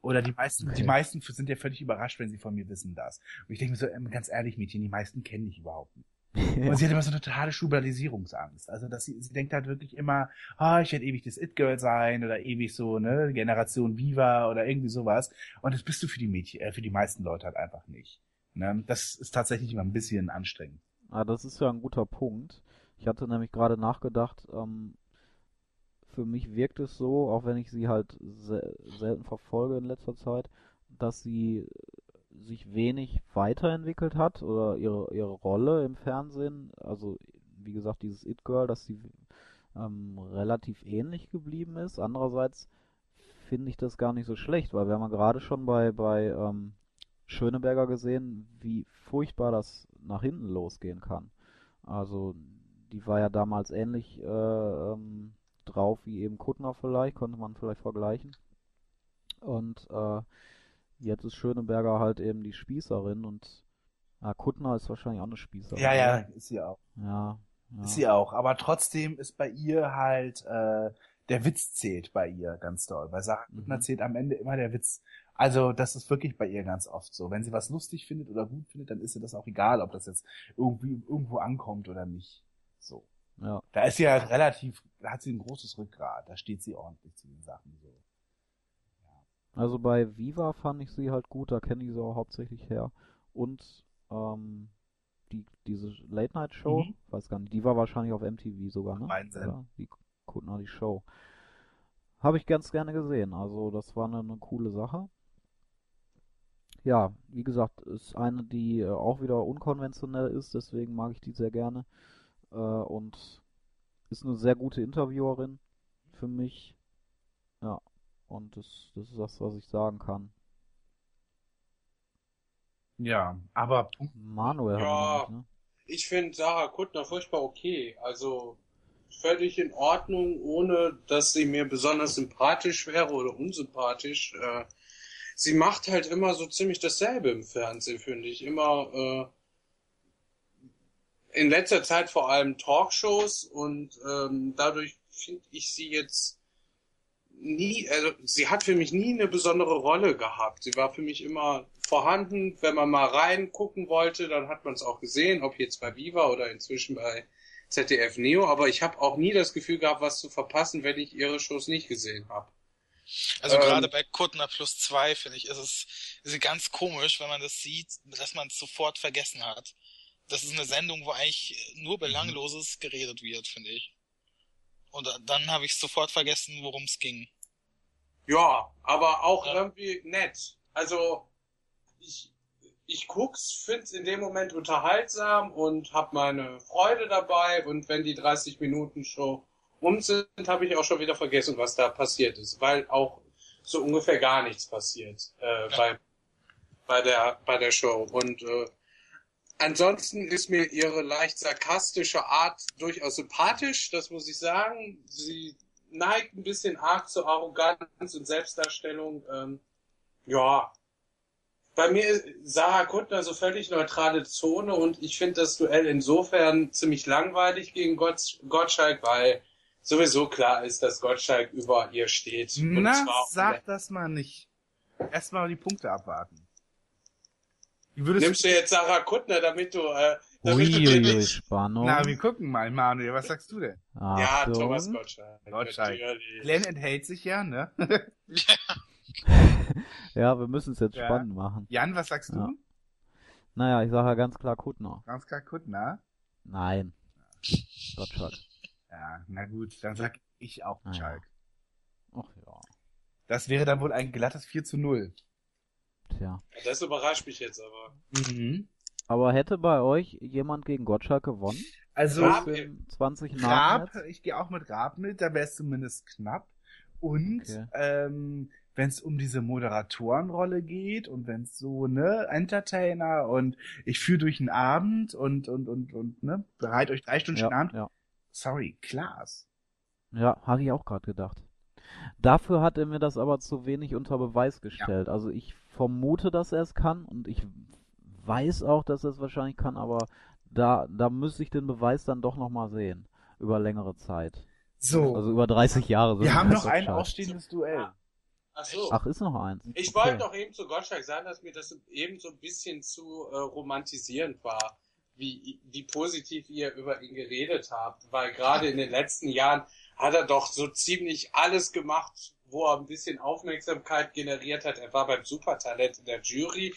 Oder die meisten, Okay. die meisten sind ja völlig überrascht, wenn sie von mir wissen das. Und ich denke mir so, ähm, ganz ehrlich, Mädchen, die meisten kennen dich überhaupt nicht. Und sie hat immer so eine totale Schubladisierungsangst. Also, dass sie, sie denkt halt wirklich immer, ah, ich werde ewig das It-Girl sein oder ewig so, ne, Generation Viva oder irgendwie sowas. Und das bist du für die Mädchen, äh, für die meisten Leute halt einfach nicht. Ne? Das ist tatsächlich immer ein bisschen anstrengend. Ah, das ist ja ein guter Punkt. Ich hatte nämlich gerade nachgedacht, ähm, für mich wirkt es so, auch wenn ich sie halt sel selten verfolge in letzter Zeit, dass sie sich wenig weiterentwickelt hat oder ihre, ihre Rolle im Fernsehen, also wie gesagt, dieses It-Girl, dass sie ähm, relativ ähnlich geblieben ist. Andererseits finde ich das gar nicht so schlecht, weil wir haben ja gerade schon bei, bei ähm, Schöneberger gesehen, wie furchtbar das nach hinten losgehen kann. Also die war ja damals ähnlich äh, ähm, drauf wie eben Kuttner vielleicht, konnte man vielleicht vergleichen. Und äh, jetzt ist Schöneberger halt eben die Spießerin und ja, Kuttner ist wahrscheinlich auch eine Spießerin. Ja, ja, ist sie auch. Ja, ja. Ist sie auch. Aber trotzdem ist bei ihr halt, äh, der Witz zählt bei ihr ganz doll. Bei Sarah Kuttner Mhm. zählt am Ende immer der Witz. Also, das ist wirklich bei ihr ganz oft so. Wenn sie was lustig findet oder gut findet, dann ist ihr das auch egal, ob das jetzt irgendwie irgendwo ankommt oder nicht. So. Ja. Da ist sie halt relativ, da hat sie ein großes Rückgrat. Da steht sie ordentlich zu den Sachen so. Also bei Viva fand ich sie halt gut, da kenne ich sie auch hauptsächlich her. Und ähm, die, diese Late Night Show, Mhm. weiß gar nicht, die war wahrscheinlich auf MTV sogar, ne? Oder? Die Kuttner, die Show. Habe ich ganz gerne gesehen, also das war eine, eine coole Sache. Ja, wie gesagt, ist eine, die äh, auch wieder unkonventionell ist, deswegen mag ich die sehr gerne. Äh, und ist eine sehr gute Interviewerin für mich. Ja, und das, das ist das, was ich sagen kann. Ja, aber Manuel Ja. nicht, ne? Ich finde Sarah Kuttner furchtbar okay. Also völlig in Ordnung, ohne dass sie mir besonders sympathisch wäre oder unsympathisch. Äh, sie macht halt immer so ziemlich dasselbe im Fernsehen, finde ich. Immer äh, in letzter Zeit vor allem Talkshows und ähm, dadurch finde ich sie jetzt nie, also sie hat für mich nie eine besondere Rolle gehabt. Sie war für mich immer vorhanden. Wenn man mal reingucken wollte, dann hat man es auch gesehen, ob jetzt bei Viva oder inzwischen bei ZDF Neo. Aber ich habe auch nie das Gefühl gehabt, was zu verpassen, wenn ich ihre Shows nicht gesehen habe. Also Ähm, gerade bei Kuttner plus zwei, finde ich, ist es, ist es ganz komisch, wenn man das sieht, dass man es sofort vergessen hat. Das ist eine Sendung, wo eigentlich nur Belangloses geredet wird, finde ich. Und dann habe ich sofort vergessen, worum es ging. Ja, aber auch Ja. irgendwie nett. Also ich, ich guck's, find's in dem Moment unterhaltsam und hab meine Freude dabei und wenn die 30 Minuten Show um sind, habe ich auch schon wieder vergessen, was da passiert ist, weil auch so ungefähr gar nichts passiert äh, Ja. bei bei der bei der Show und äh, ansonsten ist mir ihre leicht sarkastische Art durchaus sympathisch, das muss ich sagen. Sie neigt ein bisschen arg zur Arroganz und Selbstdarstellung. Ähm, Ja. Bei mir ist Sarah Kuttner so völlig neutrale Zone und ich finde das Duell insofern ziemlich langweilig gegen Gott, Gottschalk, weil sowieso klar ist, dass Gottschalk über ihr steht. Na, sag das mal nicht. Erstmal die Punkte abwarten. Nimmst du jetzt Sarah Kuttner, damit du, äh, damit du dir Uiuiui, nicht... Spannung. Na, wir gucken mal, Manuel, was sagst du denn? Ja, Achtung. Thomas Gottschalk. Gottschalk. Glenn enthält sich ja, ne? Ja, wir müssen es jetzt Ja. spannend machen. Jan, was sagst du? Ja. Naja, ich sage ja ganz klar Kuttner. Ganz klar Kuttner. Nein. Gottschalk. Ja, na gut, dann sag ich auch Ah, ja. Schalk. Ach ja. Das wäre dann wohl ein glattes 4 zu 0. Tja. Das überrascht mich jetzt aber. Mhm. Aber hätte bei euch jemand gegen Gottschalk gewonnen? Also, den 20 Raab, Namen ich gehe auch mit Raab mit, da wäre es zumindest knapp. Und Okay. ähm, wenn es um diese Moderatorenrolle geht und wenn es so, ne, Entertainer und ich führe durch den Abend und, und, und, und, ne, bereit euch drei Stunden Ja, an. ja. Sorry, Klaas. Ja, hatte ich auch gerade gedacht. Dafür hat er mir das aber zu wenig unter Beweis gestellt. Also ich vermute, dass er es kann und ich weiß auch, dass er es wahrscheinlich kann, aber da, da müsste ich den Beweis dann doch nochmal sehen. Über längere Zeit. So, Also über 30 Jahre. so wir haben noch ein ausstehendes Duell. Ach so. Ach, ist noch eins. Ich Okay. wollte noch eben zu Gottschalk sagen, dass mir das eben so ein bisschen zu äh, romantisierend war, wie, wie positiv ihr über ihn geredet habt. Weil gerade in den letzten Jahren hat er doch so ziemlich alles gemacht, wo er ein bisschen Aufmerksamkeit generiert hat. Er war beim Supertalent in der Jury.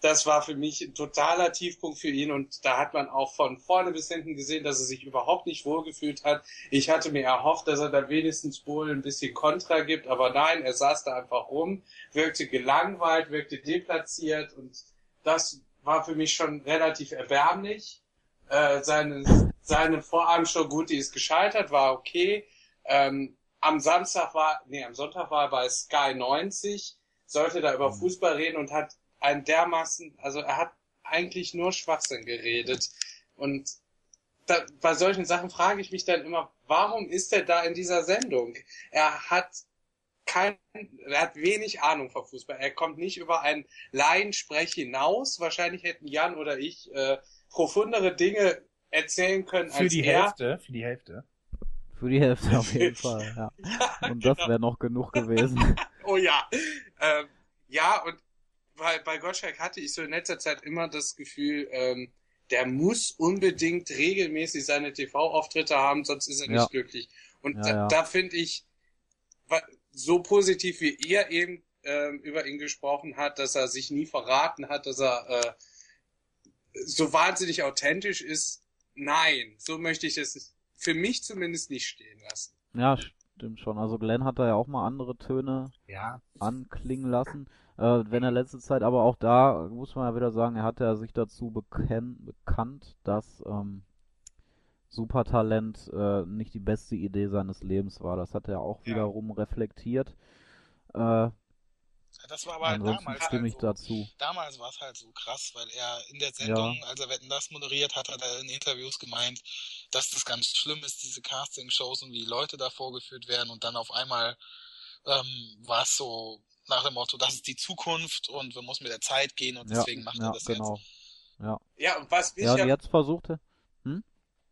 Das war für mich ein totaler Tiefpunkt für ihn und da hat man auch von vorne bis hinten gesehen, dass er sich überhaupt nicht wohlgefühlt hat. Ich hatte mir erhofft, dass er da wenigstens wohl ein bisschen Kontra gibt, aber nein, er saß da einfach rum, wirkte gelangweilt, wirkte deplatziert und das war für mich schon relativ erbärmlich. Äh, seine, seine Vorabendshow, gut, die ist gescheitert, war okay. Ähm, am Samstag war, nee, am Sonntag war er bei Sky 90, sollte da über Fußball reden und hat einen dermaßen, also er hat eigentlich nur Schwachsinn geredet. Und da, bei solchen Sachen frage ich mich dann immer, warum ist er da in dieser Sendung? Er hat kein, er hat wenig Ahnung von Fußball. Er kommt nicht über einen Laiensprech hinaus. Wahrscheinlich hätten Jan oder ich äh, profundere Dinge erzählen können Für als die er. Hälfte, für die Hälfte. Für die Hälfte auf jeden Fall, ja. Und das genau. wäre noch genug gewesen. Oh ja. Ähm, ja, und bei, bei Gottschalk hatte ich so in letzter Zeit immer das Gefühl, ähm, der muss unbedingt regelmäßig seine TV-Auftritte haben, sonst ist er nicht Ja. glücklich. Und Ja, da, da finde ich, so positiv wie ihr eben ähm, über ihn gesprochen hat, dass er sich nie verraten hat, dass er äh, so wahnsinnig authentisch ist, nein, so möchte ich es für mich zumindest nicht stehen lassen. Ja, stimmt schon. Also Glenn hat da ja auch mal andere Töne Ja. anklingen lassen. Äh, wenn er letzte Zeit, aber auch da muss man ja wieder sagen, er hat ja sich dazu bekenn, bekannt, dass ähm, Supertalent äh, nicht die beste Idee seines Lebens war. Das hat er auch Ja. wiederum reflektiert. Äh, Das war aber ansonsten damals stimme halt ich so. dazu. Damals war es halt so krass, weil er in der Sendung, als er Wetten das moderiert hat, hat er in Interviews gemeint, dass das ganz schlimm ist, diese Casting-Shows und wie Leute da vorgeführt werden und dann auf einmal ähm, war es so nach dem Motto, das ist die Zukunft und wir müssen mit der Zeit gehen und Ja, deswegen macht ja, er das genau. jetzt. Ja, und was mich Ja, ja, und jetzt versuchte.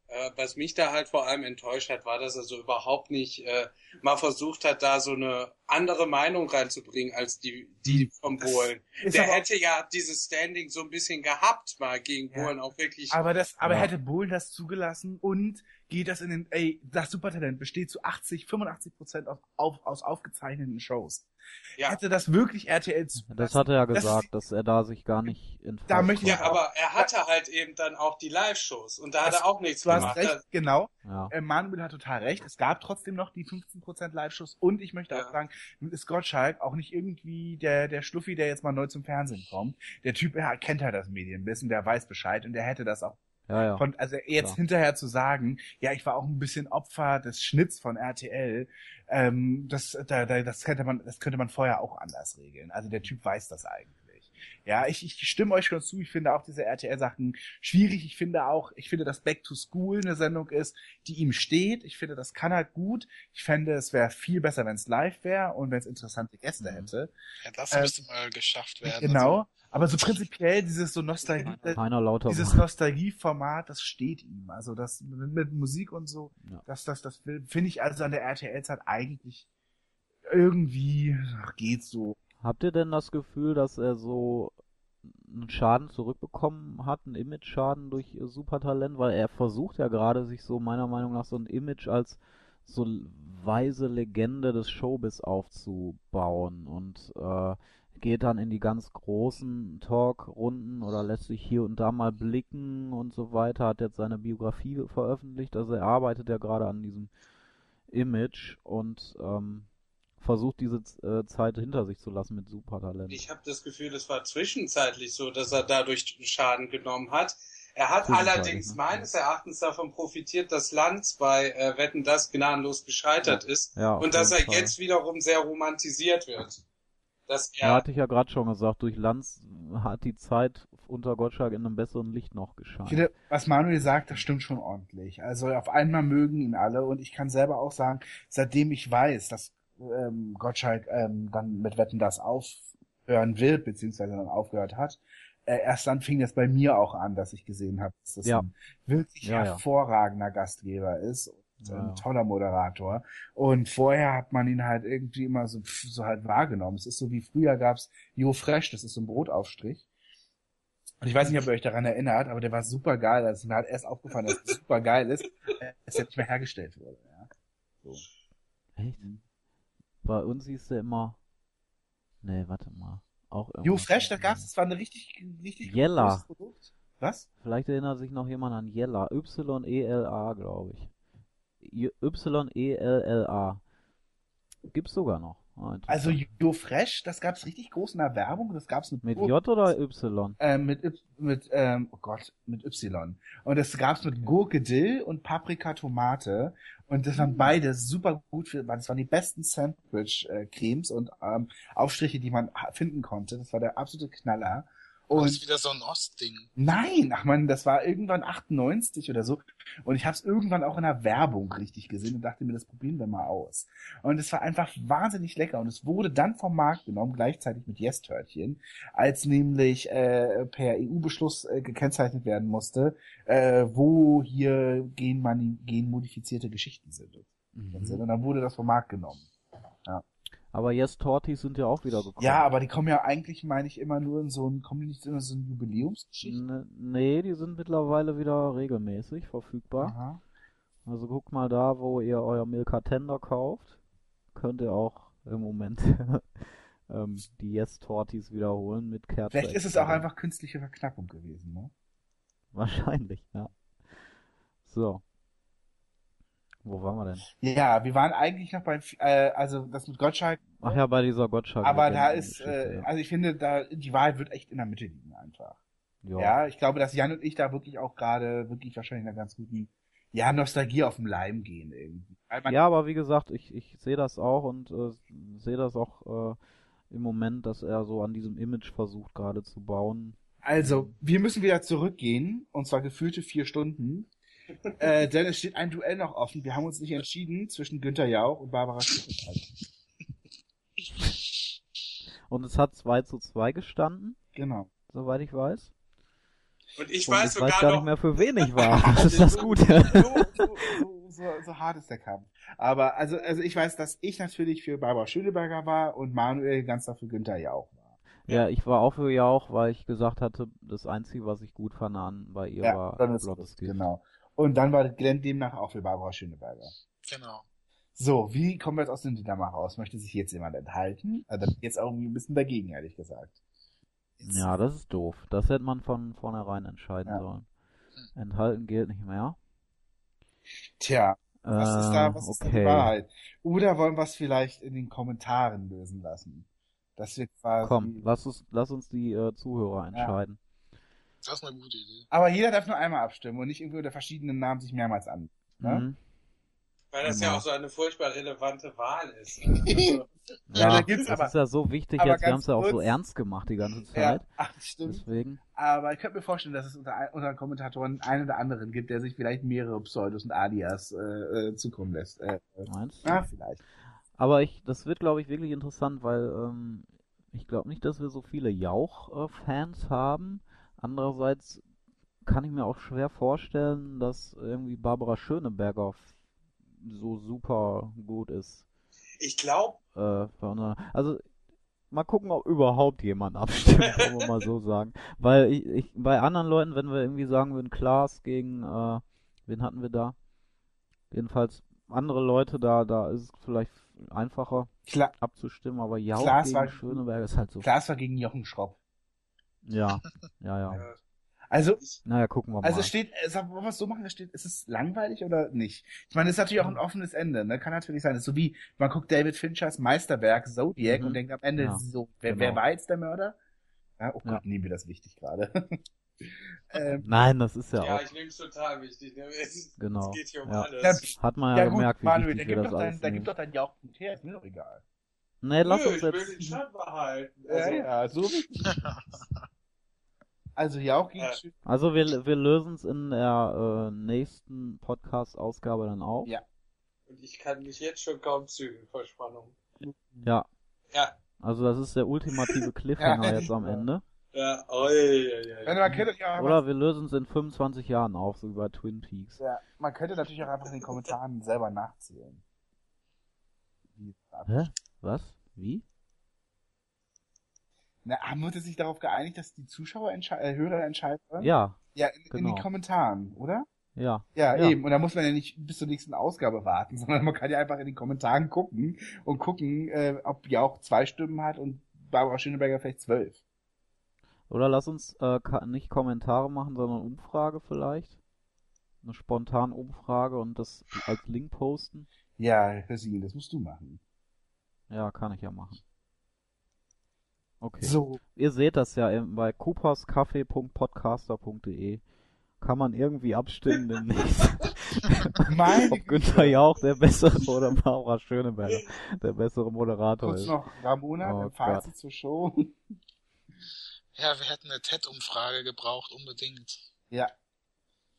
Äh, was mich da halt vor allem enttäuscht hat, war, dass er so überhaupt nicht äh, mal versucht hat, da so eine andere Meinung reinzubringen als die, die vom Bohlen. Der hätte ja dieses Standing so ein bisschen gehabt, mal gegen Ja. Bohlen auch wirklich. Aber das, aber Ja. hätte Bohlen das zugelassen und geht das in den, ey, das Supertalent besteht zu 80, 85 Prozent aus, auf, aus aufgezeichneten Shows. Ja. Hätte das wirklich RTL zugelassen? Das hat er ja Das gesagt, dass er da sich gar nicht in Da möchte ja, aber er hatte halt eben dann auch die Live-Shows und da hat Das- er auch nichts Du hast gemacht. recht, genau. Ja. Äh, Manuel hat total recht. Es gab trotzdem noch die 15% Live-Shows und ich möchte Ja. auch sagen, ist Gottschalk auch nicht irgendwie der, der Schluffi, der jetzt mal neu zum Fernsehen kommt. Der Typ, er kennt halt das Medienwissen, der weiß Bescheid und der hätte das auch Ja, ja. Von, also jetzt Klar. hinterher zu sagen, ja, ich war auch ein bisschen Opfer des Schnitts von RTL, ähm, das, da, da, das könnte man, das könnte man vorher auch anders regeln. Also der Typ weiß das eigentlich. Ja, ich, ich stimme euch schon zu. Ich finde auch diese RTL-Sachen schwierig. Ich finde auch, ich finde, dass Back to School eine Sendung ist, die ihm steht. Ich finde, das kann halt gut. Ich fände, es wäre viel besser, wenn es live wäre und wenn es interessante Gäste Mhm. hätte. Ja, das Äh, müsste mal geschafft werden. Genau. Aber so prinzipiell dieses so Nostalgie, Heiner Lauter. dieses Nostalgieformat, das steht ihm. Also das mit, mit Musik und so, Ja. das, das, das finde ich also an der RTL-Zeit eigentlich irgendwie ach, geht so. Habt ihr denn das Gefühl, dass er so einen Schaden zurückbekommen hat, einen Image-Schaden durch äh, Supertalent? Weil er versucht ja gerade, sich so meiner Meinung nach so ein Image als so weise Legende des Showbiz aufzubauen und äh, geht dann in die ganz großen Talkrunden oder lässt sich hier und da mal blicken und so weiter, hat jetzt seine Biografie veröffentlicht, also er arbeitet ja gerade an diesem Image und ähm, versucht diese äh, Zeit hinter sich zu lassen mit Supertalent. Ich habe das Gefühl, es war zwischenzeitlich so, dass er dadurch Schaden genommen hat. Er hat allerdings ne? meines Erachtens davon profitiert, dass Lanz bei äh, Wetten das gnadenlos gescheitert ist Ja, und dass er Fall. jetzt wiederum sehr romantisiert wird. Dass Ja, er, hatte ich ja gerade schon gesagt, durch Lanz hat die Zeit unter Gottschalk in einem besseren Licht noch Ich gescheint. finde, was Manuel sagt, das stimmt schon ordentlich. Also auf einmal mögen ihn alle und ich kann selber auch sagen, seitdem ich weiß, dass ähm, Gottschalk ähm, dann mit Wetten das aufhören wird, beziehungsweise dann aufgehört hat, äh, erst dann fing es bei mir auch an, dass ich gesehen habe, dass das Ja. ein wirklich Ja, ja. hervorragender Gastgeber ist und Ja, ein toller Moderator. Und vorher hat man ihn halt irgendwie immer so, so halt wahrgenommen. Es ist so wie früher gab's Jo Fresh, das ist so ein Brotaufstrich. Und ich weiß nicht, ob ihr euch daran erinnert, aber der war super geil. Also mir hat erst aufgefallen, dass es super geil ist, dass er nicht mehr hergestellt wurde. Ja. So. Echt? Bei uns hieß der immer. Nee, warte mal. Auch Jo irgendwas Fresh, da gab's, das war eine richtig, richtig Jella. Produkt. Was? Vielleicht erinnert sich noch jemand an Jella. Y-E-L-A, glaube ich. Y-E-L-L-A. Gibt's sogar noch. Ah, Also interessant. Jo Fresh, das gab's richtig groß in der Werbung. Das gab's mit mit J oder Y? Äh, mit, Y- mit, ähm, oh Gott, mit Y. Und das gab's mit Gurke, Dill und Paprika, Tomate. Und das waren beide super gut für, das waren die besten Sandwich-Cremes und ähm, Aufstriche, die man finden konnte. Das war der absolute Knaller. Das Und ist wieder so ein Ostding. Nein, ach man, das war irgendwann 98 oder so. Und ich habe es irgendwann auch in der Werbung richtig gesehen und dachte mir, das probieren wir mal aus. Und es war einfach wahnsinnig lecker. Und es wurde dann vom Markt genommen, gleichzeitig mit Yes-Törtchen, als nämlich äh, per EU-Beschluss äh, gekennzeichnet werden musste, äh, wo hier genmodifizierte Geschichten sind. Mhm. Und dann wurde das vom Markt genommen. Aber Yes Tortis sind ja auch wieder gekommen. Ja, aber die kommen ja eigentlich, meine ich, immer nur in so ein, kommen die nicht in so ein Jubiläumsgeschichten? N- Nee, die sind mittlerweile wieder regelmäßig verfügbar. Aha. Also guckt mal da, wo ihr euer Milka Tender kauft. Könnt ihr auch im Moment ähm, die Yes Tortis wiederholen mit Kerze. Vielleicht ist es auch einfach künstliche Verknappung gewesen, ne? Wahrscheinlich, ja. So. Wo waren wir denn? Ja, wir waren eigentlich noch bei, äh, also das mit Gottschalk, Ach ja, bei dieser Gottschalk. aber da ist, äh, also ich finde, da die Wahrheit wird echt in der Mitte liegen einfach. ja. Ja, ich glaube, dass Jan und ich da wirklich auch gerade wirklich wahrscheinlich einer ganz guten, ja, Nostalgie auf den Leim gehen irgendwie. Ja, aber wie gesagt, ich, ich sehe das auch und äh, sehe das auch äh, im Moment, dass er so an diesem Image versucht gerade zu bauen. Also, wir müssen wieder zurückgehen, und zwar gefühlte vier Stunden. Äh, denn es steht ein Duell noch offen. Wir haben uns nicht entschieden zwischen Günther Jauch und Barbara Schöneberger. Und es hat 2 zu 2 gestanden, Genau. soweit ich weiß. und ich Und weiß ich sogar weiß gar noch, nicht mehr, für wen ich war. Das ist das Gute. so, so, so, so, so hart ist der Kampf. Aber also, also ich weiß, dass ich natürlich für Barbara Schöneberger war und Manuel ganz dafür Günther Jauch war. Ja, ich war auch für Jauch, weil ich gesagt hatte, das Einzige, was ich gut fand an bei ihr Ja, war dann ist Gift. genau. Und dann war Glenn demnach auch für Barbara Schöneberger. Genau. So, wie kommen wir jetzt aus dem Dilemma raus? Möchte sich jetzt jemand enthalten? Also jetzt auch irgendwie ein bisschen dagegen, ehrlich gesagt. Jetzt- Ja, das ist doof. Das hätte man von vornherein entscheiden Ja. sollen. Enthalten gilt nicht mehr. Tja, was ist da, Äh, was ist da okay. die Wahrheit? Oder wollen wir es vielleicht in den Kommentaren lösen lassen? Dass wir quasi. Komm, lass uns, lass uns die äh, Zuhörer entscheiden. Das ist eine gute Idee. Aber jeder darf nur einmal abstimmen und nicht irgendwie unter verschiedenen Namen sich mehrmals an. Ne? Mhm. Weil das ja Genau. auch so eine furchtbar relevante Wahl ist. Ne? Also, Ja, Ja, da gibt's das aber- ist ja so wichtig jetzt. Wir haben es ja auch so ernst gemacht die ganze Ja, Zeit. ach, stimmt. Deswegen. Aber ich könnte mir vorstellen, dass es unter, unter Kommentatoren einen oder anderen gibt, der sich vielleicht mehrere Pseudos und Alias äh, äh, zukommen lässt. Äh, äh, Meinst du? ah, vielleicht. Aber ich, das wird, glaube ich, wirklich interessant, weil ähm, ich glaube nicht, dass wir so viele Jauch-Fans haben. Andererseits kann ich mir auch schwer vorstellen, dass irgendwie Barbara Schöneberger so super gut ist. ich glaube, Äh, also mal gucken, ob überhaupt jemand abstimmt, kann man mal so sagen. Weil ich, ich bei anderen Leuten, wenn wir irgendwie sagen würden, Klaas gegen, äh, wen hatten wir da? Jedenfalls andere Leute, da, da ist es vielleicht einfacher Kla abzustimmen, aber Jauch Klaas gegen war- Schöneberger ist halt so. Klaas war gegen Jochen Schropp. Ja, ja, ja. Also, Naja, gucken wir mal. also es steht, äh, sag, wollen wir es so machen, es steht, ist es langweilig oder nicht? Ich meine, es ist natürlich auch ein offenes Ende, ne? Kann natürlich sein. So wie, man guckt David Finchers Meisterwerk Zodiac Mhm. und denkt am Ende Ja, so, wer, genau. wer war jetzt der Mörder? Ja, oh Gott, Ja. nehmen wir das wichtig gerade. ähm, Nein, das ist ja, ja, auch, ich nehme es total wichtig. Ne? Es, Genau, es geht hier um ja. alles. hat man ja, ja gut, gemerkt, wie Manuel, wichtig da wir das doch dein, alles da gib nehmen. doch dein Jauchpunkt her, ist mir doch egal. Nee, lass Nö, uns ich will jetzt, den Stand behalten. Ja, Also, ja, so wichtig. Also Jauch gegen Äh. Schö- Also wir, wir lösen es in der äh, nächsten Podcast-Ausgabe dann auf. Ja. Und ich kann mich jetzt schon kaum zügeln vor Spannung. Ja. Ja, Also das ist der ultimative Cliffhanger Ja. jetzt am Ende. ja, oi, oi, oi. Wenn man könnte ja, Oder wir lösen es in 25 Jahren auf, so wie bei Twin Peaks. ja, man könnte natürlich auch einfach in den Kommentaren selber nachzählen. Wie- Hä? Was? Wie? Na, haben wir uns sich darauf geeinigt, dass die Zuschauer entschei äh, Hörer entscheiden? sollen? Ja, Ja, in, in genau. den Kommentaren, oder? ja. Ja, Ja. eben. Und da muss man ja nicht bis zur nächsten Ausgabe warten, sondern man kann ja einfach in den Kommentaren gucken und gucken, äh, ob Jauch zwei Stimmen hat und Barbara Schöneberger vielleicht zwölf. Oder lass uns äh, nicht Kommentare machen, sondern Umfrage vielleicht. Eine spontane Umfrage und das als Link posten. Ja, Hörsin, das musst du machen. Ja, kann ich ja machen. Okay. So, Ihr seht das ja bei cooperscafé.podcaster.de. Kann man irgendwie abstimmen demnächst. Meine Ob Günther Jauch der bessere oder Barbara Schöneberger der bessere Moderator kurz ist. noch Ramona, Oh ein Fazit zur Show. Ja, wir hätten eine TED-Umfrage gebraucht, unbedingt. Ja,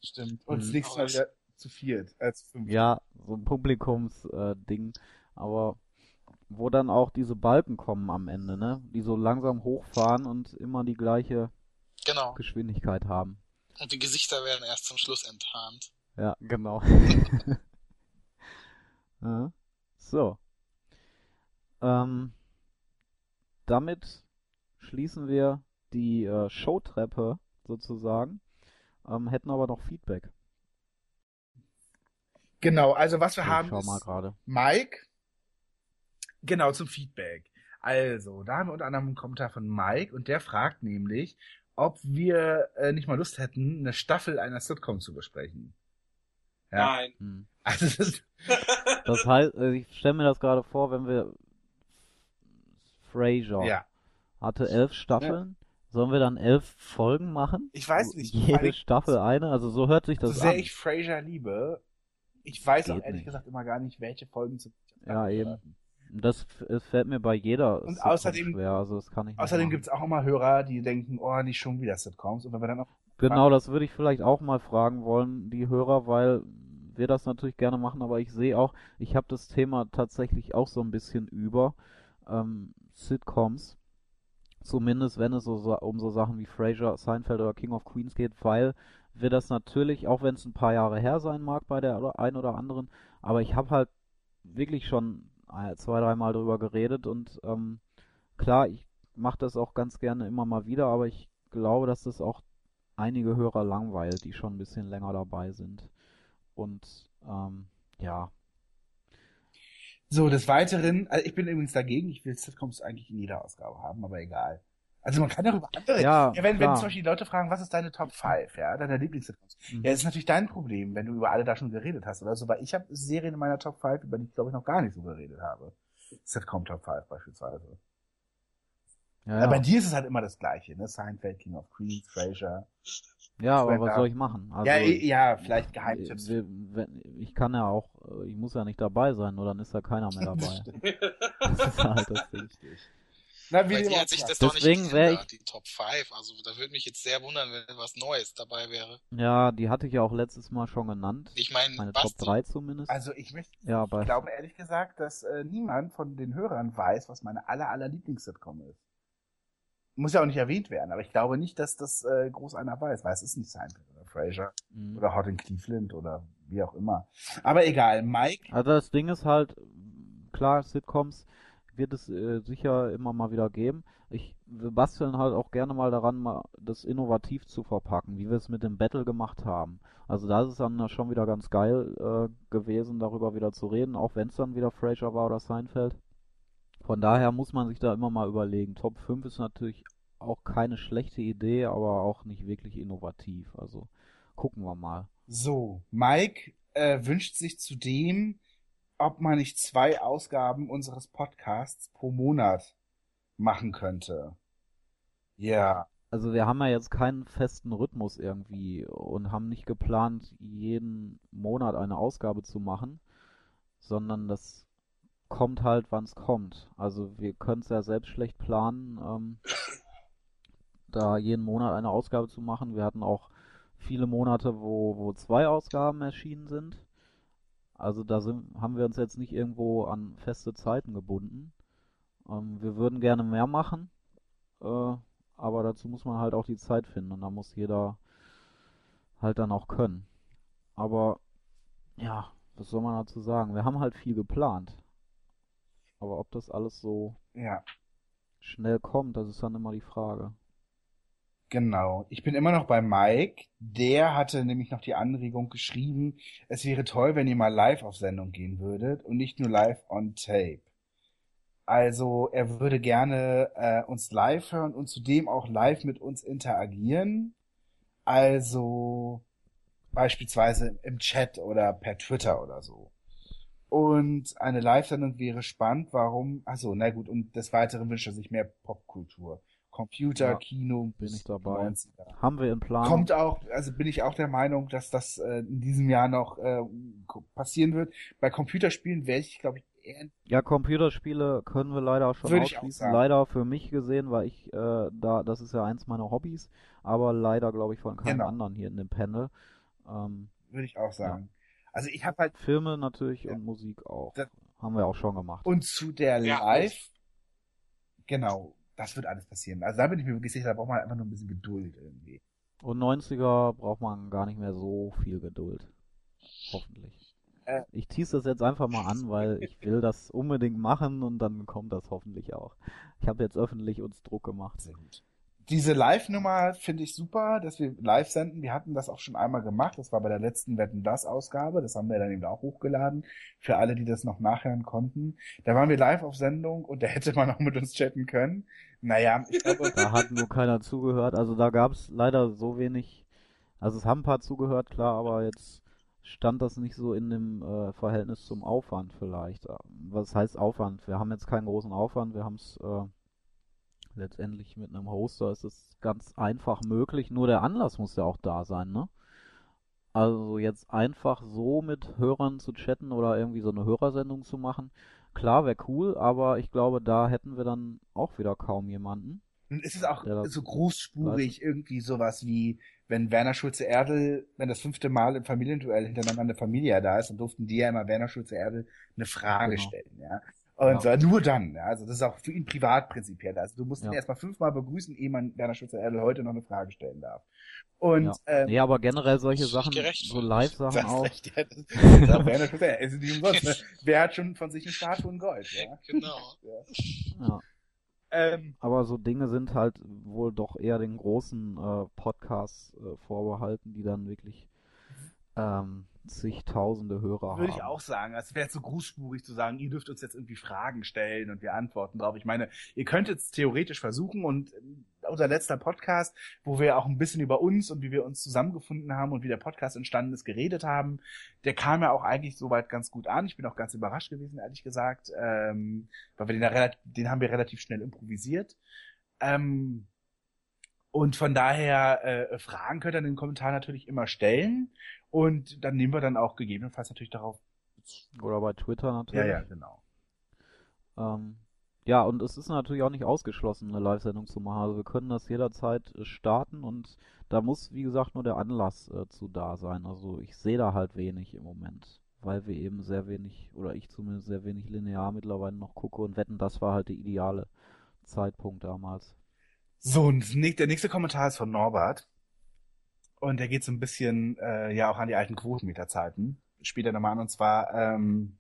stimmt. Und das Mhm. nächste Mal wieder zu viert, äh, zu fünf. Ja, so ein Publikumsding, äh, aber wo dann auch diese Balken kommen am Ende, ne? Die so langsam hochfahren und immer die gleiche Genau. Geschwindigkeit haben. Und die Gesichter werden erst zum Schluss enttarnt. Ja, genau. ja. So. Ähm, damit schließen wir die äh, Showtreppe sozusagen, ähm, hätten aber noch Feedback. Genau, also was wir Ich haben ist mal gerade. Mike. Genau, zum Feedback. Also, da haben wir unter anderem einen Kommentar von Mike und der fragt nämlich, ob wir äh, nicht mal Lust hätten, eine Staffel einer Sitcom zu besprechen. Ja. Nein. Hm. Also, das Das heißt, äh, ich stelle mir das gerade vor, wenn wir Frasier ja. hatte elf Staffeln, sollen wir dann elf Folgen machen? Ich weiß nicht. Jede Staffel eine, also so hört sich so das sehr an. ich Frasier liebe, ich weiß auch Geht ehrlich nicht. gesagt immer gar nicht, welche Folgen zu Ja, eben. Das es fällt mir bei jeder Und außerdem- schwer, also das kann ich Außerdem machen. gibt's auch immer Hörer, die denken, oh, nicht schon wieder Sitcoms. Und wenn wir dann auch, Genau, das würde ich vielleicht auch mal fragen wollen, die Hörer, weil wir das natürlich gerne machen, aber ich sehe auch, ich habe das Thema tatsächlich auch so ein bisschen über ähm, Sitcoms. Zumindest wenn es so, so um so Sachen wie Frasier, Seinfeld oder King of Queens geht, weil wir das natürlich, auch wenn es ein paar Jahre her sein mag bei der oder- ein oder anderen, aber ich habe halt wirklich schon zwei, dreimal drüber geredet und ähm, klar, ich mache das auch ganz gerne immer mal wieder, aber ich glaube, dass das auch einige Hörer langweilt, die schon ein bisschen länger dabei sind. Und ähm, ja, So, des Weiteren, also ich bin übrigens dagegen, ich will Sitcoms eigentlich in jeder Ausgabe haben, aber egal. Also man kann ja über andere. Ja, wenn, wenn klar. zum Beispiel die Leute fragen, was ist deine Top 5, ja, deine Lieblingssitcoms? Mhm. Ja, das ist natürlich dein Problem, wenn du über alle da schon geredet hast oder so, weil ich habe Serien in meiner Top 5, über die ich glaube ich noch gar nicht so geredet habe. Sitcom Top 5 beispielsweise. Ja, Ja. Bei ja. dir ist es halt immer das Gleiche, ne? Seinfeld, King of Queens, Frasier. ja aber was soll ich machen? Also, ja, eh, ja, vielleicht Geheimtipps. wenn- Ich kann ja auch, äh, ich muss ja nicht dabei sein, nur dann ist da keiner mehr dabei. das ist halt das Ding. Na, wie dir auch hat sich das doch Deswegen nicht wär geändert, die Top 5. Also da würde mich jetzt sehr wundern, wenn was Neues dabei wäre. Ja, die hatte ich ja auch letztes Mal schon genannt. Ich meine, Meine Top Basti, 3 zumindest. Also ich möchte, ja, bei ich glaube ehrlich gesagt, dass äh, niemand von den Hörern weiß, was meine aller, aller Lieblings-Sitcom ist. Muss ja auch nicht erwähnt werden, aber ich glaube nicht, dass das äh, groß einer weiß, weil es ist nicht Seinfeld oder Frasier Mhm. oder Hot in Cleveland oder wie auch immer. Aber egal, Mike, Also das Ding ist halt, klar, Sitcoms wird es äh, sicher immer mal wieder geben. Ich, wir basteln halt auch gerne mal daran, mal das innovativ zu verpacken, wie wir es mit dem Battle gemacht haben. Also da ist es dann schon wieder ganz geil äh, gewesen, darüber wieder zu reden, auch wenn es dann wieder Frasier war oder Seinfeld. Von daher muss man sich da immer mal überlegen. Top 5 ist natürlich auch keine schlechte Idee, aber auch nicht wirklich innovativ. Also gucken wir mal. so, Mike äh, wünscht sich zudem, ob man nicht zwei Ausgaben unseres Podcasts pro Monat machen könnte. Ja, Also wir haben ja jetzt keinen festen Rhythmus irgendwie und haben nicht geplant, jeden Monat eine Ausgabe zu machen, sondern das kommt halt, wann es kommt. Also wir können es ja selbst schlecht planen, ähm, da jeden Monat eine Ausgabe zu machen. Wir hatten auch viele Monate, wo, wo zwei Ausgaben erschienen sind. Also da sind, haben wir uns jetzt nicht irgendwo an feste Zeiten gebunden. Ähm, wir würden gerne mehr machen, äh, aber dazu muss man halt auch die Zeit finden und da muss jeder halt dann auch können. Aber ja, was soll man dazu sagen? Wir haben halt viel geplant. Aber ob das alles so ja. schnell kommt, das ist dann immer die Frage. Genau. Ich bin immer noch bei Mike. Der hatte nämlich noch die Anregung geschrieben, es wäre toll, wenn ihr mal live auf Sendung gehen würdet und nicht nur live on tape. Also er würde gerne äh, uns live hören und zudem auch live mit uns interagieren. Also beispielsweise im Chat oder per Twitter oder so. Und eine Live-Sendung wäre spannend. Warum? Also, na gut. Und des Weiteren wünscht er sich mehr Popkultur. Computer, Ja, Kino, bin ich dabei. 90er. Haben wir in Planung. Kommt auch, also bin ich auch der Meinung, dass das äh, in diesem Jahr noch äh, passieren wird. Bei Computerspielen wäre ich, glaube ich, eher Ja, Computerspiele können wir leider schon Würde ich auch ausschließen. sagen. Leider für mich gesehen, weil ich äh, da, das ist ja eins meiner Hobbys, aber leider glaube ich von keinem Genau. anderen hier in dem Panel. Ähm, würde ich auch sagen. Also ich habe halt Filme natürlich Ja. und Musik auch. Das- Haben wir auch schon gemacht. und zu der Ja, Live, genau, das wird alles passieren. Also da bin ich mir wirklich sicher, da braucht man einfach nur ein bisschen Geduld irgendwie. Und 90er braucht man gar nicht mehr so viel Geduld. Hoffentlich. Äh. Ich tease das jetzt einfach mal an, weil ich will das unbedingt machen und dann kommt das hoffentlich auch. Ich habe jetzt öffentlich uns Druck gemacht. Sehr gut. Diese Live-Nummer finde ich super, dass wir live senden. Wir hatten das auch schon einmal gemacht. Das war bei der letzten Wetten das Ausgabe. Das haben wir dann eben auch hochgeladen. Für alle, die das noch nachhören konnten. Da waren wir live auf Sendung und da hätte man auch mit uns chatten können. Naja, ich glaube, Da hat nur keiner zugehört. Also da gab es leider so wenig. Also es haben ein paar zugehört, klar, aber jetzt stand das nicht so in dem äh, Verhältnis zum Aufwand vielleicht. Was heißt Aufwand? Wir haben jetzt keinen großen Aufwand. Wir haben es äh, letztendlich mit einem Hoster ist es ganz einfach möglich. Nur der Anlass muss ja auch da sein, ne? Also jetzt einfach so mit Hörern zu chatten oder irgendwie so eine Hörersendung zu machen, klar wäre cool, aber ich glaube, da hätten wir dann auch wieder kaum jemanden. Nun ist es auch so großspurig irgendwie sowas wie, wenn Werner Schulze-Erdel, wenn das fünfte Mal im Familienduell hintereinander eine Familie da ist, dann durften die ja immer Werner Schulze-Erdel eine Frage Genau. stellen, ja. Und Ja. äh, nur dann, ja. Also das ist auch für ihn privat prinzipiell. Also du musst ihn Ja. erstmal fünfmal begrüßen, ehe man Werner Schulze-Erdel heute noch eine Frage stellen darf. Und Ja. ähm, Nee, aber generell solche Sachen, gerecht, so Live-Sachen auch. recht, ja, das, das Werner Schulze-Erdel, ist nicht umsonst, ne? Wer hat schon von sich eine Statue in Gold, ja? Genau. Ja. Ähm, Aber so Dinge sind halt wohl doch eher den großen äh, Podcasts äh, vorbehalten, die dann wirklich ähm, zigtausende Hörer haben. Würde ich auch sagen. Es wäre zu großspurig zu sagen, ihr dürft uns jetzt irgendwie Fragen stellen und wir antworten drauf. Ich meine, ihr könntet es theoretisch versuchen und äh, unser letzter Podcast, wo wir auch ein bisschen über uns und wie wir uns zusammengefunden haben und wie der Podcast entstanden ist, geredet haben, der kam ja auch eigentlich soweit ganz gut an. Ich bin auch ganz überrascht gewesen, ehrlich gesagt, ähm, weil wir den, da relativ, den haben wir relativ schnell improvisiert. Ähm, und von daher, äh, Fragen könnt ihr in den Kommentaren natürlich immer stellen. Und dann nehmen wir dann auch gegebenenfalls natürlich darauf. Oder bei Twitter natürlich. Ja, ja, genau. Ähm, ja, und es ist natürlich auch nicht ausgeschlossen, eine Live-Sendung zu machen. Also wir können das jederzeit äh, starten und da muss, wie gesagt, nur der Anlass äh, zu da sein. Also ich sehe da halt wenig im Moment, weil wir eben sehr wenig, oder ich zumindest sehr wenig linear mittlerweile noch gucke und wetten, das war halt der ideale Zeitpunkt damals. So, und der nächste Kommentar ist von Norbert. Und der geht so ein bisschen äh, ja auch an die alten Quotenmeter-Zeiten. Spielt er nochmal an, und zwar ähm,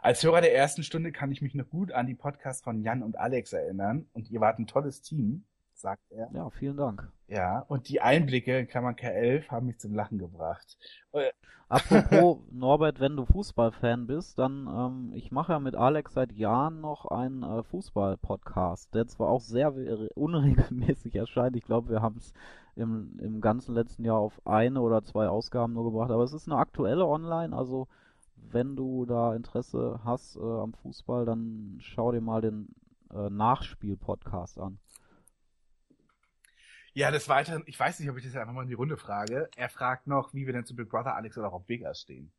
als Hörer der ersten Stunde kann ich mich noch gut an die Podcasts von Jan und Alex erinnern. Und ihr wart ein tolles Team, sagt er. Ja, vielen Dank. Ja, und die Einblicke in Klammern K11 haben mich zum Lachen gebracht. Apropos, Norbert, wenn du Fußballfan bist, dann, ähm, ich mache ja mit Alex seit Jahren noch einen äh, Fußball-Podcast, der zwar auch sehr unregelmäßig erscheint. Ich glaube, wir haben es im, im ganzen letzten Jahr auf eine oder zwei Ausgaben nur gebracht, aber es ist eine aktuelle online, also wenn du da Interesse hast äh, am Fußball, dann schau dir mal den äh, Nachspiel-Podcast an. Ja, des Weiteren, ich weiß nicht, ob ich das einfach mal in die Runde frage. Er fragt noch, wie wir denn zu Big Brother Alex oder Rob Vegas stehen.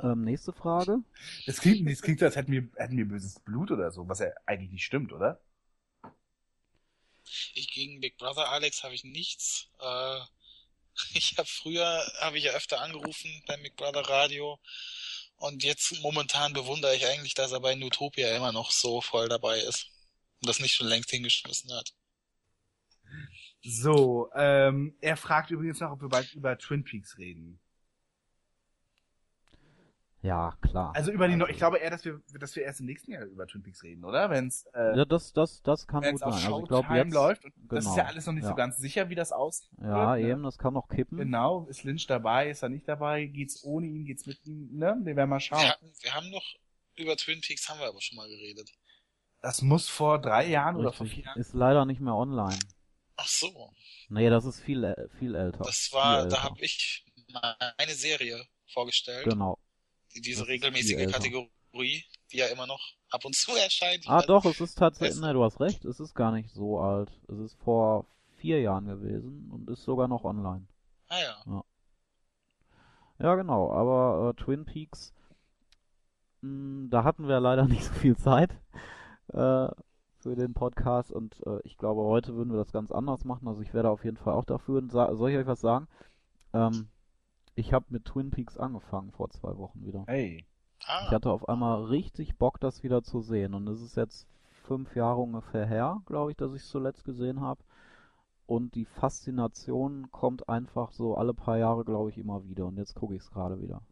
Ähm, nächste Frage. Das klingt, das klingt, als hätten wir, hätten wir böses Blut oder so, was ja eigentlich nicht stimmt, oder? Ich gegen Big Brother Alex habe ich nichts. Äh, ich habe früher, habe ich ja öfter angerufen beim Big Brother Radio. Und jetzt momentan bewundere ich eigentlich, dass er bei Nutopia immer noch so voll dabei ist. Und das nicht schon längst hingeschmissen hat. So, ähm, er fragt übrigens noch, ob wir bald über Twin Peaks reden. Ja, klar. Also über die, also, ich glaube eher, dass wir, dass wir erst im nächsten Jahr über Twin Peaks reden, oder? Wenn's, äh, ja, das, das, das kann gut sein. Also ich glaube jetzt läuft. Und genau, das ist ja alles noch nicht ja. so ganz sicher, wie das aussieht. Ja, ne? eben, das kann noch kippen. Genau, ist Lynch dabei, ist er nicht dabei, geht's ohne ihn, geht's mit ihm, ne? Wir werden mal schauen. Wir, hatten, wir haben noch über Twin Peaks haben wir aber schon mal geredet. Das muss vor drei Jahren Richtig. oder vor vier Jahren. Ist leider nicht mehr online. Ach so. Nee, das ist viel, äh, viel älter. Das war, älter. da habe ich meine Serie vorgestellt. Genau. Diese Das regelmäßige. Kategorie, die ja immer noch ab und zu erscheint. Ah, doch, es ist tatsächlich, ne, du hast recht, es ist gar nicht so alt. Es ist vor vier Jahren gewesen und ist sogar noch online. Ah ja. Ja, genau, aber äh, Twin Peaks, mh, da hatten wir leider nicht so viel Zeit äh, für den Podcast und äh, ich glaube, heute würden wir das ganz anders machen. Also ich werde auf jeden Fall auch dafür. Soll ich euch was sagen? Ähm, ich habe mit Twin Peaks angefangen vor zwei Wochen wieder. Hey. Ich Ah, hatte auf einmal richtig Bock, das wieder zu sehen. Und es ist jetzt fünf Jahre ungefähr her, glaube ich, dass ich es zuletzt gesehen habe. Und die Faszination kommt einfach so alle paar Jahre, glaube ich, immer wieder. Und jetzt gucke ich es gerade wieder.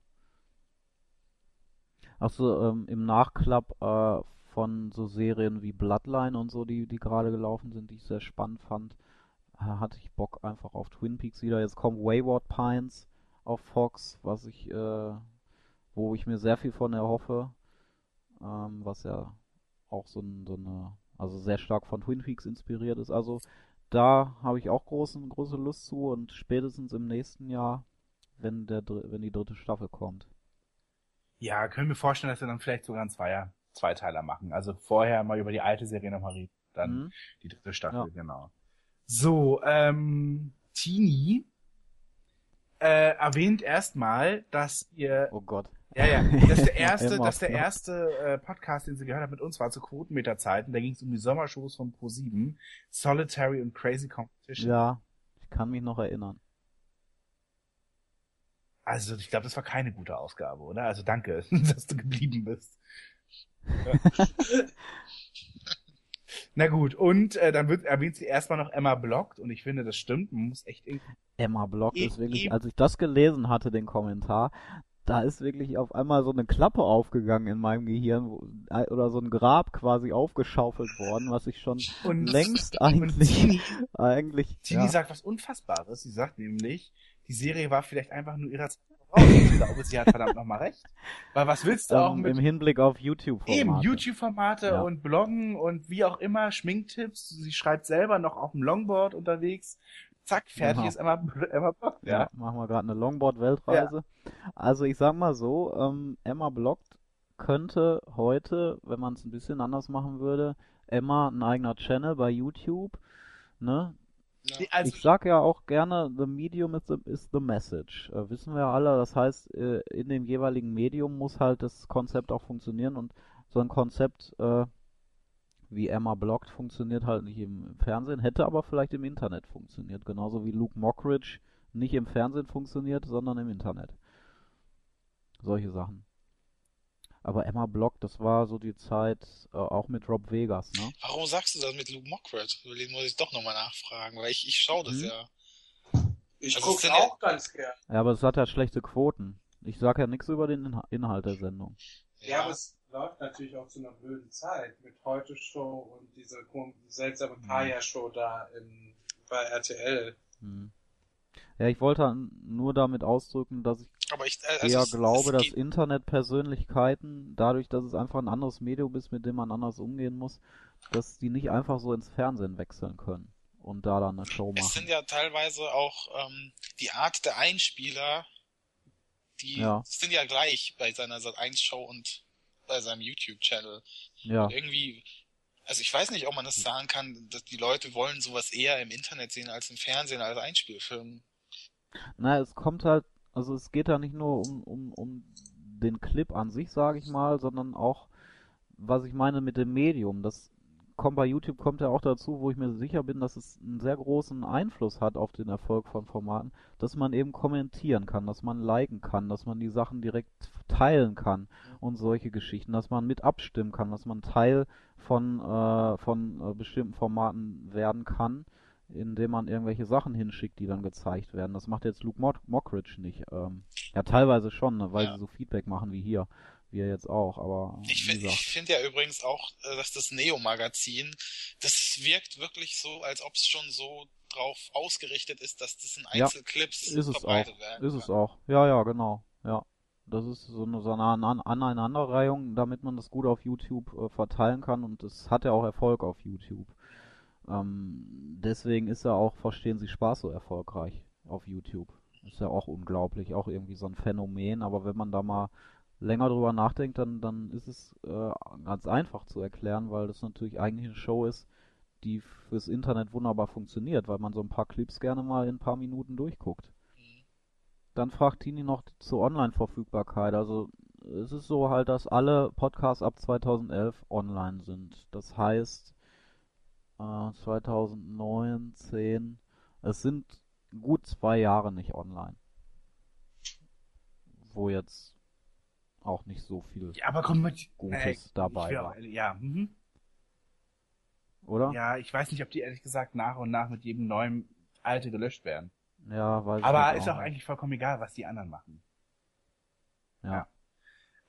Achso, ähm, im Nachklapp äh, von so Serien wie Bloodline und so, die, die gerade gelaufen sind, die ich sehr spannend fand, äh, hatte ich Bock einfach auf Twin Peaks wieder. Jetzt kommt Wayward Pines auf Fox, was ich, äh, wo ich mir sehr viel von erhoffe, ähm, was ja auch so, ein, so eine, also sehr stark von Twin Peaks inspiriert ist. Also da habe ich auch große, große Lust zu und spätestens im nächsten Jahr, wenn der, wenn die dritte Staffel kommt. Ja, können wir vorstellen, dass wir dann vielleicht sogar einen Zweier, Zweiteiler machen. Also vorher mal über die alte Serie nochmal reden, dann Mhm. die dritte Staffel, Ja. genau. So, ähm, Tini äh, erwähnt erstmal, dass ihr Oh Gott. Ja, ja. Das ist der erste, Emma das ist der erste äh, Podcast, den sie gehört hat mit uns, war zu Quotenmeter-Zeiten. Da ging es um die Sommershows von Pro7, Solitary und Crazy Competition. Ja, ich kann mich noch erinnern. Also ich glaube, das war keine gute Ausgabe, oder? Also danke, dass du geblieben bist. Na gut, und äh, dann wird erwähnt sie erstmal noch Emma Blockt und ich finde, das stimmt. Man muss echt irgendwie Emma Block E- ist wirklich, als ich das gelesen hatte, den Kommentar, da ist wirklich auf einmal so eine Klappe aufgegangen in meinem Gehirn wo, äh, oder so ein Grab quasi aufgeschaufelt worden, was ich schon und längst und eigentlich, Tini, eigentlich, Tini ja, sagt was Unfassbares. Sie sagt nämlich, die Serie war vielleicht einfach nur ihrer Zeit voraus. Ich glaube, sie hat verdammt nochmal recht. Weil was willst du auch ähm, mit im Hinblick auf YouTube-Formate. Eben, YouTube-Formate Ja. und Bloggen und wie auch immer, Schminktipps. Sie schreibt selber noch auf dem Longboard unterwegs. Zack, fertig Genau. ist Emma, Emma Block. Ja, machen wir gerade eine Longboard-Weltreise. Also ich sag mal so, ähm, Emma bloggt könnte heute, wenn man es ein bisschen anders machen würde, Emma ein eigener Channel bei YouTube, ne? Ja. Also, ich sag ja auch gerne, the medium is the, is the message. Äh, wissen wir ja alle, das heißt, äh, in dem jeweiligen Medium muss halt das Konzept auch funktionieren und so ein Konzept äh, wie Emma bloggt funktioniert halt nicht im Fernsehen, hätte aber vielleicht im Internet funktioniert, genauso wie Luke Mockridge nicht im Fernsehen funktioniert, sondern im Internet. Solche Sachen. Aber Emma bloggt, das war so die Zeit äh, auch mit Rob Vegas, ne? Warum sagst du das mit Luke Mockridge? Über den muss ich doch nochmal nachfragen, weil ich, ich schaue das Hm? ja. Ich Also gucke ja- auch ganz gern. Ja, aber es hat ja schlechte Quoten. Ich sag ja nichts über den Inha Inhalt der Sendung. Ja, aber es läuft natürlich auch zu einer blöden Zeit mit Heute Show und dieser seltsame Mhm. Kaya-Show da in, bei RTL. Hm. Ja, ich wollte nur damit ausdrücken, dass ich aber ich äh, also eher glaube, dass Internetpersönlichkeiten, dadurch, dass es einfach ein anderes Medium ist, mit dem man anders umgehen muss, dass die nicht einfach so ins Fernsehen wechseln können und da dann eine Show es sind machen. ja teilweise auch ähm, die Art der Einspieler, die Ja. sind ja gleich bei seiner Sat1 Show und bei seinem YouTube Channel. Ja, Irgendwie also ich weiß nicht, ob man das sagen kann, dass die Leute wollen sowas eher im Internet sehen als im Fernsehen als Einspielfilm. na, es kommt halt, also es geht ja nicht nur um, um, um den Clip an sich, sage ich mal, sondern auch, was ich meine mit dem Medium. Das kommt bei YouTube kommt ja auch dazu, wo ich mir sicher bin, dass es einen sehr großen Einfluss hat auf den Erfolg von Formaten, dass man eben kommentieren kann, dass man liken kann, dass man die Sachen direkt teilen kann und solche Geschichten, dass man mit abstimmen kann, dass man Teil von, äh, von äh, bestimmten Formaten werden kann, indem man irgendwelche Sachen hinschickt, die dann gezeigt werden. Das macht jetzt Luke Mock Mockridge nicht. Ähm, ja, teilweise schon, ne, weil Ja. sie so Feedback machen wie hier. Wir jetzt auch, aber Ich finde find ja übrigens auch, äh, dass das Neo-Magazin, das wirkt wirklich so, als ob es schon so drauf ausgerichtet ist, dass das in Ja, Einzelclips Ist es auch. verbreitet werden Ist es kann. auch. Ja, ja, genau. Ja. Das ist so eine, so eine An An Aneinanderreihung, damit man das gut auf YouTube äh, verteilen kann und es hat ja auch Erfolg auf YouTube. Ähm, deswegen ist er auch, verstehen Sie Spaß, so erfolgreich auf YouTube. Ist ja auch unglaublich, auch irgendwie so ein Phänomen, aber wenn man da mal länger drüber nachdenkt, dann, dann ist es äh, ganz einfach zu erklären, weil das natürlich eigentlich eine Show ist, die fürs Internet wunderbar funktioniert, weil man so ein paar Clips gerne mal in ein paar Minuten durchguckt. Dann fragt Tini noch zur Online-Verfügbarkeit. Also es ist so halt, dass alle Podcasts ab 2011 online sind. Das heißt, äh, 2009, 10, es sind gut zwei Jahre nicht online. Wo jetzt auch nicht so viel, ja, aber komm mit. Gutes äh, dabei will war. auch- Ja, mhm. oder? ja, ich weiß nicht, ob die ehrlich gesagt nach und nach mit jedem neuen alte gelöscht werden. Ja, weiß ich Aber ist auch nicht. eigentlich vollkommen egal, was die anderen machen. Ja.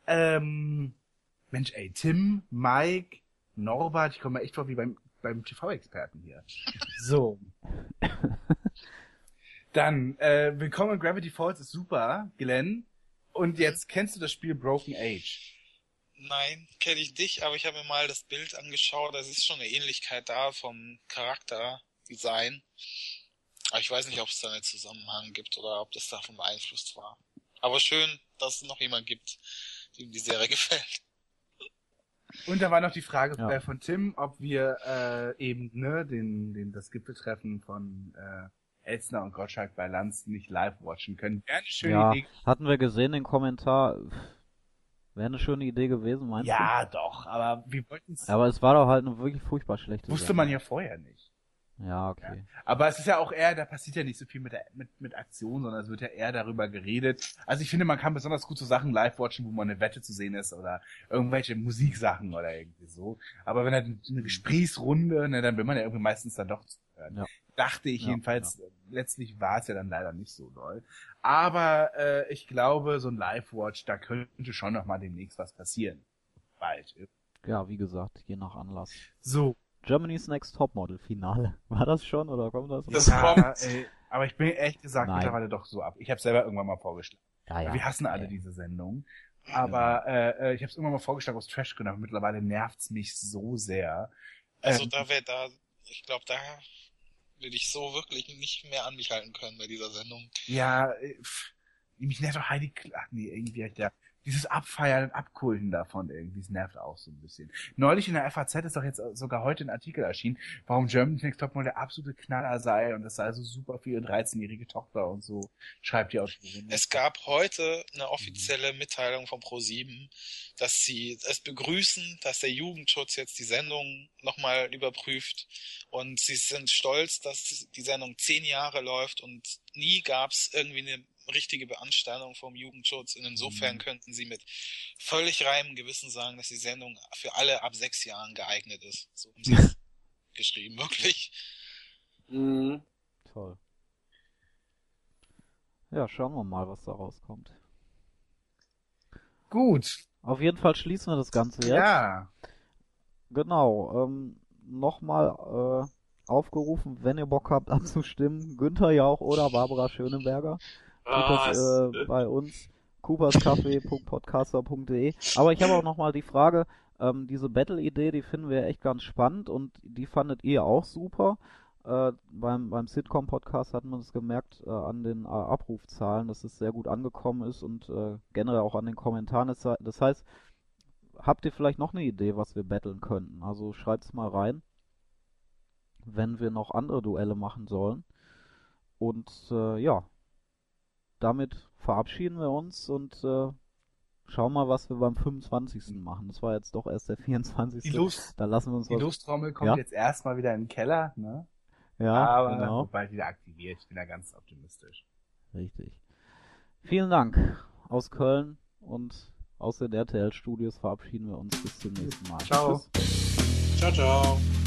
Ähm, Mensch, ey, Tim, Mike, Norbert, ich komme mir echt vor wie beim, beim TV-Experten hier. So. Dann, äh, Willkommen in Gravity Falls ist super, Glenn. Und jetzt kennst du das Spiel Broken Age. Nein, kenne ich dich, aber ich habe mir mal das Bild angeschaut. Da ist schon eine Ähnlichkeit da vom Charakterdesign. Aber ich weiß nicht, ob es da einen Zusammenhang gibt oder ob das davon beeinflusst war. Aber schön, dass es noch jemand gibt, dem die Serie gefällt. Und da war noch die Frage Ja. äh, von Tim, ob wir äh, eben ne, den, den, das Gipfeltreffen von äh, Elstner und Gottschalk bei Lanz nicht live watchen können. Wäre eine schöne Ja, Idee. hatten wir gesehen den Kommentar. Wäre eine schöne Idee gewesen, meinst Ja, doch, aber wir wollten es. du? Aber es war doch halt eine wirklich furchtbar schlechte Wusste Sendung. man ja vorher nicht. Ja, okay. Aber es ist ja auch eher, da passiert ja nicht so viel mit, der, mit, mit Aktion, sondern es wird ja eher darüber geredet. Also ich finde, man kann besonders gut so Sachen live watchen, wo man eine Wette zu sehen ist oder irgendwelche Musiksachen oder irgendwie so. Aber wenn halt eine Gesprächsrunde, ne, dann will man ja irgendwie meistens dann doch zuhören. Ja. Dachte ich Ja, jedenfalls, letztlich war es ja dann leider nicht so doll. Aber äh, ich glaube, so ein Live-Watch, da könnte schon noch mal demnächst was passieren. Bald. Ja, wie gesagt, je nach Anlass. So. Germany's Next Topmodel Finale. War das schon oder kommt das? Das ja, kommt. Ey, aber ich bin ehrlich gesagt Nein. mittlerweile doch so ab. Ich habe selber irgendwann mal vorgeschlagen. ja, ja. Wir hassen alle Ja. diese Sendung. Aber äh, äh, ich habe es irgendwann mal vorgeschlagen aus Trashgründen, aber mittlerweile nervt's mich so sehr. Also Ähm, da wäre da, ich glaube, da würde ich so wirklich nicht mehr an mich halten können bei dieser Sendung. Ja, äh, pff, mich nervt doch Heidi Kl Ach nee, irgendwie ich da. Dieses Abfeiern und Abkulten davon irgendwie, das nervt auch so ein bisschen. Neulich in der FAZ ist doch jetzt sogar heute ein Artikel erschienen, warum Germany's Next Topmodel der absolute Knaller sei und das sei so super für ihre 13-jährige Tochter und so, schreibt die Autorin. Es gab heute eine offizielle Mitteilung von Pro7, dass sie es begrüßen, dass der Jugendschutz jetzt die Sendung nochmal überprüft und sie sind stolz, dass die Sendung zehn Jahre läuft und nie gab es irgendwie eine richtige Beanstandung vom Jugendschutz und insofern Mhm. könnten sie mit völlig reinem Gewissen sagen, dass die Sendung für alle ab sechs Jahren geeignet ist. So haben sie es geschrieben, wirklich. Mhm. Toll. Ja, schauen wir mal, was da rauskommt. Gut. Auf jeden Fall schließen wir das Ganze jetzt. Ja. Genau. Ähm, Nochmal äh, aufgerufen, wenn ihr Bock habt abzustimmen, Günther Jauch oder Barbara Schöneberger. Das äh, bei uns cooperscafé.podcaster.de. Aber ich habe auch nochmal die Frage, ähm, diese Battle-Idee, die finden wir echt ganz spannend und die fandet ihr auch super. Äh, beim beim Sitcom-Podcast hat man es gemerkt äh, an den äh, Abrufzahlen, dass es sehr gut angekommen ist und äh, generell auch an den Kommentaren. Das, he- das heißt, habt ihr vielleicht noch eine Idee, was wir battlen könnten? Also schreibt's mal rein, wenn wir noch andere Duelle machen sollen. Und äh, ja, damit verabschieden wir uns und äh, schauen mal, was wir beim 25. machen. Das war jetzt doch erst der 24. Die Lust, da lassen wir uns die was. Lusttrommel kommt Ja. jetzt erstmal wieder in den Keller, ne? Ja, Aber genau. bald wieder aktiviert. Ich bin da ganz optimistisch. Richtig. Vielen Dank aus Köln und aus den RTL-Studios verabschieden wir uns bis zum nächsten Mal. Ciao. Tschüss. Ciao, ciao.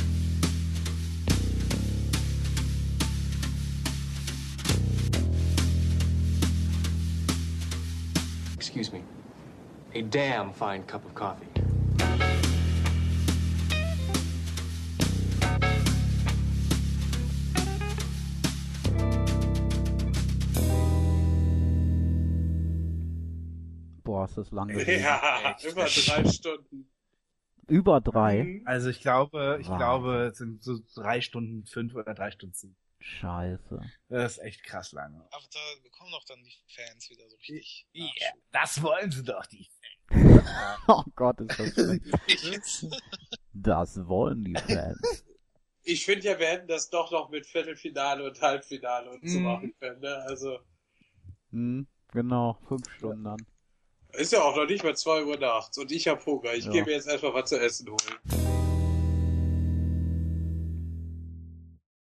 Excuse me. A damn fine cup of coffee. Boah, ist das lang gewesen. Ja, Echt. über drei Stunden. Über drei. Mhm. Also ich glaube, ich Wahnsinn. glaube, es sind so drei Stunden fünf oder drei Stunden sieben. Scheiße. Das ist echt krass lange. Aber da bekommen doch dann die Fans wieder so richtig. Ja, das wollen sie doch, die. Oh Gott, ist das schlecht. Nachschub. Das wollen die Fans. Ich finde ja, wir hätten das doch noch mit Viertelfinale und Halbfinale und so Mhm. machen können. Ne? Also Hm, genau, fünf Stunden dann. ist ja auch noch nicht mal zwei Uhr nachts und ich hab Hunger. Ich Ja. gehe mir jetzt erstmal was zu essen holen.